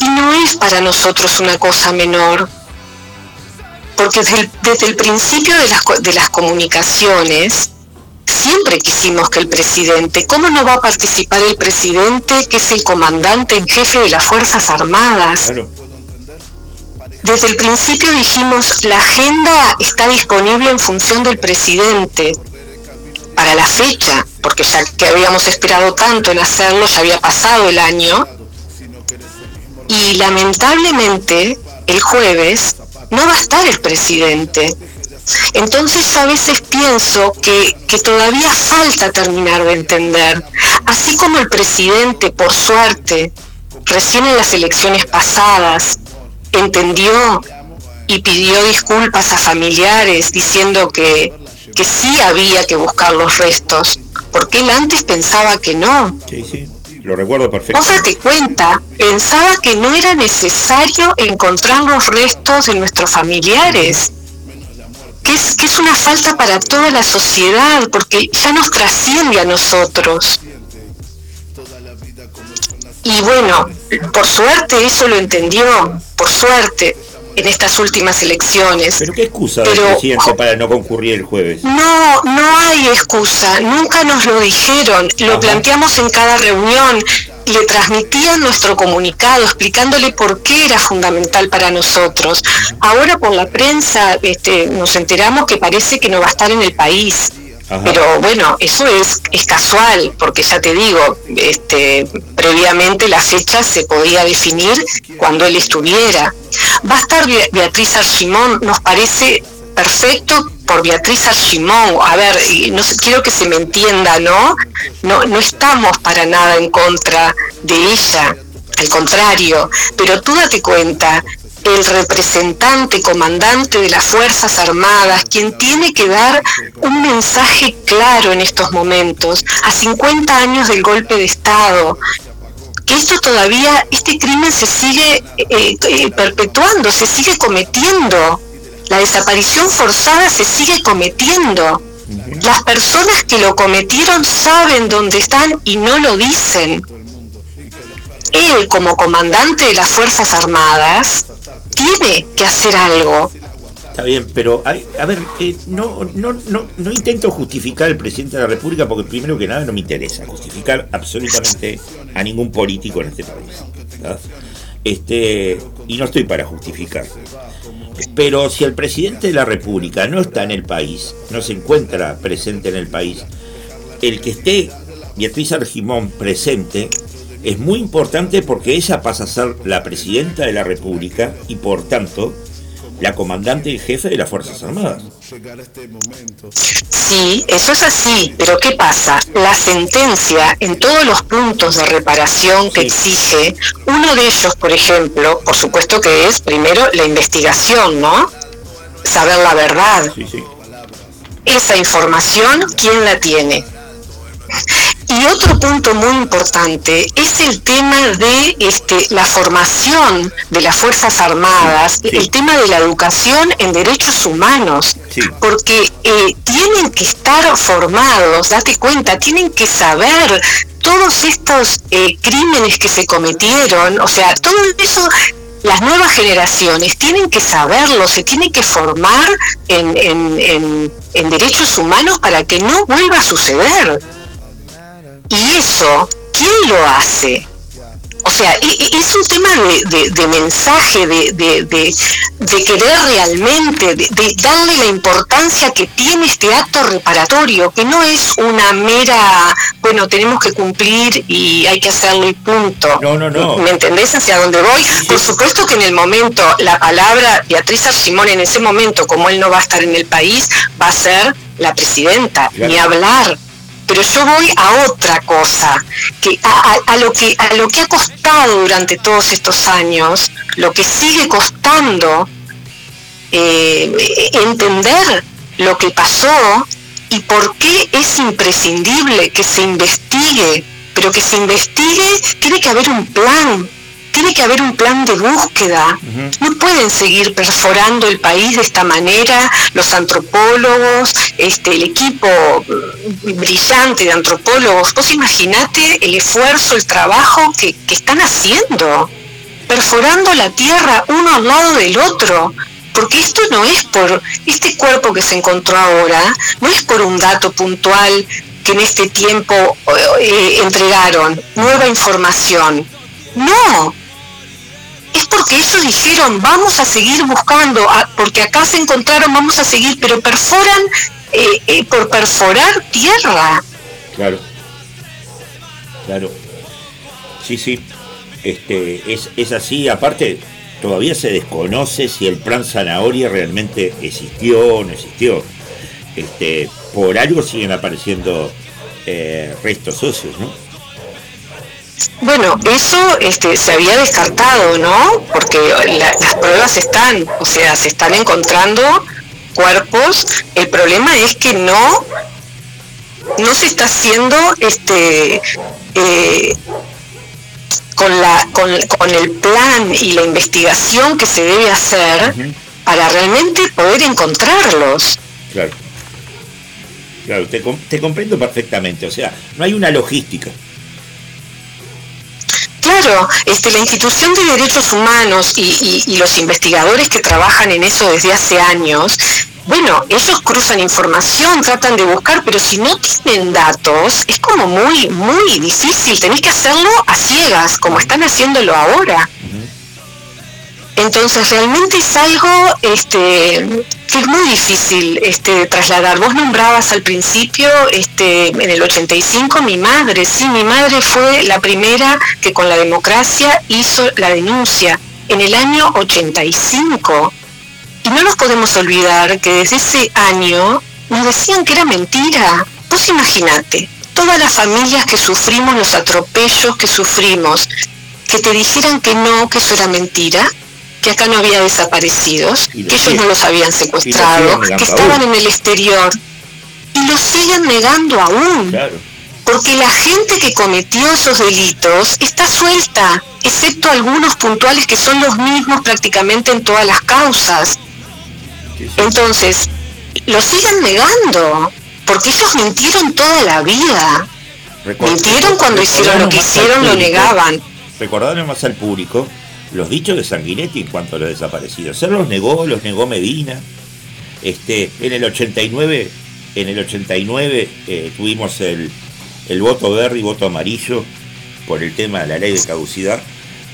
Y no es para nosotros una cosa menor, porque desde el, desde el principio de las, co- de las comunicaciones, siempre quisimos que el presidente, ¿cómo no va a participar el presidente que es el comandante en jefe de las Fuerzas Armadas? Desde el principio dijimos, la agenda está disponible en función del presidente. Para la fecha, porque ya que habíamos esperado tanto en hacerlo, ya había pasado el año, y lamentablemente el jueves no va a estar el presidente. Entonces a veces pienso que, que todavía falta terminar de entender, así como el presidente, por suerte, recién en las elecciones pasadas, entendió y pidió disculpas a familiares diciendo que, que sí había que buscar los restos, porque él antes pensaba que no. Sí, sí. Lo recuerdo perfecto. Vos date cuenta, pensaba que no era necesario encontrar los restos de nuestros familiares, que es, que es una falta para toda la sociedad, porque ya nos trasciende a nosotros. Y bueno, por suerte eso lo entendió, por suerte, en estas últimas elecciones. ¿Pero qué excusa del Pero- presidente para no concurrir el jueves? No, no hay excusa, nunca nos lo dijeron, lo Ajá. planteamos en cada reunión, le transmitían nuestro comunicado explicándole por qué era fundamental para nosotros. Ahora por la prensa este, nos enteramos que parece que no va a estar en el país. Pero bueno, eso es, es casual, porque ya te digo, este, previamente la fecha se podía definir cuando él estuviera. Va a estar Bea- Beatriz Archimón, nos parece perfecto por Beatriz Archimón. A ver, no quiero que se me entienda, ¿no? No, no estamos para nada en contra de ella, al contrario, pero tú date cuenta, el representante, comandante de las Fuerzas Armadas, quien tiene que dar un mensaje claro en estos momentos, a 50 años del golpe de Estado, que esto todavía, este crimen se sigue eh, eh, perpetuando, se sigue cometiendo, la desaparición forzada se sigue cometiendo. Las personas que lo cometieron saben dónde están y no lo dicen. Él, como comandante de las Fuerzas Armadas, tiene que hacer algo. Está bien, pero a ver, eh, no, no, no, no intento justificar al presidente de la República porque primero que nada no me interesa justificar absolutamente a ningún político en este país. ¿verdad? Este, y no estoy para justificar. Pero si el presidente de la República no está en el país, no se encuentra presente en el país, el que esté Beatriz Argimón presente es muy importante porque ella pasa a ser la presidenta de la República y por tanto la comandante y jefe de las Fuerzas Armadas. Sí, eso es así, pero ¿qué pasa? La sentencia en todos los puntos de reparación que exige, uno de ellos, por ejemplo, por supuesto que es primero la investigación, ¿no? Saber la verdad. Sí, sí. Esa información, ¿quién la tiene? Y otro punto muy importante es el tema de este, la formación de las Fuerzas Armadas, Sí. el tema de la educación en derechos humanos, Sí. porque eh, tienen que estar formados, date cuenta, tienen que saber todos estos eh, crímenes que se cometieron, o sea, todo eso las nuevas generaciones tienen que saberlo, se tienen que formar en, en- en- en derechos humanos para que no vuelva a suceder. Y eso, ¿quién lo hace? O sea, es un tema de, de- de mensaje, de, querer realmente, de, darle la importancia que tiene este acto reparatorio, que no es una mera, bueno, tenemos que cumplir y hay que hacerlo y punto. No, no, no. ¿Me entendés hacia dónde voy? Por supuesto que en el momento, la palabra Beatriz Arcimón en ese momento, como él no va a estar en el país, va a ser la presidenta, Claro. ni hablar. Pero yo voy a otra cosa, que a, lo que a lo que ha costado durante todos estos años, lo que sigue costando eh, entender lo que pasó y por qué es imprescindible que se investigue, pero que se investigue tiene que haber un plan, tiene que haber un plan de búsqueda. No pueden seguir perforando el país de esta manera los antropólogos, este, el equipo brillante de antropólogos. Vos imaginate el esfuerzo, el trabajo que, que están haciendo, perforando la tierra uno al lado del otro. Porque esto no es por, este cuerpo que se encontró ahora, no es por un dato puntual que en este tiempo eh, entregaron, nueva información. No, es porque ellos dijeron vamos a seguir buscando, porque acá se encontraron, vamos a seguir, pero perforan eh, eh, por perforar tierra. Claro. Claro. Sí, sí. Este, es, es así. Aparte, todavía se desconoce si el plan zanahoria realmente existió o no existió. Este, por algo siguen apareciendo eh, restos óseos, ¿no? Bueno, eso este, se había descartado, ¿no? Porque la- las pruebas están, o sea, se están encontrando cuerpos. El problema es que no, no se está haciendo este eh, con la con, con el plan y la investigación que se debe hacer para realmente poder encontrarlos. Claro. Claro, te, te comprendo perfectamente. O sea, no hay una logística. Claro, este, la institución de derechos humanos y, y- y los investigadores que trabajan en eso desde hace años, bueno, ellos cruzan información, tratan de buscar, pero si no tienen datos, es como muy, muy difícil. Tenés que hacerlo a ciegas, como están haciéndolo ahora. Entonces realmente es algo este, que es muy difícil este, trasladar. Vos nombrabas al principio, este, en el 85, mi madre, sí, mi madre fue la primera que con la democracia hizo la denuncia en el año 85. Y no nos podemos olvidar que desde ese año nos decían que era mentira. Vos imaginate, todas las familias que sufrimos los atropellos que sufrimos, que te dijeran que no, que eso era mentira, que acá no había desaparecidos, que ellos siguen- no los habían secuestrado, que estaban aún. en el exterior. Y lo siguen negando aún. Claro. Porque la gente que cometió esos delitos está suelta, excepto algunos puntuales que son los mismos prácticamente en todas las causas. Entonces, lo siguen negando, porque ellos mintieron toda la vida. Mintieron cuando hicieron lo que hicieron, lo negaban. Recordaron más al público los dichos de Sanguinetti en cuanto a los desaparecidos. Él los negó, los negó Medina. Este, en el 89, en el 89 eh, tuvimos el, el voto verde y voto amarillo por el tema de la ley de caducidad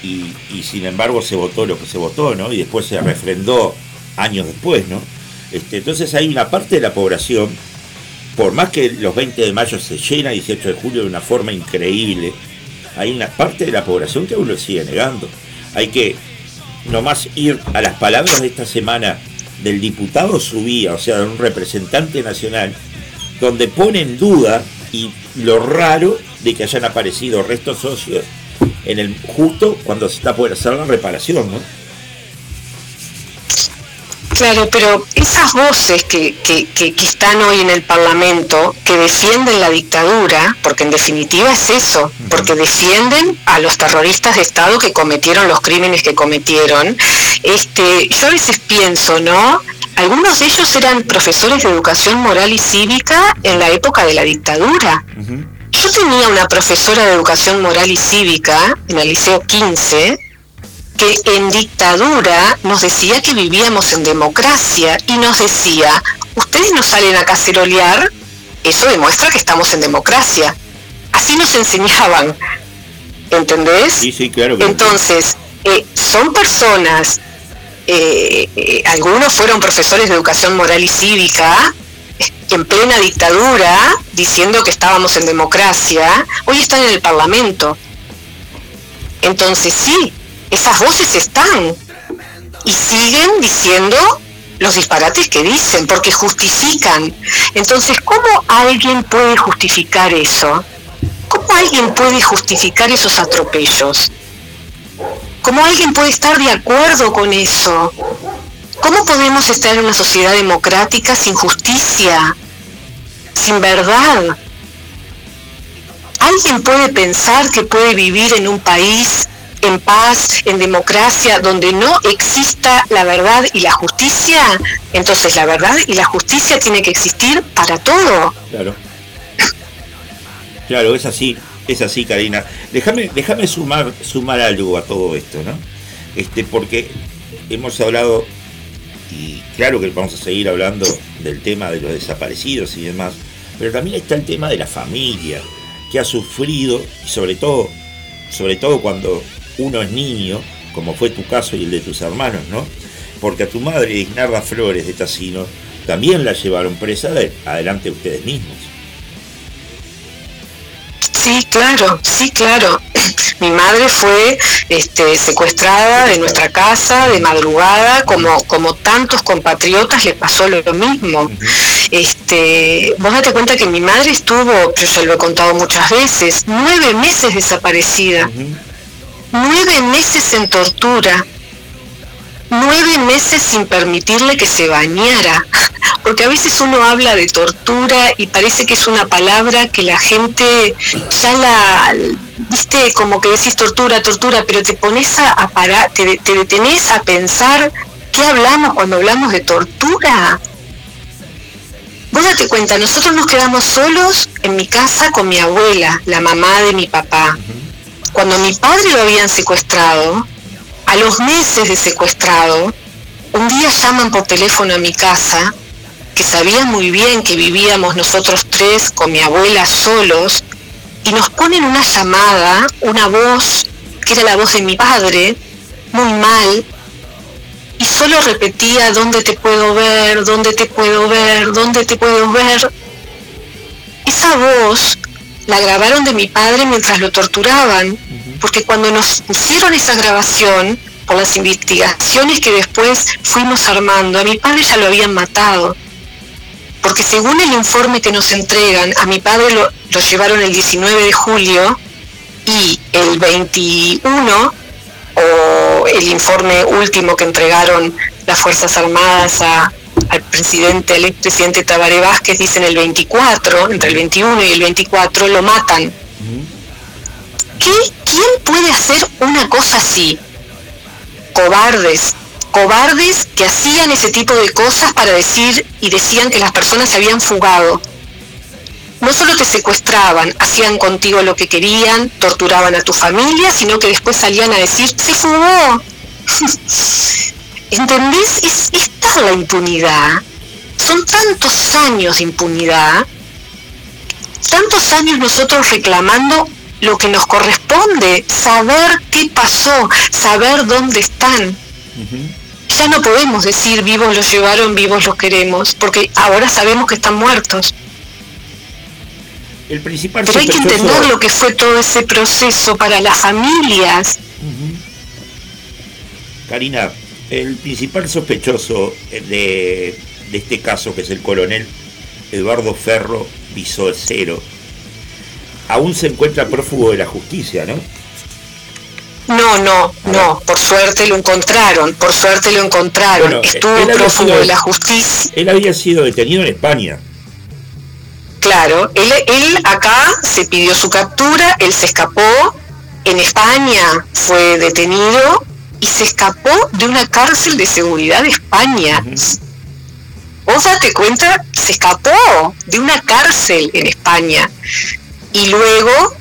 y, y sin embargo se votó lo que se votó, ¿no? Y después se refrendó años después, ¿no? Este, entonces hay una parte de la población, por más que los 20 de mayo se llena 18 de julio de una forma increíble, hay una parte de la población que aún lo sigue negando. Hay que nomás ir a las palabras de esta semana del diputado Subía, o sea, de un representante nacional, donde pone en duda y lo raro de que hayan aparecido restos socios en el justo cuando se está por hacer la reparación, ¿no? Claro, pero esas voces que, que, que, que están hoy en el Parlamento, que defienden la dictadura, porque en definitiva es eso, porque defienden a los terroristas de Estado que cometieron los crímenes que cometieron, este, yo a veces pienso, ¿no? Algunos de ellos eran profesores de educación moral y cívica en la época de la dictadura. Yo tenía una profesora de educación moral y cívica en el Liceo 15 que en dictadura nos decía que vivíamos en democracia y nos decía, ustedes no salen a cacerolear, eso demuestra que estamos en democracia. Así nos enseñaban, ¿entendés? Sí, sí, claro que Entonces, eh, son personas, eh, eh, algunos fueron profesores de educación moral y cívica, en plena dictadura, diciendo que estábamos en democracia, hoy están en el Parlamento. Entonces sí, esas voces están y siguen diciendo los disparates que dicen, porque justifican. Entonces, ¿cómo alguien puede justificar eso? ¿Cómo alguien puede justificar esos atropellos? ¿Cómo alguien puede estar de acuerdo con eso? ¿Cómo podemos estar en una sociedad democrática sin justicia, sin verdad? ¿Alguien puede pensar que puede vivir en un país en paz, en democracia, donde no exista la verdad y la justicia? Entonces la verdad y la justicia tiene que existir para todo. Claro. Claro, es así, es así, Karina. Déjame, déjame sumar, sumar algo a todo esto, ¿no? Este, porque hemos hablado, y claro que vamos a seguir hablando del tema de los desaparecidos y demás, pero también está el tema de la familia, que ha sufrido, y sobre todo, sobre todo cuando uno es niño, como fue tu caso y el de tus hermanos, ¿no? Porque a tu madre, Ignarda Flores de Tassino, también la llevaron presa de, adelante ustedes mismos. Sí, claro, sí, claro. Mi madre fue este, secuestrada de nuestra casa de madrugada, como, como tantos compatriotas le pasó lo mismo. Este, vos date cuenta que mi madre estuvo, yo ya lo he contado muchas veces, nueve meses desaparecida, nueve meses en tortura, nueve meses sin permitirle que se bañara, porque a veces uno habla de tortura y parece que es una palabra que la gente ya la, viste, como que decís tortura, tortura, pero te pones a, parar, te, te detenés a pensar qué hablamos cuando hablamos de tortura. Vos date cuenta, nosotros nos quedamos solos en mi casa con mi abuela, la mamá de mi papá. Cuando mi padre lo habían secuestrado, a los meses de secuestrado, un día llaman por teléfono a mi casa, que sabían muy bien que vivíamos nosotros tres con mi abuela solos, y nos ponen una llamada, una voz, que era la voz de mi padre, muy mal, y solo repetía, ¿dónde te puedo ver? ¿Dónde te puedo ver? ¿Dónde te puedo ver? Esa voz la grabaron de mi padre mientras lo torturaban, porque cuando nos hicieron esa grabación, por las investigaciones que después fuimos armando, a mi padre ya lo habían matado. Porque según el informe que nos entregan, a mi padre lo, lo llevaron el 19 de julio y el 21 o el informe último que entregaron las Fuerzas Armadas a, al presidente, al expresidente Tabaré Vázquez, dicen el 24, entre el 21 y el 24, lo matan. ¿Qué, ¿Quién puede hacer una cosa así? Cobardes, cobardes que hacían ese tipo de cosas para decir y decían que las personas se habían fugado. No solo te secuestraban, hacían contigo lo que querían, torturaban a tu familia, sino que después salían a decir, se fugó. ¿Entendés? Es, es tal la impunidad. Son tantos años de impunidad, tantos años nosotros reclamando lo que nos corresponde, saber qué pasó, saber dónde están. Ya no podemos decir vivos los llevaron, vivos los queremos, porque ahora sabemos que están muertos. El principal Pero hay que entender lo que fue todo ese proceso para las familias. Karina, el principal sospechoso de, de este caso, que es el coronel Eduardo Ferro Bisocero, aún se encuentra prófugo de la justicia, ¿no? No, no, no, por suerte lo encontraron, por suerte lo encontraron. Bueno, Estuvo prófugo de la justicia. Él había sido detenido en España. Claro, él, él acá se pidió su captura, él se escapó, en España fue detenido y se escapó de una cárcel de seguridad de España. Vos date cuenta, se escapó de una cárcel en España y luego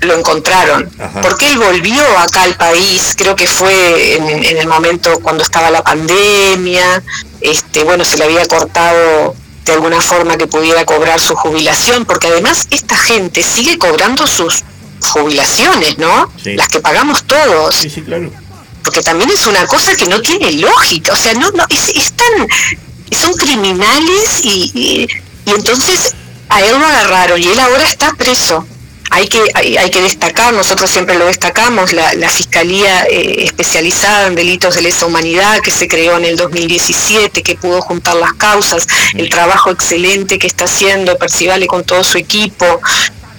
lo encontraron. Ajá. Porque él volvió acá al país, creo que fue en, en el momento cuando estaba la pandemia, este, bueno, se le había cortado de alguna forma que pudiera cobrar su jubilación, porque además esta gente sigue cobrando sus jubilaciones, ¿no? Sí. Las que pagamos todos Sí, sí, claro. Porque también es una cosa que no tiene lógica, o sea, no, no es, son criminales y, y, entonces a él lo agarraron y él ahora está preso. Hay que, hay, que destacar, nosotros siempre lo destacamos, la, la Fiscalía eh, especializada en delitos de lesa humanidad que se creó en el 2017, que pudo juntar las causas, el trabajo excelente que está haciendo Percivale con todo su equipo,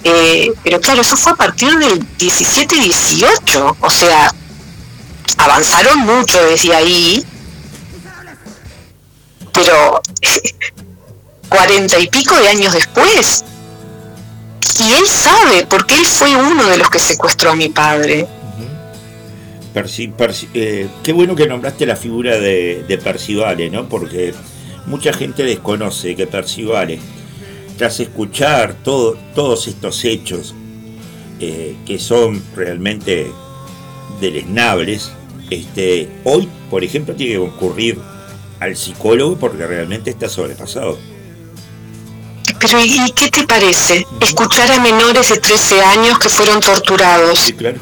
eh, pero claro, eso fue a partir del 17-18, o sea, avanzaron mucho desde ahí, pero cuarenta y pico de años después. Y él sabe, porque él fue uno de los que secuestró a mi padre. Perci- Perci- eh, qué bueno que nombraste la figura de, de Percivale, ¿no? Porque mucha gente desconoce que Percivale, tras escuchar todo, todos estos hechos eh, que son realmente deleznables, este, hoy, por ejemplo, tiene que concurrir al psicólogo porque realmente está sobrepasado. Pero ¿y qué te parece? Escuchar a menores de 13 años que fueron torturados, Sí, claro.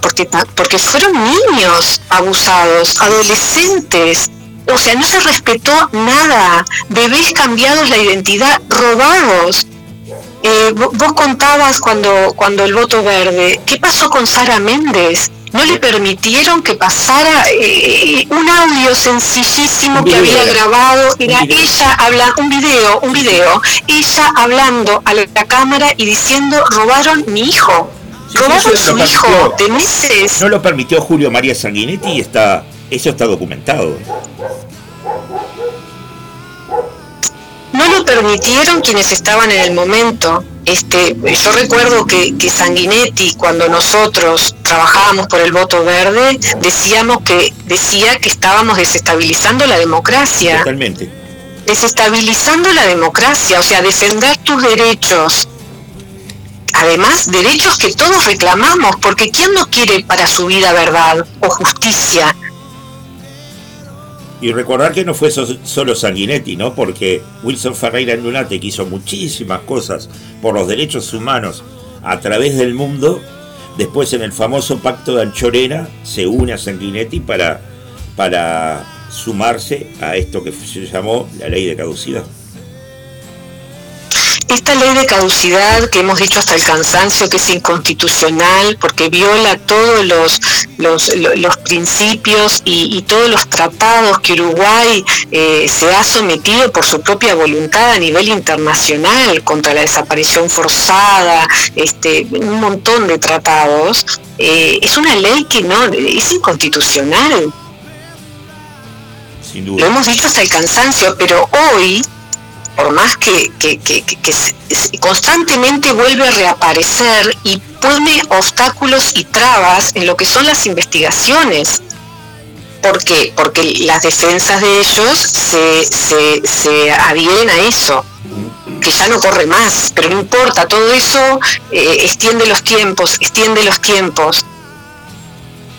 porque, porque fueron niños abusados, adolescentes. O sea, no se respetó nada. Bebés cambiados la identidad, robados. Eh, vo- vos contabas cuando, cuando el voto verde, ¿qué pasó con Sara Méndez? No le permitieron que pasara eh, un audio sencillísimo Un que había era. grabado, era ella habla, un video, un video, ella hablando a la cámara y diciendo robaron mi hijo, Sí, robaron su hijo de meses. No lo permitió Julio María Sanguinetti y está, eso está documentado. Permitieron quienes estaban en el momento. Este, yo recuerdo que, que Sanguinetti, cuando nosotros trabajábamos por el voto verde, decíamos que decía que estábamos desestabilizando la democracia, Totalmente. desestabilizando la democracia, o sea, defender tus derechos. Además, derechos que todos reclamamos, porque ¿quién no quiere para su vida verdad o justicia? Y recordar que no fue so- solo Sanguinetti, ¿no? Porque Wilson Ferreira en que hizo muchísimas cosas por los derechos humanos a través del mundo. Después en el famoso pacto de Anchorena se une a Sanguinetti para, para sumarse a esto que se llamó la ley de caducidad. Esta ley de caducidad que hemos dicho hasta el cansancio que es inconstitucional porque viola todos los los, lo- los principios y, y todos los tratados que Uruguay eh, se ha sometido por su propia voluntad a nivel internacional contra la desaparición forzada, este, un montón de tratados, eh, es una ley que no es inconstitucional. Sin Lo hemos dicho hasta el cansancio, pero hoy, por más que, constantemente vuelve a reaparecer y pone obstáculos y trabas en lo que son las investigaciones. ¿Por qué? Porque las defensas de ellos se, se, se adhieren a eso, que ya no corre más, pero no importa, todo eso eh, extiende los tiempos, extiende los tiempos.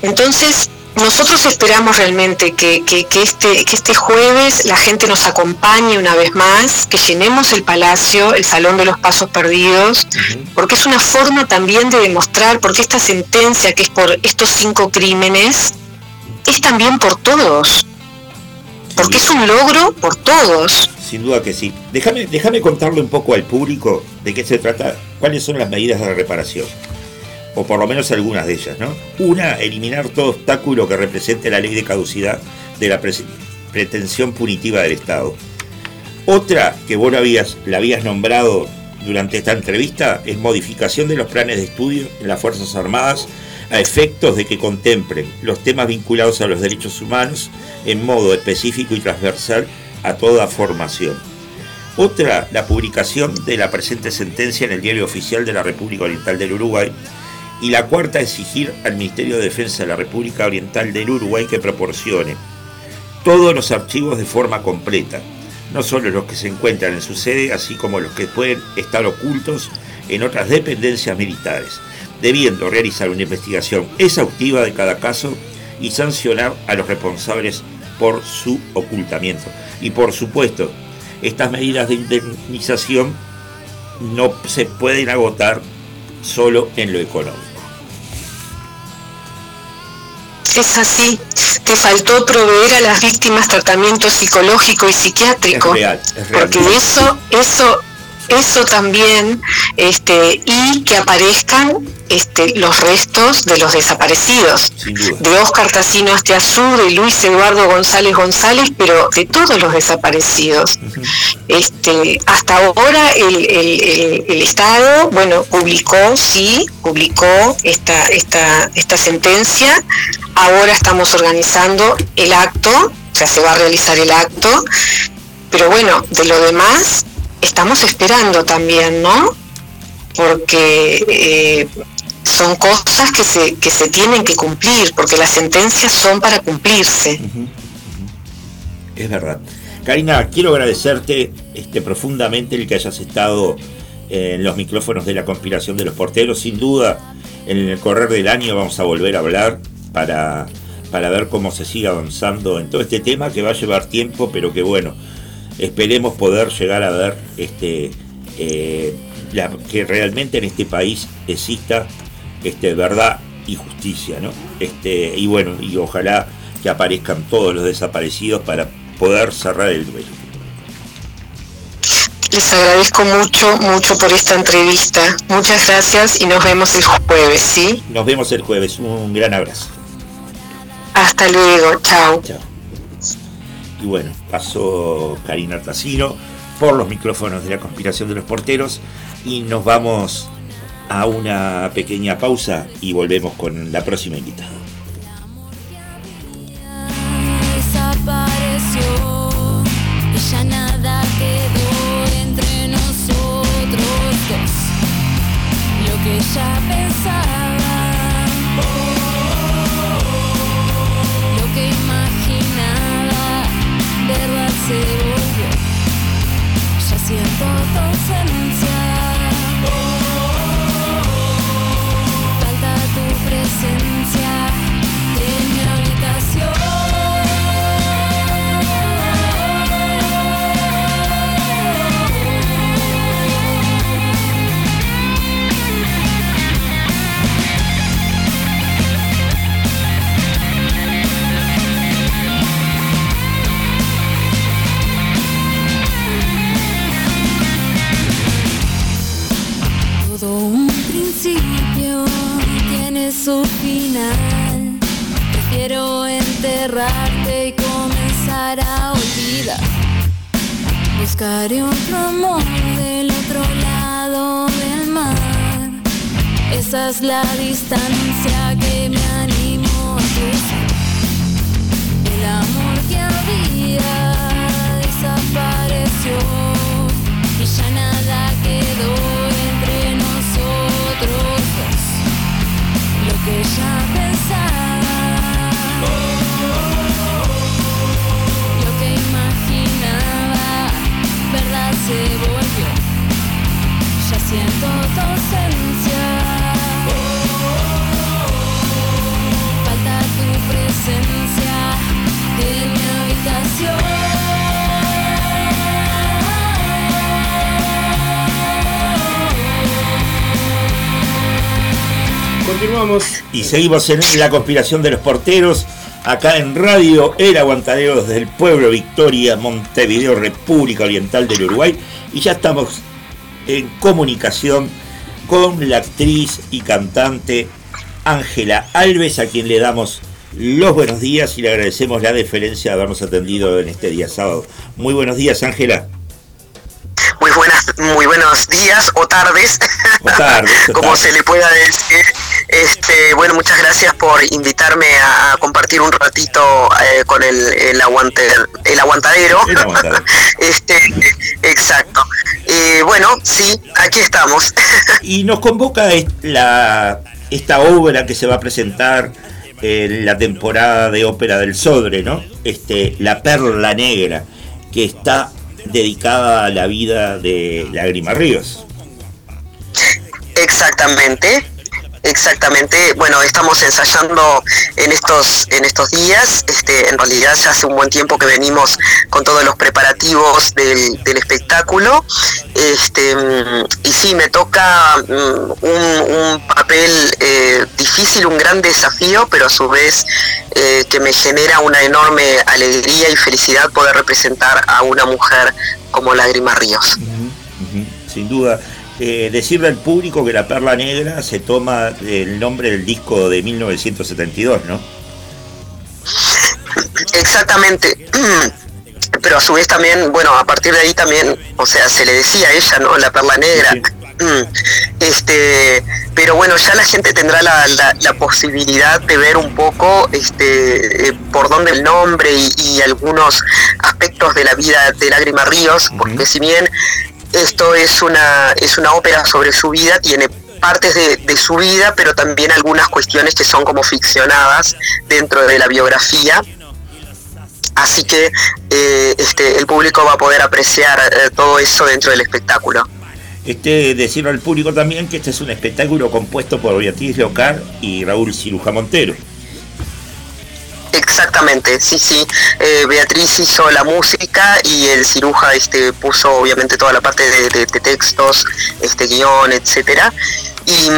Entonces, nosotros esperamos realmente que, que- que este, que este jueves la gente nos acompañe una vez más, que llenemos el palacio, el Salón de los Pasos Perdidos, porque es una forma también de demostrar, porque esta sentencia que es por estos cinco crímenes, es también por todos, porque es un logro por todos. Sin duda que sí. Déjame, déjame contarle un poco al público de qué se trata, cuáles son las medidas de reparación. O por lo menos algunas de ellas, ¿no? Una, eliminar todo obstáculo que represente la ley de caducidad de la pretensión punitiva del Estado. Otra, que vos la habías, la habías nombrado durante esta entrevista, es modificación de los planes de estudio en las Fuerzas Armadas a efectos de que contemplen los temas vinculados a los derechos humanos en modo específico y transversal a toda formación. Otra, la publicación de la presente sentencia en el Diario Oficial de la República Oriental del Uruguay. Y la cuarta, exigir al Ministerio de Defensa de la República Oriental del Uruguay que proporcione todos los archivos de forma completa, no solo los que se encuentran en su sede, así como los que pueden estar ocultos en otras dependencias militares, debiendo realizar una investigación exhaustiva de cada caso y sancionar a los responsables por su ocultamiento. Y por supuesto, estas medidas de indemnización no se pueden agotar solo en lo económico. Es así. Te faltó proveer a las víctimas tratamiento psicológico y psiquiátrico. Es real, es real. Porque eso, eso, eso también, este, y que aparezcan este, los restos de los desaparecidos. De Oscar Tassino Astiazú, de Luis Eduardo González González, pero de todos los desaparecidos. Este, hasta ahora el, el- el- el Estado, bueno, publicó, sí, publicó esta, esta, esta sentencia. Ahora estamos organizando el acto, o sea, se va a realizar el acto, pero bueno, de lo demás estamos esperando también, ¿no? Porque eh, son cosas que se, que se tienen que cumplir, porque las sentencias son para cumplirse. Es verdad. Karina, quiero agradecerte este, profundamente el que hayas estado eh, en los micrófonos de la conspiración de los porteros. Sin duda, en el correr del año vamos a volver a hablar para, para ver cómo se sigue avanzando en todo este tema que va a llevar tiempo, pero que bueno, esperemos poder llegar a ver este, eh, la- que realmente en este país exista este, verdad y justicia, ¿no? Este, y bueno, y ojalá que aparezcan todos los desaparecidos para poder cerrar el duelo. Les agradezco mucho, mucho por esta entrevista. Muchas gracias y nos vemos el jueves, ¿sí? Nos vemos el jueves. Un gran abrazo. Hasta luego, chao. Chao. Y bueno, pasó Karina Tassino por los micrófonos de la conspiración de los porteros y nos vamos a una pequeña pausa y volvemos con la próxima invitada. Comenzar a olvidar. Buscaré otro amor del otro lado del mar. Esa es la distancia que me animo a cruzar. El amor que había desapareció Continuamos. Y seguimos en la conspiración de los porteros, acá en Radio El Aguantadero desde el pueblo Victoria, Montevideo, República Oriental del Uruguay. Y ya estamos en comunicación con la actriz y cantante Ángela Alves, a quien le damos los buenos días y le agradecemos la deferencia de habernos atendido en este día sábado. Muy buenos días, Ángela. Muy buenas, muy buenos días o tardes, O tardes, o como se le pueda decir. Este, bueno, muchas gracias por invitarme a, a compartir un ratito eh, con el, el, aguante, el aguantadero. El aguantadero. este, exacto. Eh, bueno, sí, aquí estamos. Y nos convoca la, esta obra que se va a presentar en la temporada de ópera del Sodre, ¿no? Este, La Perla Negra, que está dedicada a la vida de Lágrima Ríos. Exactamente, exactamente. Bueno, estamos ensayando en estos en estos días. Este, en realidad ya hace un buen tiempo que venimos con todos los preparativos del, espectáculo. Este, y sí, me toca mm, un, papel eh, difícil, un gran desafío, pero a su vez eh, que me genera una enorme alegría y felicidad poder representar a una mujer como Lágrima Ríos. Sin duda. Eh, decirle al público que La Perla Negra se toma el nombre del disco de 1972, ¿no? Exactamente. Pero a su vez también, bueno, a partir de ahí también, o sea, se le decía a ella, ¿no? La perla negra. Este, pero bueno, ya la gente tendrá la, la- la posibilidad de ver un poco este, eh, por dónde el nombre y, y algunos aspectos de la vida de Lágrima Ríos, porque si bien esto es una, es una ópera sobre su vida, tiene partes de, su vida, pero también algunas cuestiones que son como ficcionadas dentro de la biografía. Así que eh, este, el público va a poder apreciar eh, todo eso dentro del espectáculo. Este, decirle al público también que este es un espectáculo compuesto por Beatriz Leocar y Raúl Ciruja Montero. Exactamente, sí, sí. Eh, Beatriz hizo la música y el ciruja este, puso obviamente toda la parte de, de- de textos, este guion, etcétera. Y,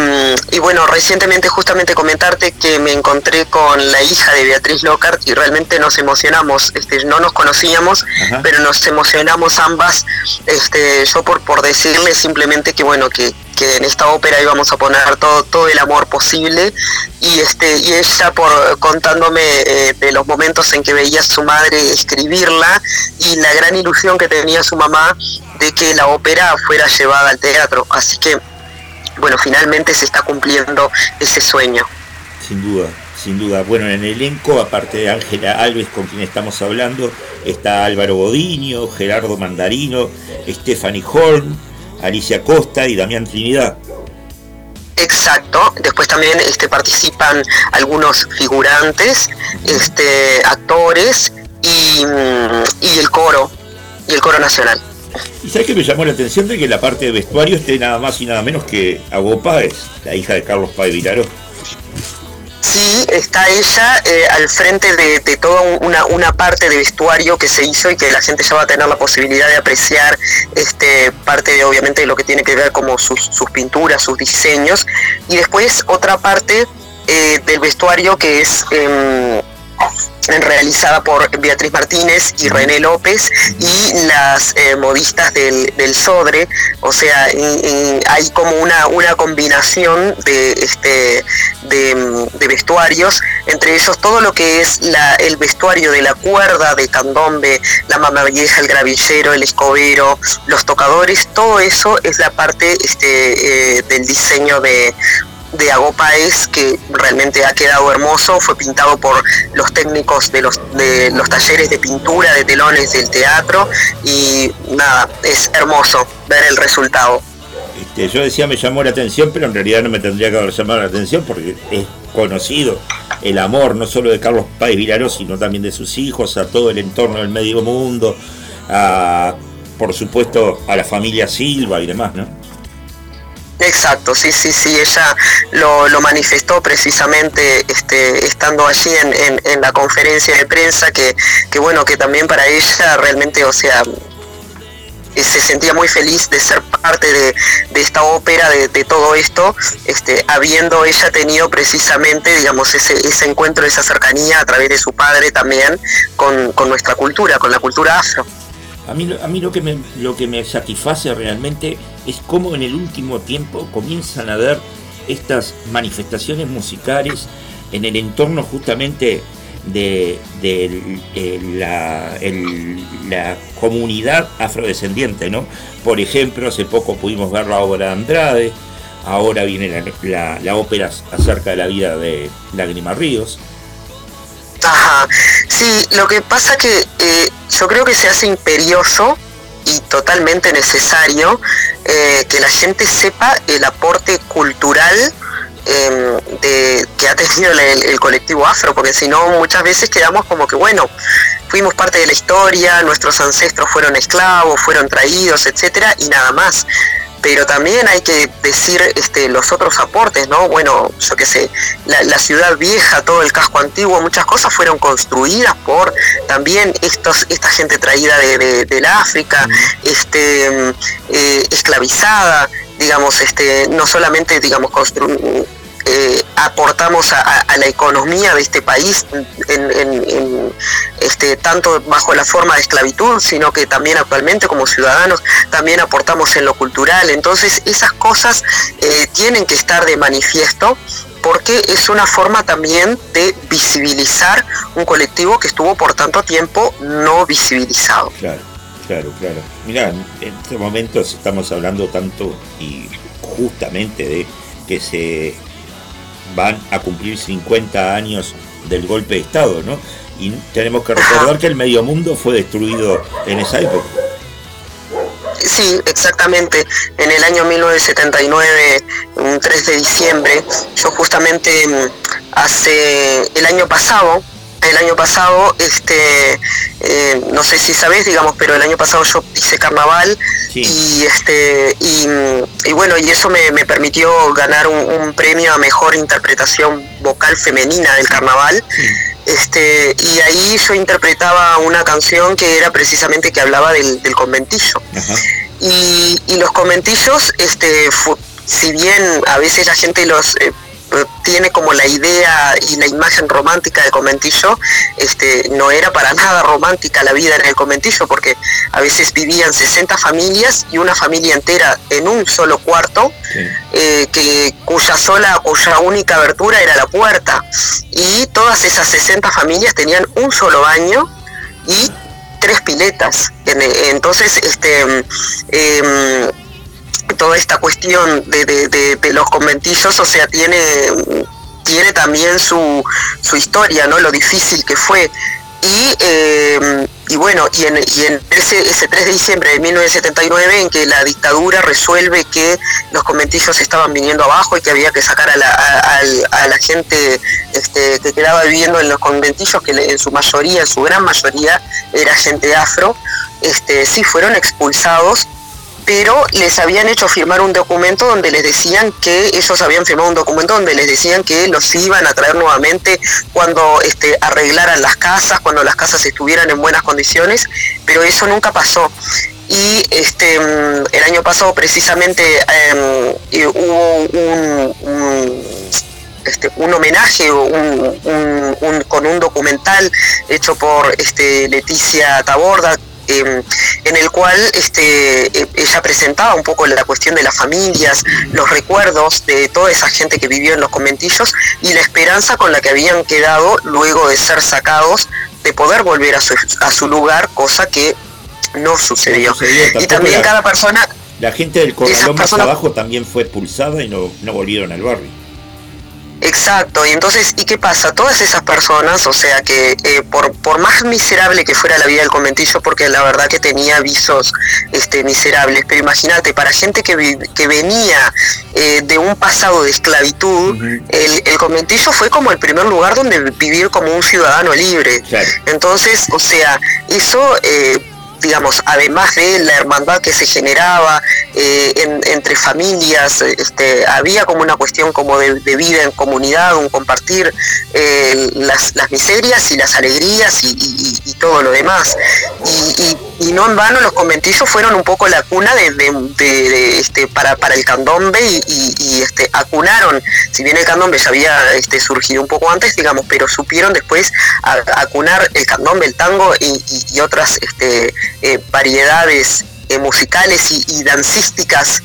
y bueno, recientemente justamente comentarte que me encontré con la hija de Beatriz Lockhart y realmente nos emocionamos. Este, no nos conocíamos, Ajá. pero nos emocionamos ambas. Este, yo por, por decirle simplemente que bueno, que, que en esta ópera íbamos a poner todo, todo el amor posible y este y ella por contándome eh, de los momentos en que veía a su madre escribirla y la gran ilusión que tenía su mamá de que la ópera fuera llevada al teatro así que bueno finalmente se está cumpliendo ese sueño Sin duda, sin duda. Bueno, en el elenco, aparte de Ángela Alves, con quien estamos hablando, está Álvaro Bodiño, Gerardo Mandarino, Stephanie Horn, Alicia Costa y Damián Trinidad. Exacto, después también este, participan algunos figurantes, este, actores y, mm, y el coro, y el coro nacional. Y sabes que me llamó la atención de que la parte de vestuario esté nada más y nada menos que Agó Páez, la hija de Carlos Páez Vilaró. Sí, está ella eh, al frente de, toda un- una, parte de vestuario que se hizo y que la gente ya va a tener la posibilidad de apreciar este parte de obviamente de lo que tiene que ver como sus, sus pinturas, sus diseños y después otra parte eh, del vestuario que es em, realizada por Beatriz Martínez y René López y las eh, modistas del, del, Sodre, o sea, hay como una, una combinación de, este, de, vestuarios, entre ellos todo lo que es la, el vestuario de la cuerda de candombe, la mama vieja, el gravillero, el escobero, los tocadores, todo eso es la parte este, eh, del diseño de, de Agopaes que realmente ha quedado hermoso, fue pintado por los técnicos de los, de los talleres de pintura de telones del teatro y nada, es hermoso ver el resultado. Este, yo decía me llamó la atención, pero en realidad no me tendría que haber llamado la atención porque es conocido el amor no solo de Carlos Páez Villaró, sino también de sus hijos, a todo el entorno del medio mundo, a, por supuesto a la familia Silva y demás, ¿no? Exacto, sí, sí, sí, ella lo, manifestó precisamente este, estando allí en, la conferencia de prensa, que, bueno, que también para ella realmente, o sea, eh, se sentía muy feliz de ser parte de, esta ópera, de, todo esto, este, habiendo ella tenido precisamente, digamos, ese, encuentro, esa cercanía a través de su padre también con, con nuestra cultura, con la cultura afro. A mí, a mí lo, que me, lo que me satisface realmente es cómo en el último tiempo comienzan a ver estas manifestaciones musicales en el entorno justamente de, la, comunidad afrodescendiente, ¿no? Por ejemplo, hace poco pudimos ver la obra de Andrade, ahora viene la, la ópera acerca de la vida de Lágrima Ríos, Ajá. Sí, lo que pasa que eh, yo creo que se hace imperioso y totalmente necesario eh, que la gente sepa el aporte cultural em, de, que ha tenido el, colectivo afro, porque si no muchas veces quedamos como que, bueno, fuimos parte de la historia, nuestros ancestros fueron esclavos, fueron traídos, etcétera, y nada más pero también hay que decir este, los otros aportes, ¿no? Bueno, yo qué sé, la, ciudad vieja, todo el casco antiguo, muchas cosas fueron construidas por también estos, esta gente traída de, del África, este, eh, esclavizada, digamos, este, no solamente, digamos, construir eh, aportamos a, la economía de este país en, este, tanto bajo la forma de esclavitud, sino que también actualmente como ciudadanos también aportamos en lo cultural. Entonces esas cosas eh, tienen que estar de manifiesto porque es una forma también de visibilizar un colectivo que estuvo por tanto tiempo no visibilizado. Claro, claro, claro. Mira, en estos momentos estamos hablando tanto y justamente de que se van a cumplir 50 años del golpe de Estado, ¿no? Y tenemos que recordar que el medio mundo fue destruido en esa época. Sí, exactamente. En el año 1979, un 3 de diciembre, yo justamente mm, hace el año pasado, el año pasado, este, eh, no sé si sabes, digamos, pero el año pasado yo hice carnaval y este y, bueno y eso me, permitió ganar un, premio a mejor interpretación vocal femenina del carnaval. Este, y ahí yo interpretaba una canción que era precisamente que hablaba del, conventillo. Y, y, los conventillos, este, si bien a veces la gente los eh, tiene como la idea y la imagen romántica del conventillo, este, no era para nada romántica la vida en el conventillo, porque a veces vivían 60 familias y una familia entera en un solo cuarto, eh, que, cuya sola, cuya única abertura era la puerta. Y todas esas 60 familias tenían un solo baño y tres piletas. Entonces, este, em, toda esta cuestión de, de, los conventillos, o sea, tiene, tiene también su, su historia, ¿no? Lo difícil que fue. Y, eh, y bueno, y en, y en ese, ese 3 de diciembre de 1979, en que la dictadura resuelve que los conventillos estaban viniendo abajo y que había que sacar a la, la gente este, que quedaba viviendo en los conventillos, que en su mayoría, en su gran mayoría, era gente afro, este, sí fueron expulsados pero les habían hecho firmar un documento donde les decían que ellos habían firmado un documento donde les decían que los iban a traer nuevamente cuando este, arreglaran las casas, cuando las casas estuvieran en buenas condiciones, pero eso nunca pasó. Y este, mm, el año pasado precisamente em, hubo un, este, un homenaje con un documental hecho por este, Leticia Taborda, em, en el cual este, e- ella presentaba un poco la cuestión de las familias, los recuerdos de toda esa gente que vivió en los conventillos y la esperanza con la que habían quedado luego de ser sacados de poder volver a su, a su lugar, cosa que no sucedió. No sucedió, y también la- cada persona La gente del corralón más abajo también fue expulsada y no, no volvieron al barrio. Exacto, y entonces, ¿y qué pasa? Todas esas personas, o sea que eh, por, por más miserable que fuera la vida del conventillo, porque la verdad que tenía visos este, miserables, pero imagínate, para gente que, vi- que venía eh, de un pasado de esclavitud, el, el conventillo fue como el primer lugar donde vivir como un ciudadano libre. Entonces, o sea, eso... eh, digamos, además de la hermandad que se generaba eh, en- entre familias, este, había como una cuestión como de, vida en comunidad, un compartir eh, las, las miserias y las alegrías y, todo lo demás. Y, no en vano los conventillos fueron un poco la cuna de, este, para, para el candombe y, este, acunaron, si bien el candombe ya había este, surgido un poco antes, digamos, pero supieron después acunar el candombe, el tango y otras este, eh, variedades eh, musicales y, y dancísticas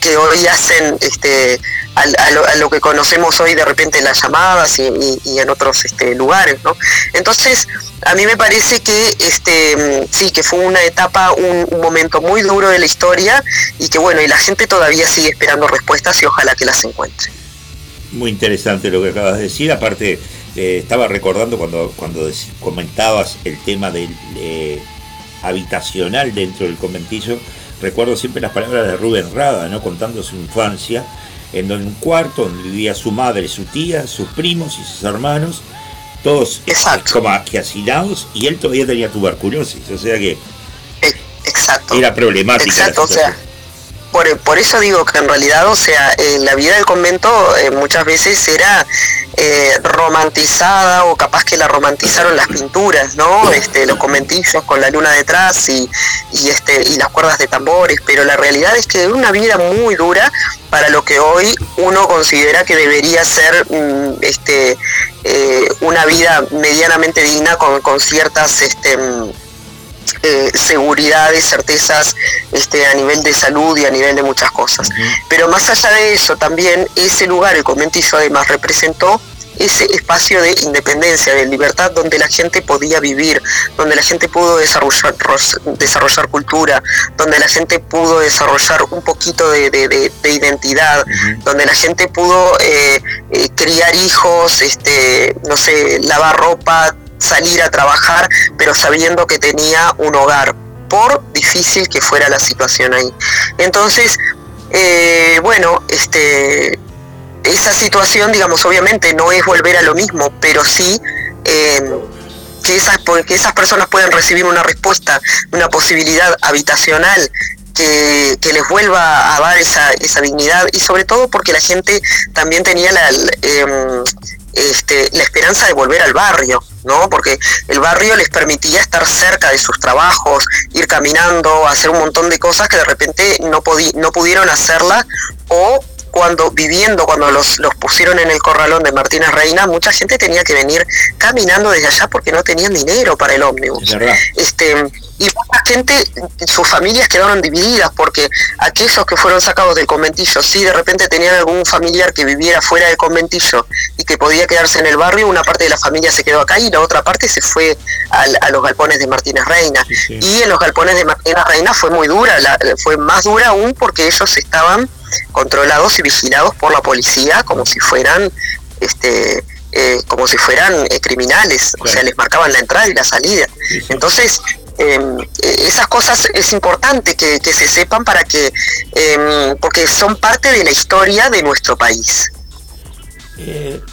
que, hoy hacen este, a, lo, que conocemos hoy de repente las llamadas y, en otros este, lugares, ¿no? Entonces, a mí me parece que este mm, sí, que fue una etapa, un, momento muy duro de la historia y que bueno, y la gente todavía sigue esperando respuestas y ojalá que las encuentre. Muy interesante lo que acabas de decir. Aparte, eh, estaba recordando cuando, cuando comentabas el tema del habitacional dentro del conventillo. Recuerdo siempre las palabras de Rubén Rada, ¿no? contando su infancia, en donde un cuarto donde vivía su madre, su tía, sus primos y sus hermanos, todos eh, como que hacinados, y él todavía tenía tuberculosis. O sea que Exacto. era problemática. la Exacto, o sea. Por, por eso digo que en realidad, o sea, la vida del convento eh, muchas veces era eh, romantizada o capaz que la romantizaron las pinturas, ¿no? Este, los conventillos con la luna detrás y, y este y las cuerdas de tambores, pero la realidad es que es una vida muy dura para lo que hoy uno considera que debería ser mm, este eh, una vida medianamente digna con, con ciertas este mm, eh, seguridades, certezas este, a nivel de salud y a nivel de muchas cosas. Pero más allá de eso, también ese lugar, el conventillo, además representó ese espacio de independencia, de libertad, donde la gente podía vivir, donde la gente pudo desarrollar, desarrollar cultura, donde la gente pudo desarrollar un poquito de, de- de- de identidad, donde la gente pudo eh, eh, criar hijos, este, no sé, lavar ropa, salir a trabajar, pero sabiendo que tenía un hogar, por difícil que fuera la situación ahí. Entonces, eh, bueno, este, esa situación, digamos, obviamente no es volver a lo mismo, pero sí eh, que, esas, que esas personas puedan recibir una respuesta, una posibilidad habitacional que, les vuelva a dar esa, esa dignidad y sobre todo porque la gente también tenía la, la, em, este, la esperanza de volver al barrio, ¿no? Porque el barrio les permitía estar cerca de sus trabajos, ir caminando, hacer un montón de cosas que de repente no, no pudieron hacerla o cuando viviendo, cuando los, los pusieron en el corralón de Martínez Reina, mucha gente tenía que venir caminando desde allá porque no tenían dinero para el ómnibus. Este, y mucha gente, sus familias quedaron divididas porque aquellos que fueron sacados del conventillo, si de repente tenían algún familiar que viviera fuera del conventillo y que podía quedarse en el barrio, una parte de la familia se quedó acá y la otra parte se fue al- a, los galpones de Martínez Reina. Y en los galpones de Martínez Reina fue muy dura, la- fue más dura aún porque ellos estaban controlados y vigilados por la policía como si fueran este eh, como si fueran eh, criminales, o sea, les marcaban la entrada y la salida. Entonces, eh, esas cosas es importante que, que se sepan para que, eh, porque son parte de la historia de nuestro país.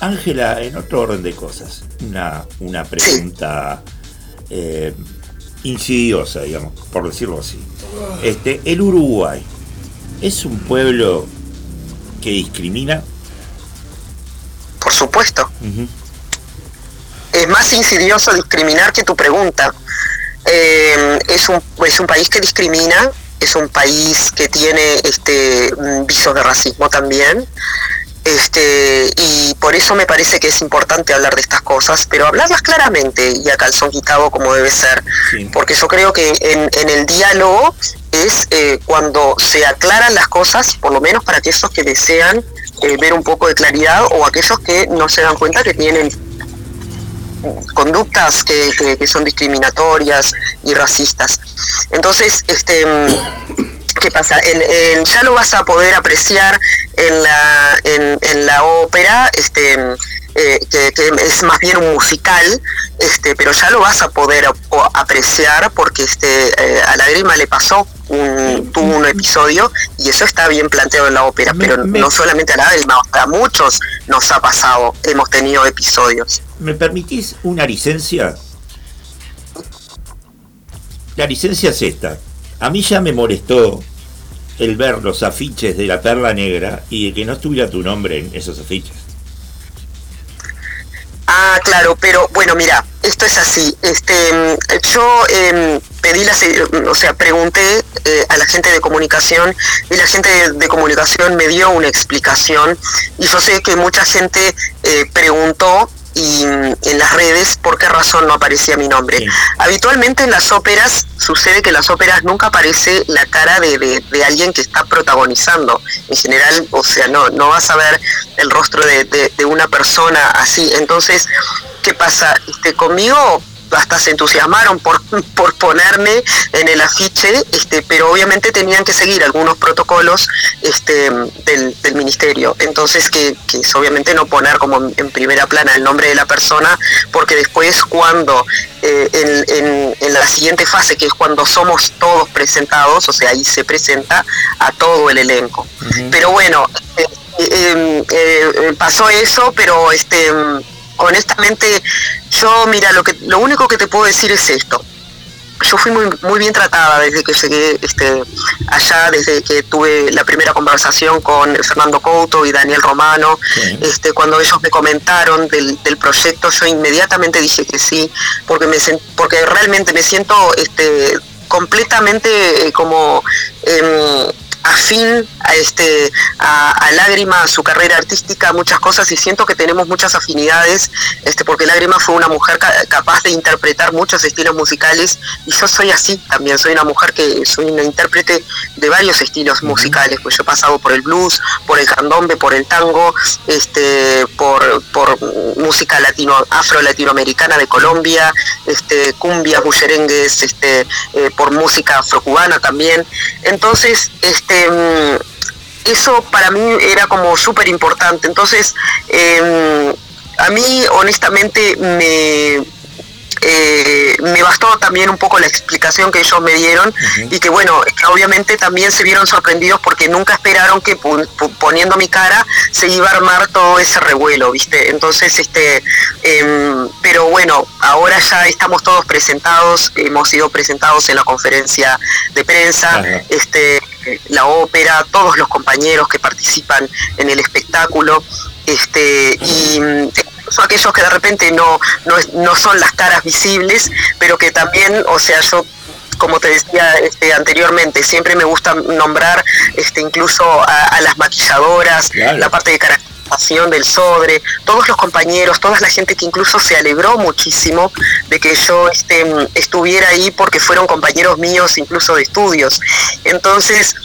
Ángela, en otro orden de cosas, una, una pregunta insidiosa, digamos, por decirlo así. Este, el Uruguay es un pueblo que discrimina. Por supuesto. Es más insidioso discriminar que tu pregunta. Eh, es, un, es un país que discrimina, es un país que tiene este mm, visos de racismo también. Este, y por eso me parece que es importante hablar de estas cosas, pero hablarlas claramente y a calzón quitado como debe ser, porque yo creo que en, en el diálogo es eh, cuando se aclaran las cosas, por lo menos para aquellos que desean eh, ver un poco de claridad o aquellos que no se dan cuenta que tienen conductas que, son discriminatorias y racistas. Entonces, este ¿qué pasa? En- ya lo vas a poder apreciar en la, en, la ópera, este eh, que, es más bien un musical, este, pero ya lo vas a poder apreciar porque este eh, a Lágrima le pasó un, tuvo un episodio y eso está bien planteado en la ópera, pero no solamente a Lágrima, a muchos nos ha pasado, hemos tenido episodios. ¿Me permitís una licencia? La licencia es esta. A mí ya me molestó el ver los afiches de la Perla Negra y de que no estuviera tu nombre en esos afiches. Ah, claro, pero bueno, mira, esto es así. Este, yo em, pedí o sea, pregunté eh, a la gente de comunicación y la gente de, de comunicación me dio una explicación y yo sé que mucha gente eh, preguntó y en las redes por qué razón no aparecía mi nombre. Habitualmente en las óperas sucede que en las óperas nunca aparece la cara de, de- de alguien que está protagonizando. En general, o sea, no, no vas a ver el rostro de, de- de una persona así. Entonces, ¿qué pasa? Este, conmigo hasta se entusiasmaron por, por ponerme en el afiche, este, pero obviamente tenían que seguir algunos protocolos este, del, del ministerio. Entonces, que, que es obviamente no poner como en, primera plana el nombre de la persona, porque después cuando eh, en, en- en la siguiente fase, que es cuando somos todos presentados, o sea, ahí se presenta a todo el elenco. Pero bueno, eh, eh, pasó eso, pero este honestamente yo mira lo que lo único que te puedo decir es esto. Yo fui muy muy bien tratada desde que llegué este allá desde que tuve la primera conversación con Fernando Couto y Daniel Romano. Este cuando ellos me comentaron del, del proyecto yo inmediatamente dije que sí porque me porque realmente me siento este completamente eh, como em, afín a este a, a Lágrima, a su carrera artística, muchas cosas y siento que tenemos muchas afinidades, este porque Lágrima fue una mujer ca- capaz de interpretar muchos estilos musicales y yo soy así también, soy una mujer que soy una intérprete de varios estilos musicales, pues yo he pasado por el blues, por el candombe, por el tango, este por, por música latino afro latinoamericana de Colombia, este cumbias, bullerengues, este eh, por música afrocubana también. Entonces, este mm, eso para mí era como súper importante. Entonces, eh, a mí honestamente me, eh, me bastó también un poco la explicación que ellos me dieron y que bueno, que obviamente también se vieron sorprendidos porque nunca esperaron que poniendo mi cara se iba a armar todo ese revuelo, ¿viste? Entonces, este, em, pero bueno, ahora ya estamos todos presentados, hemos sido presentados en la conferencia de prensa, este, la ópera, todos los compañeros que participan en el espectáculo, este, y son aquellos que de repente no, no, no son las caras visibles, pero que también, o sea, yo como te decía este, anteriormente, siempre me gusta nombrar este, incluso a, a las maquilladoras, la parte de caracterización del sobre, todos los compañeros, toda la gente que incluso se alegró muchísimo de que yo este, estuviera ahí porque fueron compañeros míos incluso de estudios. Entonces,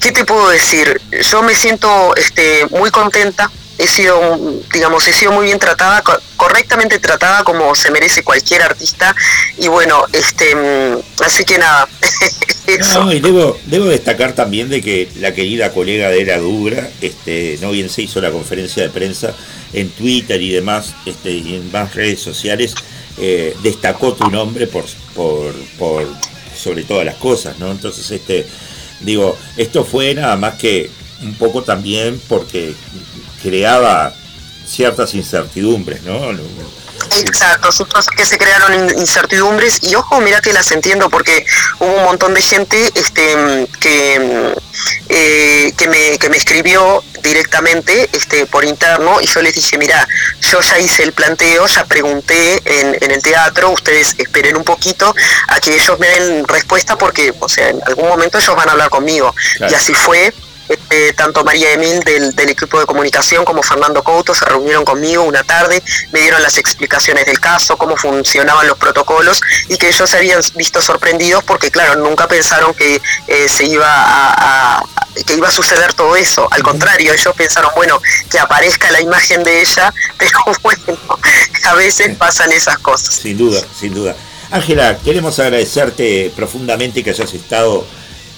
¿qué te puedo decir? Yo me siento este, muy contenta. He sido, digamos, he sido muy bien tratada, co- correctamente tratada como se merece cualquier artista. Y bueno, este, mm, así que nada, eso. No, y debo, debo destacar también de que la querida colega de Era Dura, este, no bien se hizo la conferencia de prensa en Twitter y demás, este, y en más redes sociales, eh, destacó tu nombre por, por, por sobre todas las cosas, ¿no? Entonces, este, digo, esto fue nada más que un poco también porque creaba ciertas incertidumbres, ¿no? Exacto, cosas que se crearon in- incertidumbres y ojo, mira que las entiendo porque hubo un montón de gente este, que, eh, que, me, que me escribió directamente este, por interno y yo les dije, mira, yo ya hice el planteo, ya pregunté en, en el teatro, ustedes esperen un poquito a que ellos me den respuesta porque, o sea, en algún momento ellos van a hablar conmigo. Claro. Y así fue. Este, tanto María Emil del, del equipo de comunicación como Fernando Couto se reunieron conmigo una tarde, me dieron las explicaciones del caso, cómo funcionaban los protocolos y que ellos se habían visto sorprendidos porque, claro, nunca pensaron que eh, se iba a, a- que iba a suceder todo eso. Al contrario, ellos pensaron, bueno, que aparezca la imagen de ella, pero bueno, a veces pasan esas cosas. Sin duda, sin duda. Ángela, queremos agradecerte profundamente que hayas estado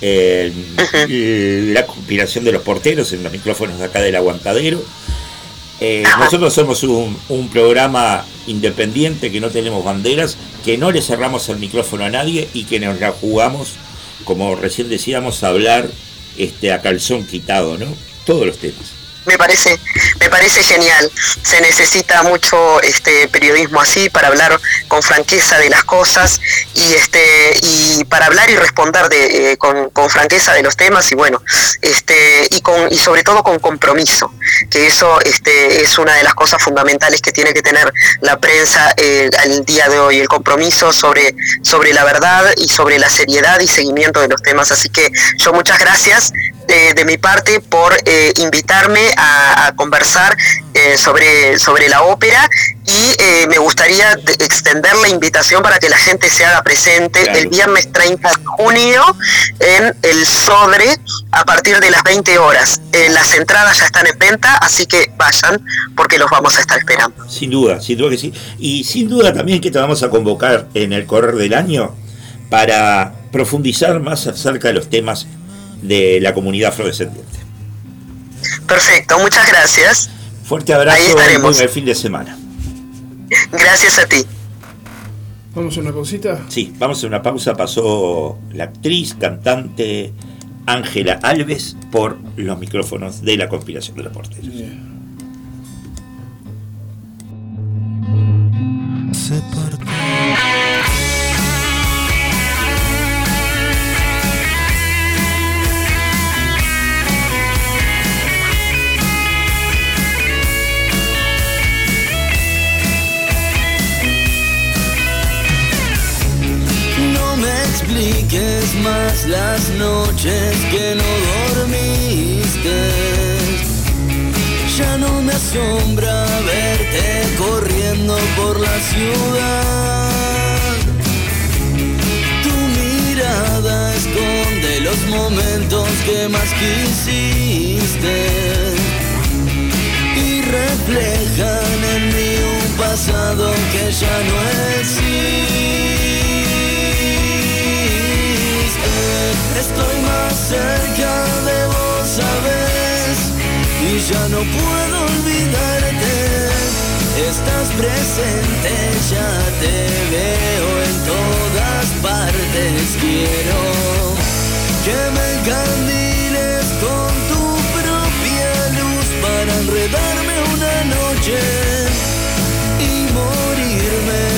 en la conspiración de los porteros en los micrófonos de acá del aguantadero. Eh, nosotros somos un, un programa independiente que no tenemos banderas, que no le cerramos el micrófono a nadie y que nos la jugamos, como recién decíamos, a hablar este, a calzón quitado, ¿no? Todos los temas. Me parece me parece genial. Se necesita mucho este periodismo así para hablar con franqueza de las cosas y este y para hablar y responder de, eh, con, con franqueza de los temas y bueno este y con y sobre todo con compromiso que eso este es una de las cosas fundamentales que tiene que tener la prensa eh, al día de hoy el compromiso sobre sobre la verdad y sobre la seriedad y seguimiento de los temas. Así que yo muchas gracias eh, de mi parte por eh, invitarme a, a conversar eh, sobre, sobre la ópera y eh, me gustaría de- extender la invitación para que la gente se haga presente Claro. el viernes 30 de junio en el Sodre a partir de las 20 horas. Las entradas ya están en venta, así que vayan porque los vamos a estar esperando. Sin duda, sin duda que sí. Y sin duda también que te vamos a convocar en el correr del año para profundizar más acerca de los temas de la comunidad afrodescendiente. Perfecto, muchas gracias. Fuerte Ahí abrazo y estaremos. buen fin de semana. Gracias a ti. Vamos a una pausita. Sí, vamos a una pausa. Pasó la actriz, cantante Ángela Alves por los micrófonos de la conspiración de los porteros. Se noches que no dormiste. Ya no me asombra verte corriendo por la ciudad. Tu mirada esconde los momentos que más quisiste y reflejan en mí un pasado que ya no existe. Estoy más cerca de vos, sabes, y ya no puedo olvidarte. Estás presente, ya te veo en todas partes. Quiero que me encandiles con tu propia luz para enredarme una noche y morirme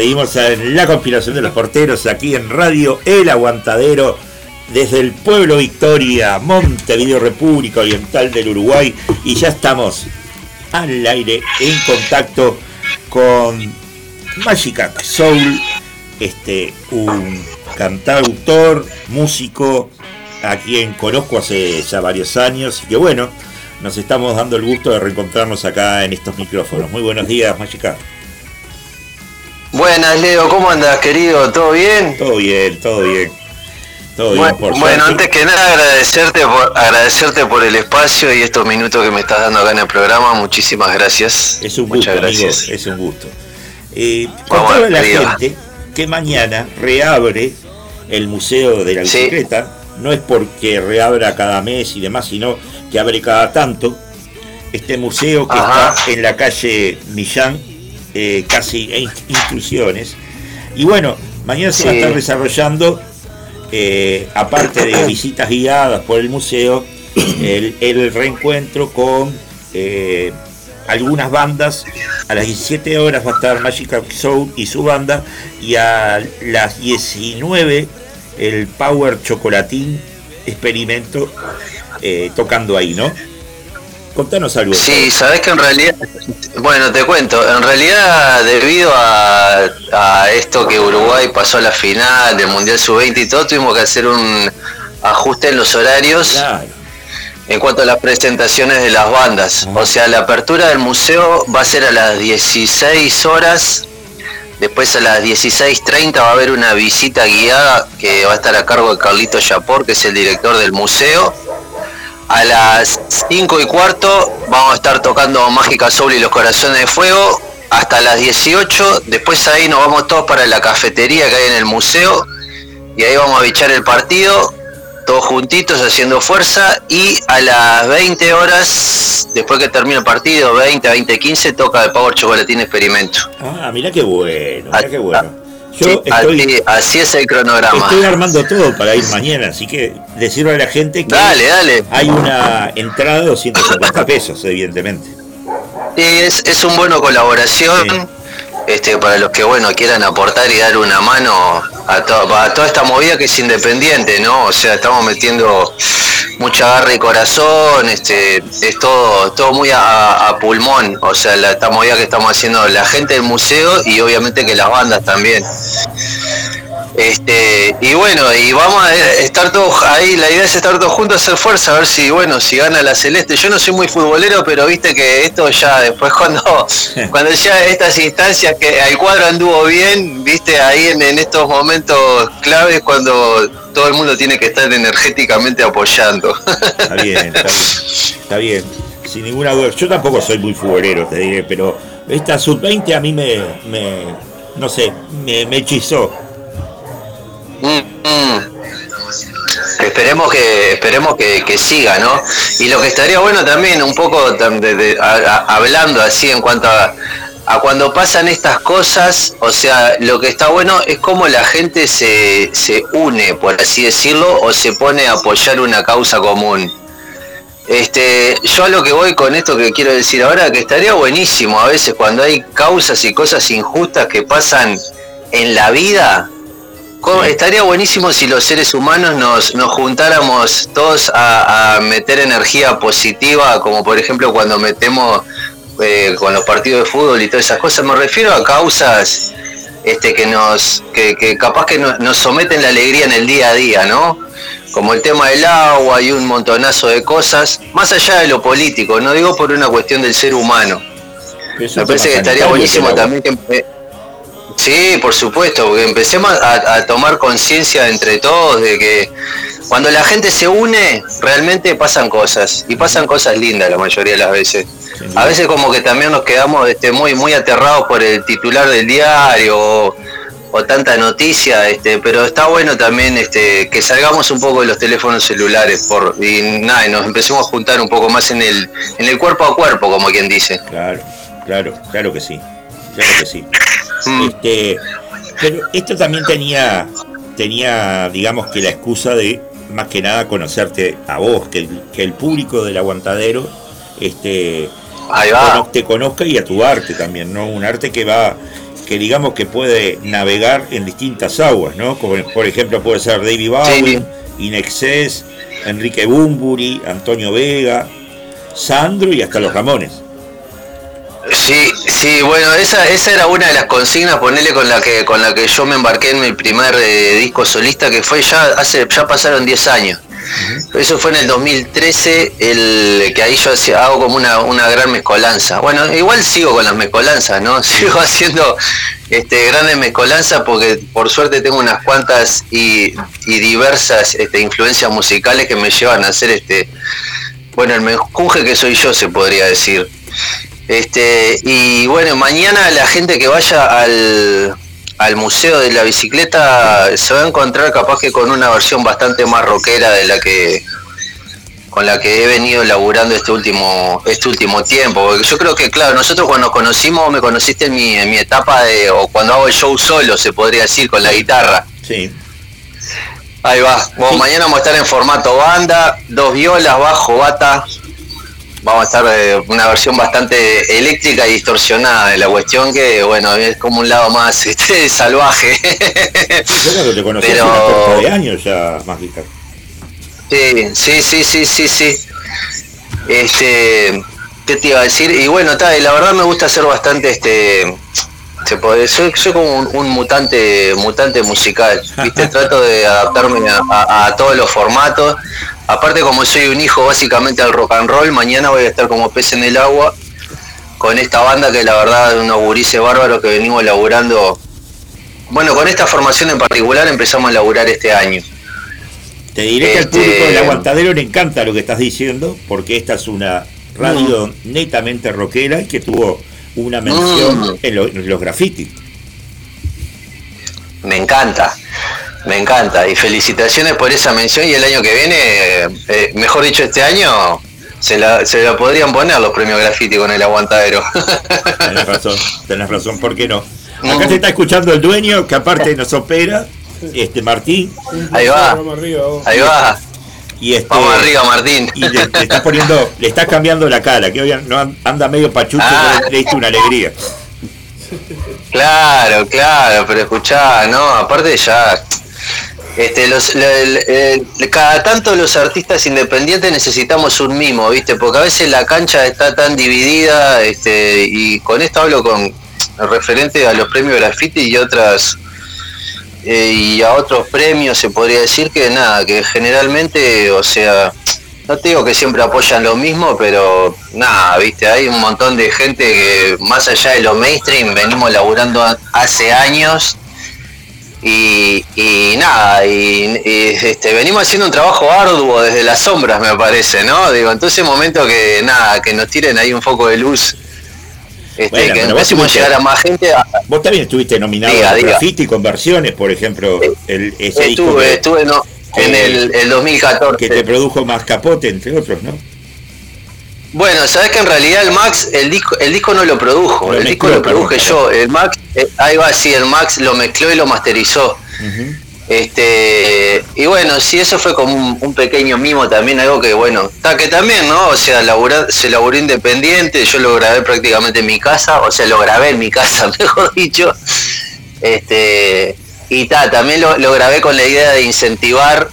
Seguimos en la conspiración de los porteros aquí en Radio El Aguantadero desde el pueblo Victoria, Montevideo, República Oriental del Uruguay y ya estamos al aire en contacto con Magic Soul, este un cantautor, músico a quien conozco hace ya varios años y que bueno, nos estamos dando el gusto de reencontrarnos acá en estos micrófonos. Muy buenos días, Magic. Buenas, Leo, ¿cómo andas, querido? ¿Todo bien? Todo bien, todo bien. Todo bien, Bueno, por bueno, antes que nada agradecerte por, agradecerte por el espacio y estos minutos que me estás dando acá en el programa. Muchísimas gracias. Es un gusto, amigo, gracias. es un gusto. Eh, Vamos a la gente que mañana reabre el Museo de la Sí. Bicicleta. No es porque reabra cada mes y demás, sino que abre cada tanto. este museo que Ajá. está en la calle Millán, eh, casi Instrucciones. Y bueno, mañana se va a estar desarrollando, eh, aparte de visitas guiadas por el museo, el, el reencuentro con eh, algunas bandas. A las 17 horas va a estar Magical Soul y su banda, y a las 19 el Power Chocolatín Experimento tocando ahí, ¿no? Contanos algo. Sí, sabes que en realidad, bueno, te cuento, en realidad debido a, a esto que Uruguay pasó a la final del Mundial Sub-20 y todo, tuvimos que hacer un ajuste en los horarios en cuanto a las presentaciones de las bandas. O sea, la apertura del museo va a ser a las 16 horas, después a las 16.30 va a haber una visita guiada que va a estar a cargo de Carlito Yapor, que es el director del museo. A las 5 y cuarto vamos a estar tocando Mágica Soul y los Corazones de Fuego hasta las 18. Después ahí nos vamos todos para la cafetería que hay en el museo y ahí vamos a bichar el partido, todos juntitos haciendo fuerza y a las 20 horas, después que termine el partido, 20, 20, 15, toca el Power Chocolatín Experimento. Ah, mira qué bueno, mira qué bueno. Yo Sí, estoy, así, así es el cronograma. estoy armando todo para ir mañana, así que decirle a la gente que Dale, dale. hay una entrada de 250 pesos, evidentemente. Sí, es, es un bono colaboración este, para los que bueno quieran aportar y dar una mano a, to- a toda esta movida que es independiente, ¿no? O sea, estamos metiendo mucha garra y corazón, este, es todo, todo muy a, a pulmón, o sea, la, esta movida que estamos haciendo la gente del museo y obviamente que las bandas también. Este, y bueno, y vamos a estar todos ahí, la idea es estar todos juntos, hacer fuerza, a ver si, bueno, si gana la Celeste. Yo no soy muy futbolero, pero viste que esto ya después cuando, cuando ya estas instancias que el cuadro anduvo bien, viste, ahí en, en estos momentos claves cuando todo el mundo tiene que estar energéticamente apoyando. Está bien, está bien, está bien, sin ninguna duda. Yo tampoco soy muy futbolero, te diré, pero esta sub-20 a mí me, me no sé, me, me hechizó. Mm, mm. Esperemos que esperemos que, que siga, ¿no? Y lo que estaría bueno también, un poco tam- de- de- a- a- hablando así en cuanto a, a cuando pasan estas cosas, o sea, lo que está bueno es cómo la gente se, se une, por así decirlo, o se pone a apoyar una causa común. Este, yo a lo que voy con esto que quiero decir ahora, que estaría buenísimo a veces cuando hay causas y cosas injustas que pasan en la vida, Estaría buenísimo si los seres humanos nos, nos juntáramos todos a, a meter energía positiva, como por ejemplo cuando metemos eh, con los partidos de fútbol y todas esas cosas. Me refiero a causas este, que nos, que, que capaz que no- nos someten la alegría en el día a día, ¿no? Como el tema del agua y un montonazo de cosas, más allá de lo político, no digo por una cuestión del ser humano. Eso Me parece que estaría buenísimo también que empe- Sí, por supuesto, porque empecemos a, a tomar conciencia entre todos de que cuando la gente se une, realmente pasan cosas, y pasan cosas lindas la mayoría de las veces. A veces como que también nos quedamos este, muy, muy aterrados por el titular del diario o, o tanta noticia, este, pero está bueno también este, que salgamos un poco de los teléfonos celulares por, y nada, y nos empecemos a juntar un poco más en el, en el cuerpo a cuerpo, como quien dice. Claro, claro, claro que sí, claro que sí. Mm. Este, pero esto también tenía, tenía, digamos que la excusa de más que nada conocerte a vos, que el, que el público del aguantadero este, Ahí va. cono- te conozca y a tu arte también, ¿no? Un arte que va, que digamos que puede navegar en distintas aguas, ¿no? Como por ejemplo puede ser David Bowie, Inexcess, Enrique Bumburi, Antonio Vega, Sandro y hasta los Ramones. Sí, sí, bueno, esa, esa era una de las consignas, ponerle con la que con la que yo me embarqué en mi primer eh, disco solista, que fue ya hace ya pasaron 10 años. Eso fue en el 2013, el que ahí yo hago como una, una gran mezcolanza. Bueno, igual sigo con las mezcolanzas, ¿no? Sigo haciendo este grandes mezcolanzas porque por suerte tengo unas cuantas y, y diversas este, influencias musicales que me llevan a hacer este bueno, el menjunje que soy yo se podría decir. Este, y bueno, mañana la gente que vaya al, al Museo de la Bicicleta se va a encontrar capaz que con una versión bastante más rockera de la que con la que he venido laburando este último este último tiempo. Porque yo creo que, claro, nosotros cuando nos conocimos, me conociste en mi, en mi etapa de, o cuando hago el show solo, se podría decir, con la guitarra. Sí. Ahí va. Bueno, mañana vamos a estar en formato banda, dos violas, bajo, bata. Vamos a estar eh, una versión bastante eléctrica y distorsionada de la cuestión que, bueno, es como un lado más este, salvaje. Yo te conocí Pero- hace de años ya, Mágica. Sí, sí, sí, sí, sí, sí. Este, ¿qué te iba a decir? Y bueno, ta, y la verdad me gusta hacer bastante este se puede, soy, soy como un, un mutante mutante musical, ¿viste? Trato de adaptarme a, a- a todos los formatos. Aparte como soy un hijo básicamente al rock and roll, mañana voy a estar como pez en el agua con esta banda que la verdad unos gurises bárbaros que venimos laburando. Bueno, con esta formación en particular empezamos a laburar este año. Te diré que al Este- público del aguantadero le encanta lo que estás diciendo, porque esta es una radio netamente rockera y que tuvo una mención Mm. en, lo- en los grafitis. Me encanta, me encanta. Y felicitaciones por esa mención y el año que viene, eh, mejor dicho este año, se la, se la podrían poner los premios graffiti con el aguantadero. Tenés razón, tenés razón, ¿por qué no? Acá te está escuchando el dueño, que aparte nos opera, este Martín. Ahí va. Vamos arriba, vos. Ahí va. Y este, Vamos arriba, Martín. Y le, le estás poniendo, le estás cambiando la cara, que hoy no anda medio pachucho, Ah. pero le diste una alegría. Claro, claro, pero escuchá, no, aparte ya, este, los, cada tanto los artistas independientes necesitamos un mimo, ¿viste? Porque a veces la cancha está tan dividida, este, y con esto hablo con referente a los premios graffiti y otras eh, y a otros premios se podría decir que nada, que generalmente, o sea, no te digo que siempre apoyan lo mismo, pero nada, viste, hay un montón de gente que más allá de lo mainstream venimos laburando hace años y, y nada, y, y, este, venimos haciendo un trabajo arduo desde las sombras, me parece, ¿no? Digo, entonces momento que nada, que nos tiren ahí un foco de luz, este, Bueno, que empecemos a llegar a más gente. a- Vos también estuviste nominado Diga, a graffiti con versiones, por ejemplo, el, ese disco Estuve, que- estuve no, en el, el 2014. que te produjo más capote, entre otros, ¿no? Bueno, sabes que en realidad el Max, el disco, el disco no lo produjo, el disco lo produje yo. El Max, eh, ahí va, sí, el Max lo mezcló y lo masterizó. Este, y bueno, sí, eso fue como un, un pequeño mimo también, algo que bueno, está que también, ¿no? O sea, labura- se laburó independiente, yo lo grabé prácticamente en mi casa, o sea, lo grabé en mi casa, mejor dicho. Este, y ta, también lo, lo grabé con la idea de incentivar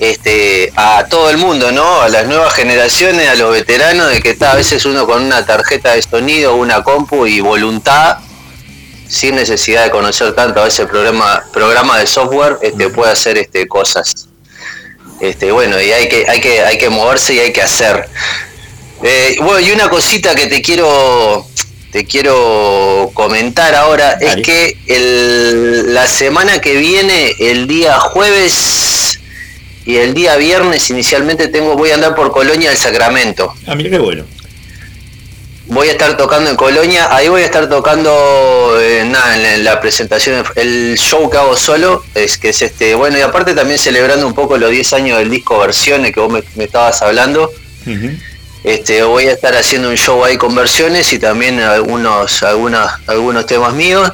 este, a todo el mundo, ¿no? A las nuevas generaciones, a los veteranos, de que está a veces uno con una tarjeta de sonido, una compu y voluntad, sin necesidad de conocer tanto a veces programa, programa de software, este, puede hacer este, cosas. Este, bueno, y hay que, hay que, hay que moverse y hay que hacer. Eh, bueno, y una cosita que te quiero, te quiero comentar ahora Dale. es que el, la semana que viene, el día jueves y el día viernes inicialmente tengo, voy a andar por Colonia del Sacramento. Ah, mira qué bueno. Voy a estar tocando en Colonia, ahí voy a estar tocando eh, nada, en la, en la presentación, el show que hago solo, es que es este, bueno, y aparte también celebrando un poco los 10 años del disco Versiones que vos me, me estabas hablando. Este, voy a estar haciendo un show ahí con versiones y también algunos, algunos, algunos temas míos.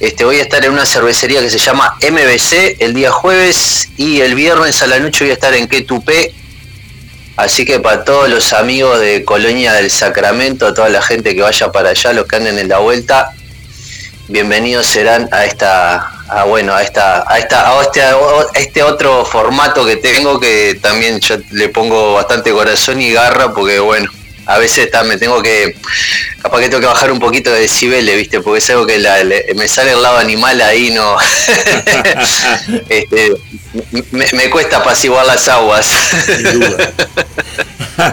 Este, voy a estar en una cervecería que se llama MBC el día jueves y el viernes a la noche voy a estar en Quetupé. Así que para todos los amigos de Colonia del Sacramento, toda la gente que vaya para allá, los que anden en la vuelta, bienvenidos serán a esta, a, bueno, a esta, a esta, a este, a este otro formato que tengo que también yo le pongo bastante corazón y garra porque bueno, a veces ta, me tengo que, capaz que tengo que bajar un poquito de decibeles, viste, porque es algo que la- le- me sale el lado animal ahí, no, este, me, me cuesta apaciguar las aguas. Sin duda.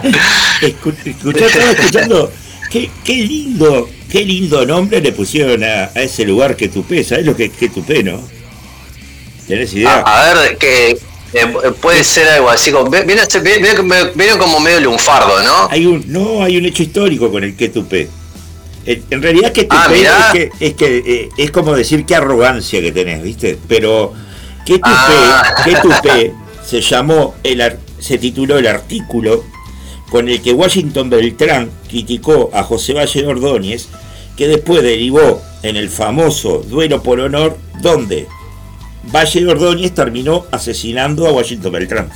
Escu- escuchá, estaba escuchando, qué, qué lindo, qué lindo nombre le pusieron a, a ese lugar que tupé, ¿sabes lo que que tupé, no? ¿Tenés idea? A, a ver, que eh, puede ser algo así, como, viene, como medio lunfardo, ¿no? Hay un, no, hay un hecho histórico con el que tupé. En, realidad que Ah, es que, es que eh, es como decir qué arrogancia que tenés, ¿viste? Pero que tupé, Ah. que tupé se llamó el se tituló el artículo con el que Washington Beltrán criticó a José Valle Ordóñez, que después derivó en el famoso duelo por honor, donde Valle Ordóñez terminó asesinando a Washington Beltrán.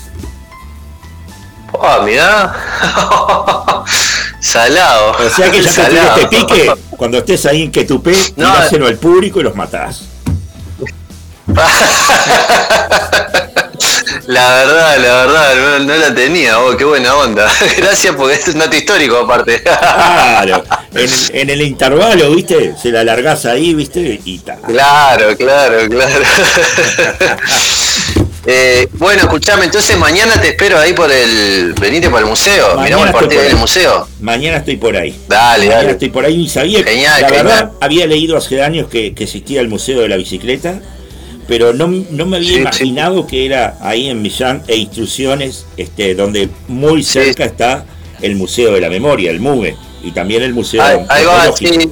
Ah, mirá. Salado. O sea que ya que Salado. te pique, cuando estés ahí en que tupé, No. tiráselo al público y los matás. La verdad, la verdad, no, no la tenía, oh, qué buena onda. Gracias porque es un dato histórico aparte. Claro, en, en el intervalo, ¿viste? Se la largás ahí, ¿viste? Y ta. Claro, claro, claro. Eh, bueno, escuchame, entonces mañana te espero ahí por el. Venite para el museo. Mañana Miramos el partido por en el ahí. museo. Mañana estoy por ahí. Dale, Mañana dale. estoy por ahí y sabía que- Genial, la genial. verdad, había leído hace años que, que existía el Museo de la Bicicleta, pero no, no me había Sí, sí. imaginado que era ahí en Millán e Instrucciones, este, donde muy cerca está el Museo de la Memoria, el MUME, y también el Museo Ahí, ahí va, sí.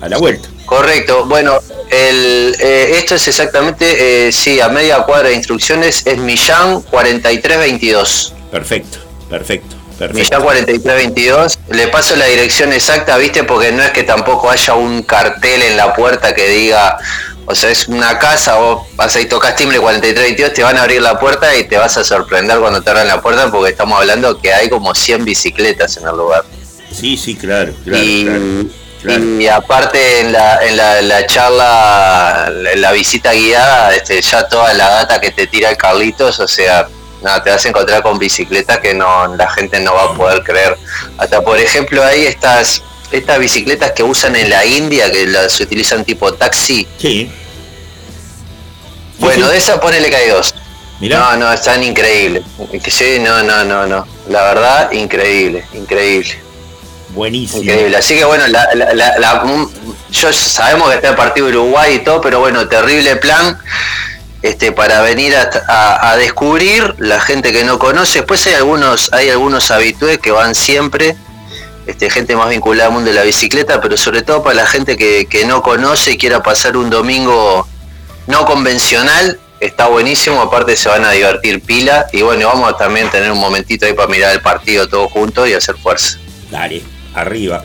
a la vuelta. Correcto. Bueno, el, eh, esto es exactamente, eh, sí, a media cuadra de instrucciones es Millán 4322. Perfecto, perfecto, perfecto. Millán 4322. Le paso la dirección exacta, ¿viste? Porque no es que tampoco haya un cartel en la puerta que diga, o sea, es una casa, vos vas ahí, tocas timbre 4322, te van a abrir la puerta y te vas a sorprender cuando te abran la puerta porque estamos hablando que hay como 100 bicicletas en el lugar. Sí, sí, claro, claro, y, claro. claro. y aparte en la, en la, la charla, en la visita guiada, este, ya toda la data que te tira el Carlitos, o sea, nada, te vas a encontrar con bicicletas que no la gente no va a poder creer. Hasta por ejemplo hay estas estas bicicletas que usan en la India, que las utilizan tipo taxi. Sí. Bueno, sí. de esa ponele que hay dos. Mirá. No, no, están increíbles. Que sí, no, no, no, no. La verdad, increíble, increíble. Buenísimo. Increíble. Así que bueno, la, la- la- la- mm, yo sabemos que está el partido de Uruguay y todo, pero bueno, terrible plan este para venir a, a- a descubrir la gente que no conoce. Después hay algunos, hay algunos habitués que van siempre, este, gente más vinculada al mundo de la bicicleta, pero sobre todo para la gente que, que no conoce y quiera pasar un domingo no convencional, está buenísimo, aparte se van a divertir pila y bueno, vamos a también tener un momentito ahí para mirar el partido todos juntos y hacer fuerza. Dale, arriba.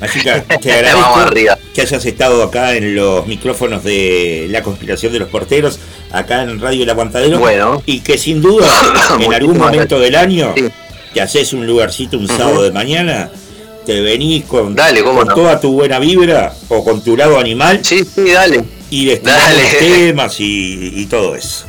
Mágica, te agradezco que hayas estado acá en los micrófonos de la conspiración de los porteros, acá en Radio El Aguantadero. Bueno. Y que sin duda, en algún momento del año, te haces un lugarcito un sábado de mañana, te venís con, Dale, con no. toda tu buena vibra o con tu lado animal Sí, sí, dale. y destilamos Dale. los temas y, y todo eso.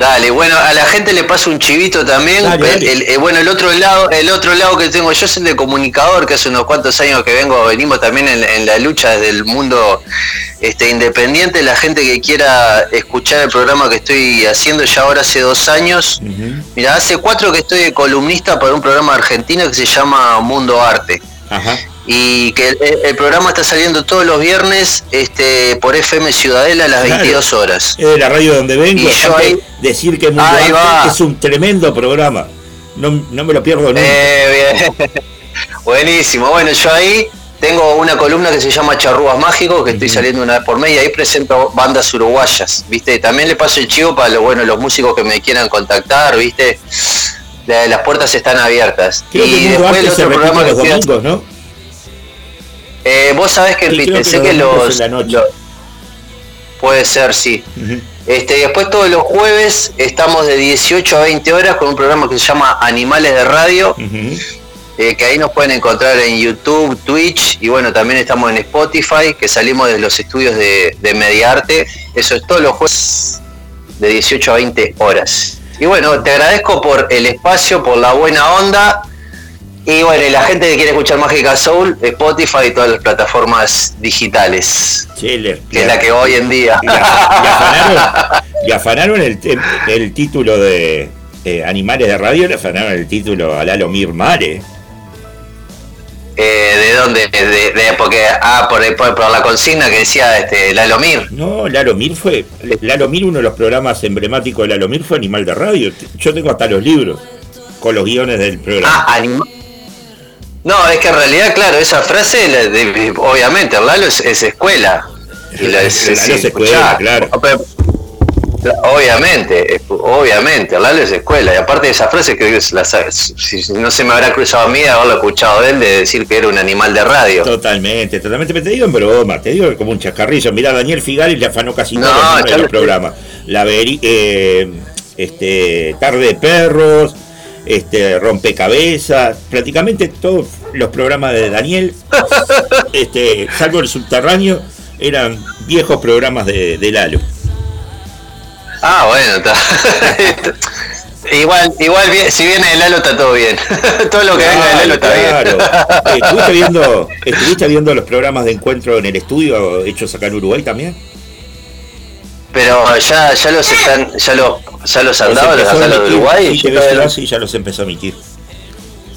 Dale, bueno, a la gente le paso un chivito también. Dale, El- dale. el- eh, bueno, el otro lado, el otro lado que tengo yo es el de comunicador, que hace unos cuantos años que vengo, venimos también en, en la lucha desde el mundo este, independiente. La gente que quiera escuchar el programa que estoy haciendo ya ahora hace dos años. Mira, hace cuatro que estoy de columnista para un programa argentino que se llama Mundo Arte. Ajá. Y que el, el programa está saliendo todos los viernes este, por FM Ciudadela a las Claro. 22 horas. Es de la radio donde vengo, Y yo ahí- decir que Mundo Ahí Arte va. es un tremendo programa. No, no me lo pierdo nunca. Eh, bien. Buenísimo. Bueno, yo ahí tengo una columna que se llama Charrúas Mágicos, que estoy saliendo una vez por mes y ahí presento bandas uruguayas, ¿viste? También le paso el chivo para los, bueno, los músicos que me quieran contactar, ¿viste? La- Las puertas están abiertas. Creo y después el se otro programa los domingos, ¿no? Eh, vos sabés que Sí, que pensé los que los, puede ser, sí. Este, después todos los jueves estamos de 18 a 20 horas con un programa que se llama Animales de Radio, eh, que ahí nos pueden encontrar en YouTube, Twitch y bueno, también estamos en Spotify, que salimos de los estudios de, de Mediarte. Eso es todos los jueves de 18 a 20 horas. Y bueno, te agradezco por el espacio, por la buena onda. Y bueno, y la gente que quiere escuchar Mágica Soul, Spotify y todas las plataformas digitales, que es la que hoy en día. Y afanaron, y afanaron el, el- el título de eh, Animales de Radio, le afanaron el título a Lalo Mir Mare. Eh, ¿De dónde? De, de- porque, ah, por, por, por la consigna que decía este, Lalo Mir. No, Lalo Mir fue. Lalo Mir, uno de los programas emblemáticos de Lalo Mir fue Animal de Radio. Yo tengo hasta los libros con los guiones del programa. Ah, anima- No, es que en realidad, claro, esa frase, la de- obviamente, el Lalo es, es escuela. Y la, Lalo es escuela, claro. Obviamente, obviamente, hablarle es escuela. Y aparte de esa frase que la, si no se me habrá cruzado a mí haberlo escuchado de él de decir que era un animal de radio. Totalmente, totalmente. Pero te digo en broma, te digo como un chascarrillo. Mirá, Daniel Figali le afanó casi No, todo el programas. La veri- eh, este, Tarde de Perros, este, Rompecabezas, prácticamente todos los programas de Daniel, este, salvo el subterráneo, eran viejos programas de, de Lalo. Ah, bueno, está. igual, igual si viene de Lalo está todo bien. todo lo que venga de Lalo está Claro. bien. ¿Estuviste viendo, ¿Estuviste viendo los programas de encuentro en el estudio hechos acá en Uruguay también? Pero ya, ya los están, ya los, ya los han dado, los los de emitir, Uruguay. sí, sí, ya los empezó a emitir.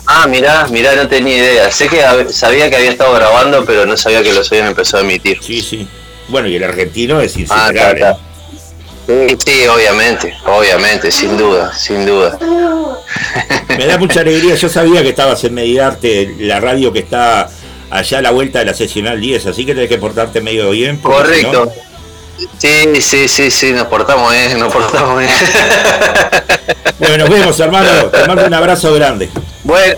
Ah, mirá, mirá, no tenía idea. Sé que sabía que había estado grabando, pero no sabía que los habían empezado a emitir. Sí, sí. Bueno, y el argentino es Ah, insuperable. Sí, sí, obviamente, obviamente, sin duda, sin duda. Me da mucha alegría. Yo sabía que estabas en Mediarte, la radio que está allá a la vuelta de la seccional 10, así que tenés que portarte medio bien. si Correcto. no- Sí, sí, sí, sí, nos portamos bien, nos portamos bien. Bueno, nos vemos, hermano. Te mando un abrazo grande. Bueno,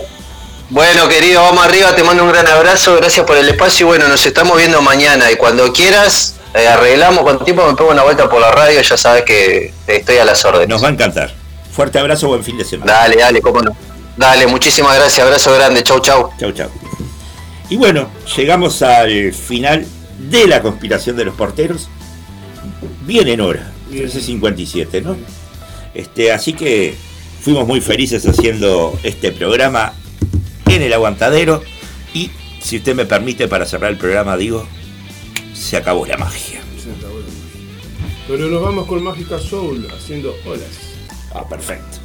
bueno, querido, vamos arriba, te mando un gran abrazo, gracias por el espacio y bueno, nos estamos viendo mañana y cuando quieras eh, arreglamos con tiempo, me pego una vuelta por la radio, ya sabes que estoy a las órdenes. Nos va a encantar. Fuerte abrazo, buen fin de semana. Dale, dale, cómo no. Dale, muchísimas gracias, abrazo grande, chau, chau. Chau, chau. Y bueno, llegamos al final de la conspiración de los porteros. Bien en hora, 13.57, ¿no? Este, así que fuimos muy felices haciendo este programa en el aguantadero. Y si usted me permite, para cerrar el programa, digo, se acabó la magia. Se acabó la magia. Pero nos vamos con Mágica Soul haciendo olas. Ah, perfecto.